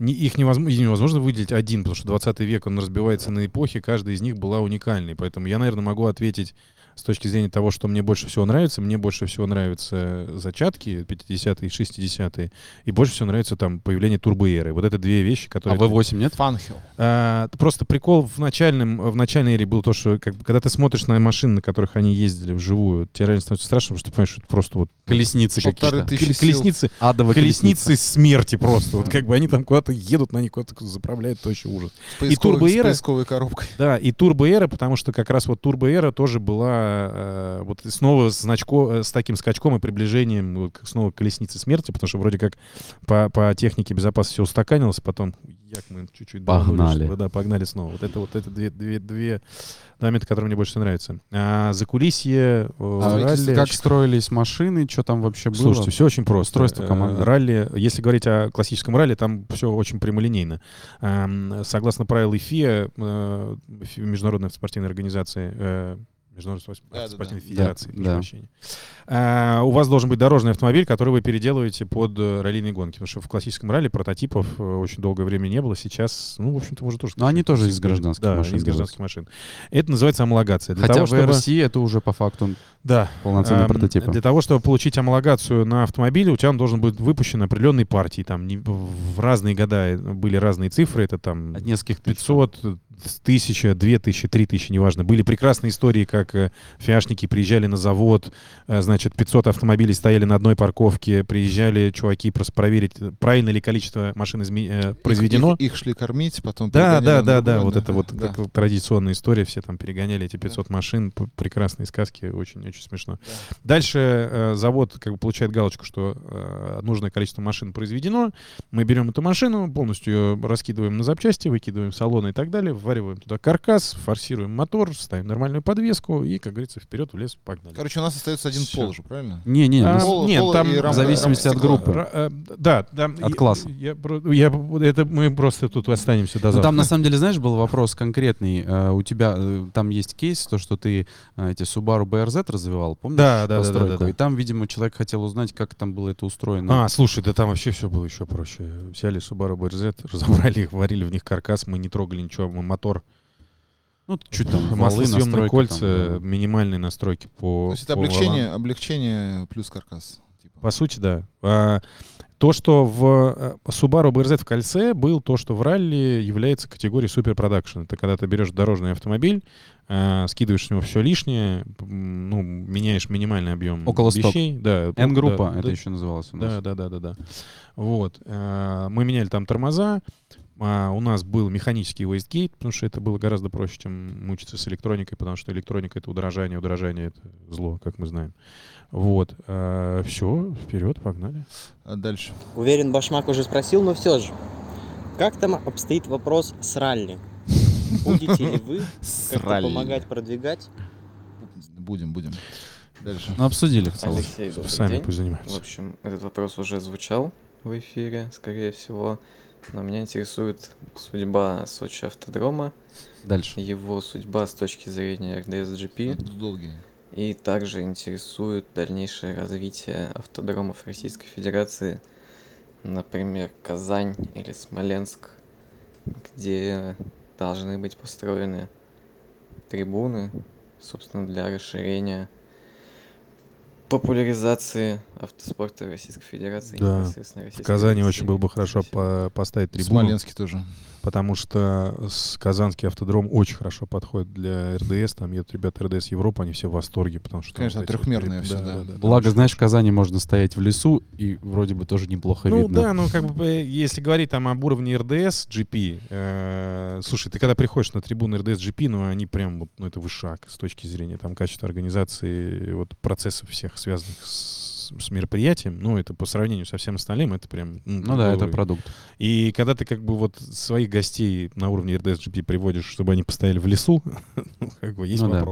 не, их невозможно, невозможно выделить один, потому что 20 век, он разбивается на эпохи, каждая из них была уникальной. Поэтому я, наверное, могу ответить с точки зрения того, что мне больше всего нравится. Мне больше всего нравятся зачатки 50-е и 60-е. И больше всего нравится там появление турбоэры. Вот это две вещи, А которые... V8 нет? Фанхел. А, просто прикол в начальном в начальной эре был то, что как, когда ты смотришь на машины, на которых они ездили вживую, тебе реально становится страшно, потому что ты понимаешь, что это просто вот Колесницы какие-то. колесницы, Адовые колесницы смерти просто. Вот как бы они там куда-то едут, на них куда-то заправляют, то еще ужас. С поисковой, турбоэра- с поисковой коробкой. Да, и турбоэра, потому что как раз вот турбоэра тоже была э, вот снова с, значко, э, с таким скачком и приближением вот, снова к колеснице смерти, потому что вроде как по, по технике безопасности все устаканилось, потом як мы чуть-чуть Погнали. Да, погнали снова. Вот это вот это две, две, две моменты, которые мне больше всего нравятся. А за кулисье А ралли... как строились машины, что там вообще было? Слушайте, все очень просто. Устройство Э, команды. Ралли, если говорить о классическом ралли, там все очень прямолинейно. Согласно правилам ИФИА, э, фи- Международной спортивной организации, э, Международной Да-да-да. спортивной Да, федерации, прошу да. прощения. Э, у вас должен быть дорожный автомобиль, который вы переделываете под э, раллийные гонки. Потому что в классическом ралли прототипов э, очень долгое время не было. Сейчас, ну, в общем-то, может тоже... Но они тоже из гражданских да, машин из гражданских машин. Это называется амалогация. Для Хотя того, в чтобы... VRC это уже по факту Да, полноценный Эм, прототип. Для того, чтобы получить амалогацию на автомобиле, у тебя он должен быть выпущен определенной партии. Там не- в разные года были разные цифры. Это там От нескольких тысяч. 500, тысяча, две тысячи, три тысячи, неважно. Были прекрасные истории, как э, фиашники приезжали на завод, э, значит, 500 автомобилей стояли на одной парковке, приезжали чуваки просто проверить, правильно ли количество машин изме- э, произведено. Их, их шли кормить, потом Да, да, да, да, вот это вот да. как традиционная история, все там перегоняли эти 500 машин, п- прекрасные сказки, очень-очень смешно. Дальше э, завод как бы получает галочку, что э, нужное количество машин произведено, мы берем эту машину, полностью ее раскидываем на запчасти, выкидываем в салоны и так далее, ввариваем туда каркас, форсируем мотор, ставим нормальную подвеску и, как говорится, вперед в лес погнали. Короче, у нас остается один Всё. пол же, правильно? Не-не, А, ну, Пол- нет, пол там в зависимости от рамка стекла. группы. Ра- э, да, там, От я- класса. Я, я- это мы просто тут останемся до Ну, завтра. там, на самом деле, знаешь, был вопрос конкретный. Э, у тебя э, там есть кейс, то, что ты эти Subaru BRZ развивал, помнишь? Да, да, да, да, постройку? да, да. И там, видимо, человек хотел узнать, как там было это устроено. А, слушай, да там вообще все было еще проще. Взяли Subaru BRZ, разобрали их, варили в них каркас, мы не трогали ничего, мы мотор, ну, чуть там маслосъемные настройка кольца, там, да. минимальные настройки по То есть это по облегчение, валам. облегчение плюс каркас. типа. По сути, да. А, то, что в э, Subaru BRZ в кольце был, то, что в ралли является категорией супер продакшн. Это когда ты берешь дорожный автомобиль, а, скидываешь с него все лишнее, ну, меняешь минимальный объем Около вещей. Да, N-группа, да, это да, еще называлось у нас. Да, да, да, да, да. Вот. э, Мы меняли там тормоза. А, У нас был механический wastegate, потому что это было гораздо проще, чем мучиться с электроникой, потому что электроника — это удорожание, удорожание — это зло, как мы знаем. Вот. Все, вперед, погнали. А дальше. Уверен, Башмак уже спросил, но все же. Как там обстоит вопрос с ралли? Будете ли вы как-то помогать продвигать? Будем, будем. Дальше. Ну, обсудили в целом. Алексей, Сами день. пусть В занимаются. общем, этот вопрос уже звучал в эфире, скорее всего. Но меня интересует судьба Сочи автодрома, Дальше. его судьба с точки зрения Тут долгий. и также интересует дальнейшее развитие автодромов Российской Федерации, например, Казань или Смоленск, где должны быть построены трибуны, собственно, для расширения популяризации автоспорта Российской Федерации. Да, В Российской Казани очень было бы хорошо по- поставить трибуну, Смоленский тоже. Потому что с Казанский автодром очень хорошо подходит для РДС. Там едут ребята РДС Европа, они все в восторге, потому что... там Конечно, вот перед- всё, да, да. да, Благо, очень знаешь, в Казани можно стоять в лесу, и вроде бы тоже неплохо Ну видно. да, ну как бы если говорить там об уровне РДС GP, э, слушай, ты когда приходишь на трибуны РДС GP, ну они прям вот, ну это вышаг с точки зрения там качества организации, вот процессов всех связанных с, с мероприятием, ну это по сравнению со всем остальным, это прям... Ну да, это продукт. И когда ты как бы вот своих гостей на уровне РДС GP приводишь, чтобы они постояли в лесу, ну, как бы есть Ну да.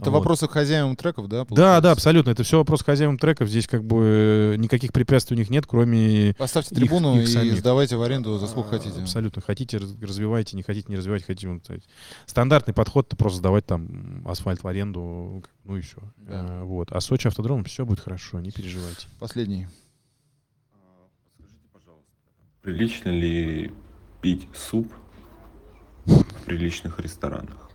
Это Вот. вопросы к хозяевам треков, да? Да, получается? да, абсолютно. Это все вопрос к хозяевам треков. Здесь как бы э, никаких препятствий у них нет, кроме Поставьте Их- трибуну их и самих. сдавайте в аренду за сколько А, хотите. Абсолютно. Хотите, раз- развивайте, не хотите, не развивайте, хотите. вот, стандартный подход это просто сдавать там асфальт в аренду, ну и все. Да. вот. А Сочи автодром все будет хорошо, не переживайте. Последний. Прилично ли пить суп в приличных ресторанах?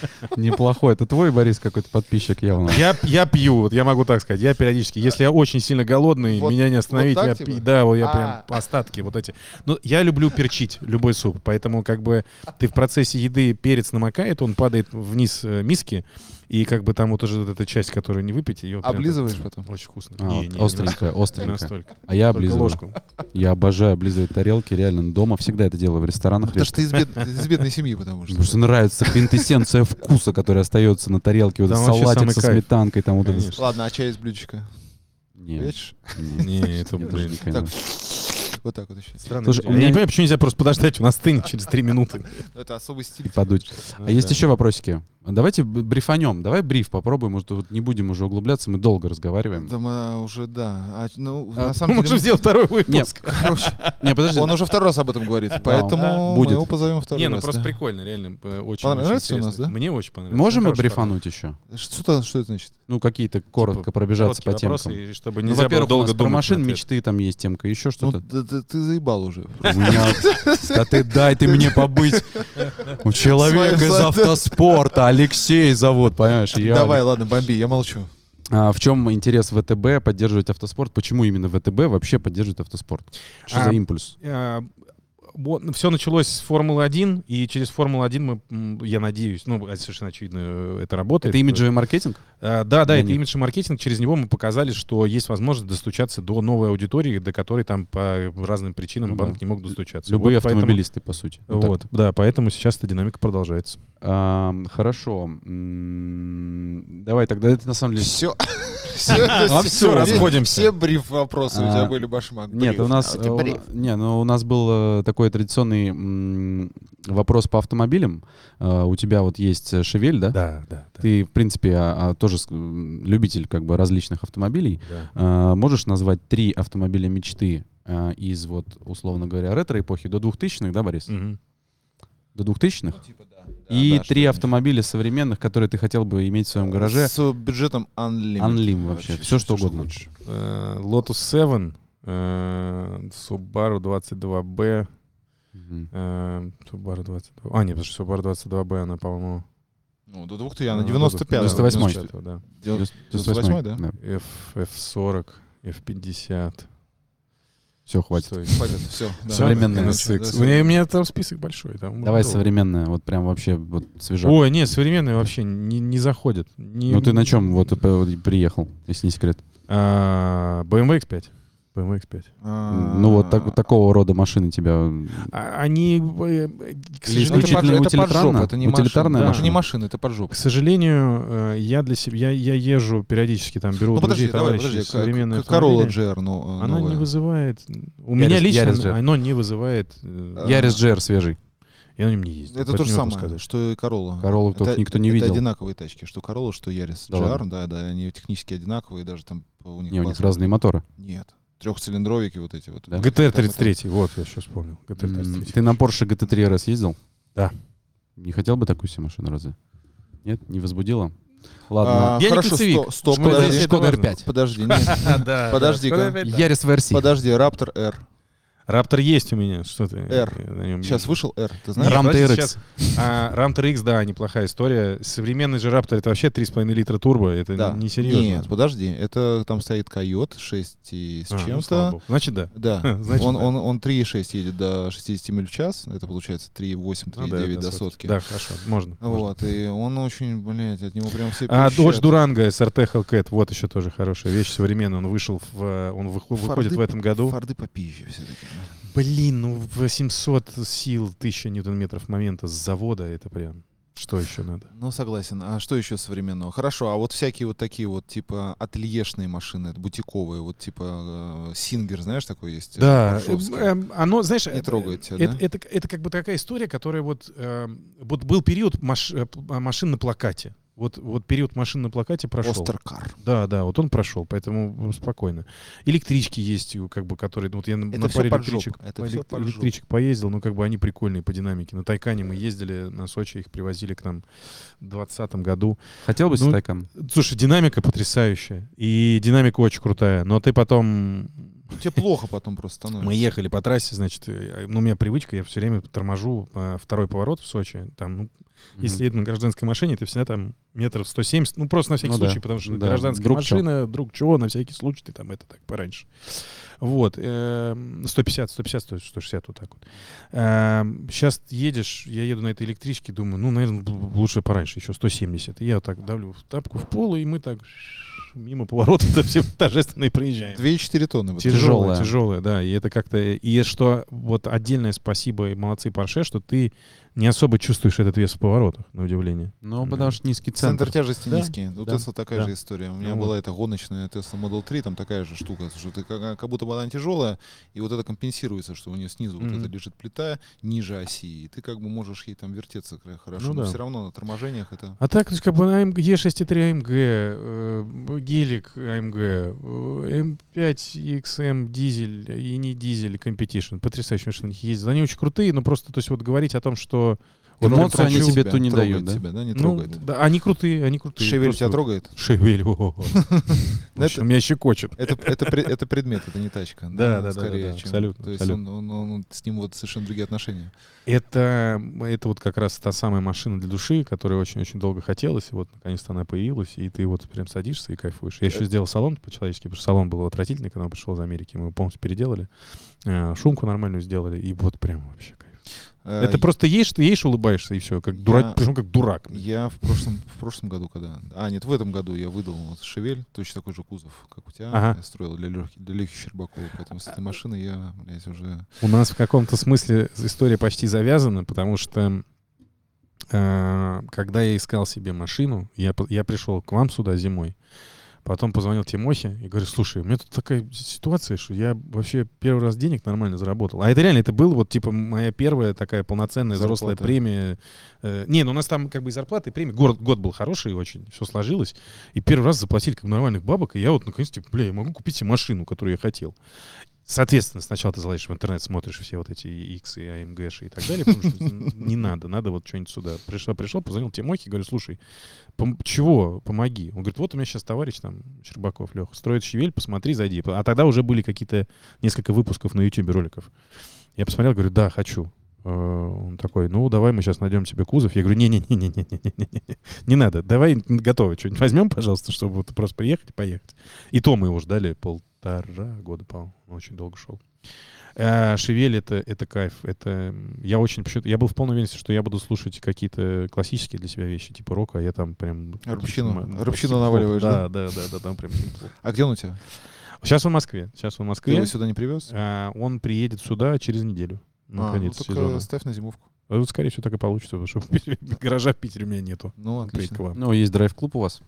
Неплохой. Это твой, Борис, какой-то подписчик явно. Я, я пью, вот я могу так сказать. Я периодически, если я очень сильно голодный, Вот- меня не остановить, вот так я типа? пью. Да, вот я А. прям остатки вот эти. Ну, я люблю перчить любой суп, поэтому как бы ты в процессе еды перец намокает, он падает вниз э, миски, и как бы там вот уже вот эта часть, которую не выпить, ее прям Облизываешь так- потом? Очень вкусно. А, Не, вот не, остренькая. Не остренькая. настолько. А я облизываю. ложку. Я обожаю облизывать тарелки, реально. Дома всегда это делаю, в ресторанах. Потому что ты из, бед- из бедной семьи, потому что. Потому что нравится квинтэссенция вкуса, который остается на тарелке. Вот салатик со сметанкой. Там вот это. Ладно, а чай из блюдечка? Не, Видишь? не, это, блин, вот так вот еще. странно. Слушай, Я не понимаю, почему нельзя просто подождать, у нас стынет через три минуты. Это особый стиль. И подуть. Ну А есть еще вопросики? Давайте брифанем. Давай бриф попробуем. Может, вот не будем уже углубляться. Мы долго разговариваем. Да мы уже, да. А, ну, А, на самом Мы деле... можем сделать второй Нет, выпуск. Короче, не, подожди. он уже второй раз об этом говорит, поэтому мы Будет. его позовем второй Не, ну раз. просто да. прикольно, реально. э, Очень, Понравится очень у нас, да? Мне очень понравилось. Можем Ну, мы брифануть еще? Что, что это значит? Ну, какие-то коротко Типа, пробежаться по темкам. и чтобы Ну, нельзя было во-первых, долго про думать машин мечты там есть темка, еще Ну, что-то. да- да ты заебал уже. Да ты дай ты мне побыть. У человека из автоспорта Алексей зовут, понимаешь? я- Давай, ладно, бомби, я молчу. А, в чем интерес ВТБ поддерживать автоспорт? Почему именно ВТБ вообще поддерживает автоспорт? Что А, за импульс? А, все началось с Формулы-1, и через Формулу-1 мы, я надеюсь, ну, это совершенно очевидно, э, это работает. Это имиджевый маркетинг? А, да, да, Для это них. имидж и маркетинг. Через него мы показали, что есть возможность достучаться до новой аудитории, до которой там по разным причинам Ну банк да. не мог достучаться. Любые Вот поэтому- автомобилисты, по сути. Вот так. Да, поэтому сейчас эта динамика продолжается. Хорошо. Давай тогда это на самом деле... Все. А всё, расходимся. Все бриф вопросы у тебя А, были, Башмак. Нет, у нас, А э, не, ну у нас был э, такой традиционный м, вопрос по автомобилям. Э, У тебя вот есть э, Шевель, да? Да, да, да. Ты, в принципе, а, а, тоже любитель как бы различных автомобилей. да. А, Можешь назвать три автомобиля мечты а, из вот, условно говоря, ретро-эпохи до 2000-х, да, Борис? Мгм. До 2000-х? Да, И да, три автомобиля современных, которые ты хотел бы иметь в своем гараже. С бюджетом Unlimited. Unlim вообще, всё, что угодно. хочешь. Э, Lotus 7, э, Subaru 22B, Мгм. э, Subaru 22... А, нет, потому что Subaru 22B, она, по-моему... Ну, до 2000, она э, 95 98-й. 95-го, да. 98 да? F, F40, F50. Все, хватит. Стой. Хватит, все. Современная NSX. У меня, у меня там список большой. Там Давай много. современное, вот прям вообще вот свежак. Ой, нет, современные вообще не, не заходят. Не- Ну ты на чем вот э, приехал, если не секрет? А, BMW X5. BMW X5. Ну вот так- такого рода машины тебя... А- Они, э, к Или сожалению, исключительно это поджог, это не Утилитарная машина. Это не машина, это поджог. К сожалению, э, я для себя, я, я езжу периодически, там беру Ну подожди, друзей, давай, подожди. современные Corolla. GR, ну, э, Она не вызывает... У меня Ярис- лично Ярис оно не вызывает... А, Ярис GR свежий. Я на нем не ездил. Это то же самое, сказать. что и Corolla. Corolla Это- только никто не это видел. одинаковые тачки, что Corolla, что Yaris. Да GR, да, да, они технически одинаковые, даже там у них Не, у них разные моторы. Нет. Трехцилиндровики вот эти вот. Да? GTR 33, вот, я сейчас вспомнил. GTR М, 33. Ты на Porsche GT3 RS ездил? Да. Не хотел бы такую себе машину разве? Нет, не возбудила? Ладно. А, Я не хорошо, кольцевик. сто- стоп, Шкода- подожди, Шкода важно. R5. подожди, нет, Подожди-ка. Ярис версии. подожди, Raptor R. Раптор есть у меня. Что ты? R. Сейчас вышел R, ты знаешь? Рам подожди, TRX. сейчас. А, Рамтор X, да, неплохая история. Современный же Раптор это вообще 3,5 литра турбо. Это Да. не серьезно. Нет, подожди, это там стоит Койот 6 и с А, ну, чем-то. богу. Значит, да. Да, Значит, он, да. он, он 3,6 едет до 60 миль в час, это получается 3,8, Ну 3,9 да, до да, сотки. Да, хорошо, можно. можно. Вот, и он очень, блядь, от него прям все А. Dodge Durango SRT Hellcat, вот еще тоже хорошая вещь, современная. Он вышел, в, э, он выхо- выходит Форды в этом году. Форды попизже все-таки. Блин, ну 800 сил, 1000 ньютон-метров момента с завода, это прям... Что еще надо? Ну, согласен. А что еще современного? Хорошо, а вот всякие вот такие вот, типа, ательешные машины, бутиковые, вот типа Сингер, знаешь, такой есть? э, Да, Варшавский? э, эм, оно, знаешь, Не это- трогает тебя, это, да? это, это как бы такая история, которая вот, эм, вот был период маш- э, машин на плакате. Вот, вот период машин на плакате прошел. Остеркар. Да, да, вот он прошел, поэтому спокойно. Электрички есть, у, как бы, которые, ну, вот я на, Это на паре электричек, это элек- электричек поездил, ну, как бы они прикольные по динамике. На Тайкане мы ездили, на Сочи их привозили к нам в 2020 году. Хотел бы Ну, с Тайкан? Слушай, динамика потрясающая, и динамика очень крутая, но ты потом Тебе плохо потом просто становится. мы ехали по трассе, значит, э, ну, у меня привычка, я все время торможу э, второй поворот в Сочи. Там, ну, если едет на гражданской машине, ты всегда там метров 170, ну, просто на всякий Ну да, случай, потому что да, гражданская вдруг чё. машина, вдруг чего, на всякий случай ты там это так пораньше. Вот, эм, 150, 150, 160, вот так вот. Сейчас едешь, я еду на этой электричке, думаю, ну, наверное, лучше пораньше, еще 170. И я вот так давлю в тапку в пол, и мы так мимо поворота все торжественно и проезжаем. 2,4 тонны. вот. Тяжелая. тяжелая, да. И это как-то... И что вот отдельное спасибо и молодцы Порше, что ты не особо чувствуешь этот вес в поворотах, на удивление. Ну, Мгм. потому что низкий Центр центр. тяжести Да, низкий. У да, Тесла такая да. же история. У меня Ну была эта гоночная Tesla Model 3, там такая же штука, что ты как, как будто бы она тяжелая, и вот это компенсируется, что у нее снизу вот Мгм. это лежит плита ниже оси, и ты как бы можешь ей там вертеться хорошо, Ну но да. все равно на торможениях это... А так, то есть, как бы на AMG, E63 AMG, э, гелик AMG, э, M5 XM дизель и не дизель Competition. Потрясающие машины на них ездят. Они очень крутые, но просто, то есть, вот говорить о том, что Вот Эмоции они тебе ту не дают, да? тебя, да? Не Ну, трогает. да, они крутые, они крутые. Шевель тебя трогает? Шевель. Это- Меня щекочет. Это, это, это предмет, это не тачка. Да, да, да, скорее, да, абсолютно, То есть абсолютно. Он, он- он- с ним вот совершенно другие отношения. Это, это вот как раз та самая машина для души, которая очень-очень долго хотелось, и вот наконец-то она появилась, и ты вот прям садишься и кайфуешь. Я еще сделал салон по-человечески, потому что салон был отвратительный, когда он пришел из Америки. Мы его полностью переделали, э, шумку нормальную сделали, и вот прям вообще кайф. Э, Это просто едешь, ты едешь, улыбаешься, и все, как дурак, Я- причем как дурак. Я в прошлом, в прошлом году, когда... А, нет, в этом году я выдал вот «Шевель», точно такой же кузов, как у тебя. Ага. Я строил для Лехи, для Лехи Щербакова. Поэтому с этой машиной я, блядь, уже... У нас в каком-то смысле история почти завязана, потому что э, когда я искал себе машину, я, я пришел к вам сюда зимой, потом позвонил Тимохе и говорю, слушай, у меня тут такая ситуация, что я вообще первый раз денег нормально заработал. А это реально, это был вот типа моя первая такая полноценная взрослая Зарплата. премия. Э, не, ну у нас там как бы и зарплата, и премия. Год, год был хороший очень, все сложилось. И первый раз заплатили как нормальных бабок, и я вот наконец-то, бля, я могу купить себе машину, которую я хотел. Соответственно, сначала ты залазишь в интернет, смотришь все вот эти X и AMG и так далее, потому что не надо, надо вот что-нибудь сюда. Пришел, пришел, позвонил Тимохе, говорю, слушай, пом- чего, помоги. Он говорит, вот у меня сейчас товарищ там, Щербаков Леха, строит щевель, посмотри, зайди. А тогда уже были какие-то несколько выпусков на YouTube роликов. Я посмотрел, говорю, да, хочу. Э, Он такой, ну, давай мы сейчас найдем тебе кузов. Я говорю, не-не-не-не-не-не-не, не надо, давай готово что-нибудь возьмем, пожалуйста, чтобы вот просто приехать и поехать. И то мы его ждали полтора года, по-моему, очень долго шел. Э, Шевель это, это кайф. Это я очень я был в полной уверенности, что я буду слушать какие-то классические для себя вещи, типа рока, а я там прям рыбщину хип-хоп. наваливаешь, да? Да, да, да, там прям. А где он у тебя? Сейчас он в Москве. Сейчас он в Ты Москве. его сюда не привез? А, он приедет сюда через неделю. А, ну Наконец только сезона. ставь на зимовку. А вот, скорее всего, так и получится, потому что гаража в Питере у меня нету. Ну, отлично. Ну, есть драйв-клуб у вас?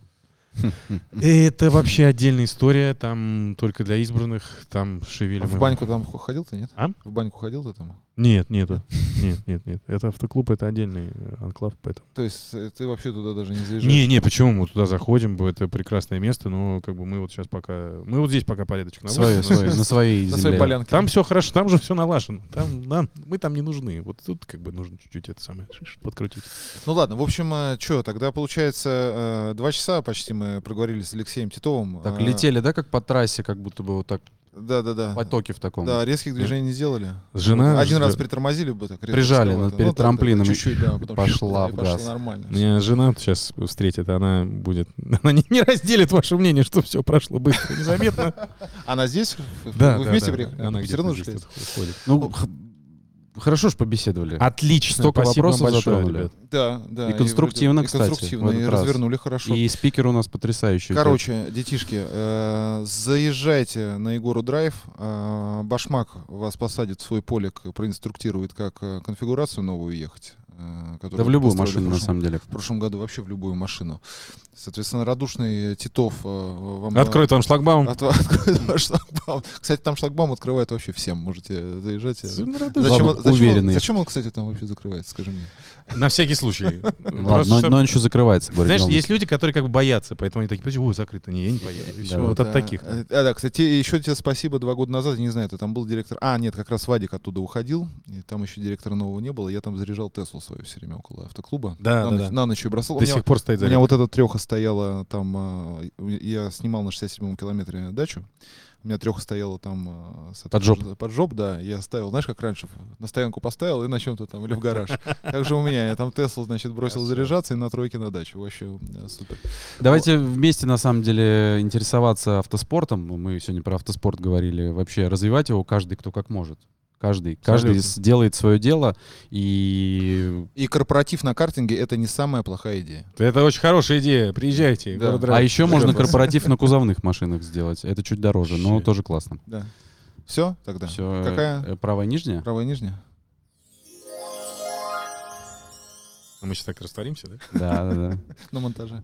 Это вообще отдельная история, там только для избранных, там шевели. А в баньку там ходил ты, нет? А? В баньку ходил ты там? Нет, нету. Нет, нет, нет. Это автоклуб, это отдельный э, анклав, поэтому. То есть э, ты вообще туда даже не заезжаешь? Не, не, почему мы туда заходим, это прекрасное место, но как бы мы вот сейчас пока, мы вот здесь пока порядочек на своей На своей земле. полянке. Там все хорошо, там же все налажено, там нам, мы там не нужны, вот тут как бы нужно чуть-чуть это самое подкрутить. Ну ладно, в общем, что, тогда получается э, два часа почти мы проговорили с Алексеем Титовым. Так, Э, летели, да, как по трассе, как будто бы вот так, Да-да-да. потоки в таком. Да, резких движений не сделали. Жена Один раз ждет. притормозили бы так. Прижали над- перед Ну, да, да, трамплином Чуть-чуть, да. потом пошла в газ. нормально. Меня жена сейчас встретит, она будет, она не, не разделит ваше мнение, что все прошло быстро, незаметно. Она здесь? Да, Вы да, вместе да, приехали? Она Все равно же ходит? Ну, хорошо ж побеседовали. Отлично, Столько спасибо вопросов большое, затронули. ребят. Да, да. И конструктивно, и, кстати, конструктивно, в и раз. развернули хорошо. И спикер у нас потрясающий. Короче, детишки, э, заезжайте на Егору Драйв. э, Башмак вас посадит в свой полик, проинструктирует, как э, конфигурацию новую ехать. Э, Да в любую машину, в на прошлом- самом деле. В прошлом году вообще в любую машину. Соответственно, радушный Титов э, вам... э, Открой там шлагбаум. от- откроет ваш шлагбаум. Кстати, там шлагбаум открывает вообще всем. Можете заезжать. Зачем, зачем, он, зачем он, кстати, там вообще закрывается, скажи мне? На всякий случай. Ладно, но, он еще закрывается. Знаешь, есть люди, которые как бы боятся, поэтому они такие, подожди, ой, закрыто, не, я не поеду. Вот от таких. Э, А, да, кстати, еще тебе спасибо. Два года назад, я не знаю, ты там был директор. А, нет, как раз Вадик оттуда уходил. И там еще директора нового не было. Я там заряжал Теслу свою все время около автоклуба. Да, на, да, на ночь ее бросал. До сих пор стоит У меня вот эта треха стояла там, а, я снимал на 67-м километре дачу. У меня треха стояла там... с- Под жоп. Под жоп, да. Я ставил, знаешь, как раньше, на стоянку поставил и на чем-то там, или в гараж. Так же у меня. Я там Теслу, значит, бросил заряжаться и на тройке на дачу. Вообще э, супер. Давайте вместе, на самом деле, интересоваться автоспортом. Мы сегодня про автоспорт говорили. Вообще развивать его каждый, кто как может. Каждый. Каждый Абсолютно. делает свое дело. И... И корпоратив на картинге — это не самая плохая идея. Это очень хорошая идея. Приезжайте. Да. город А еще можно корпоратив на кузовных машинах сделать. Это чуть дороже, но тоже классно. Да. Все тогда? Все. Какая? Правая нижняя? Правая нижняя? Мы сейчас так растворимся, да? Да, да, да. На монтаже.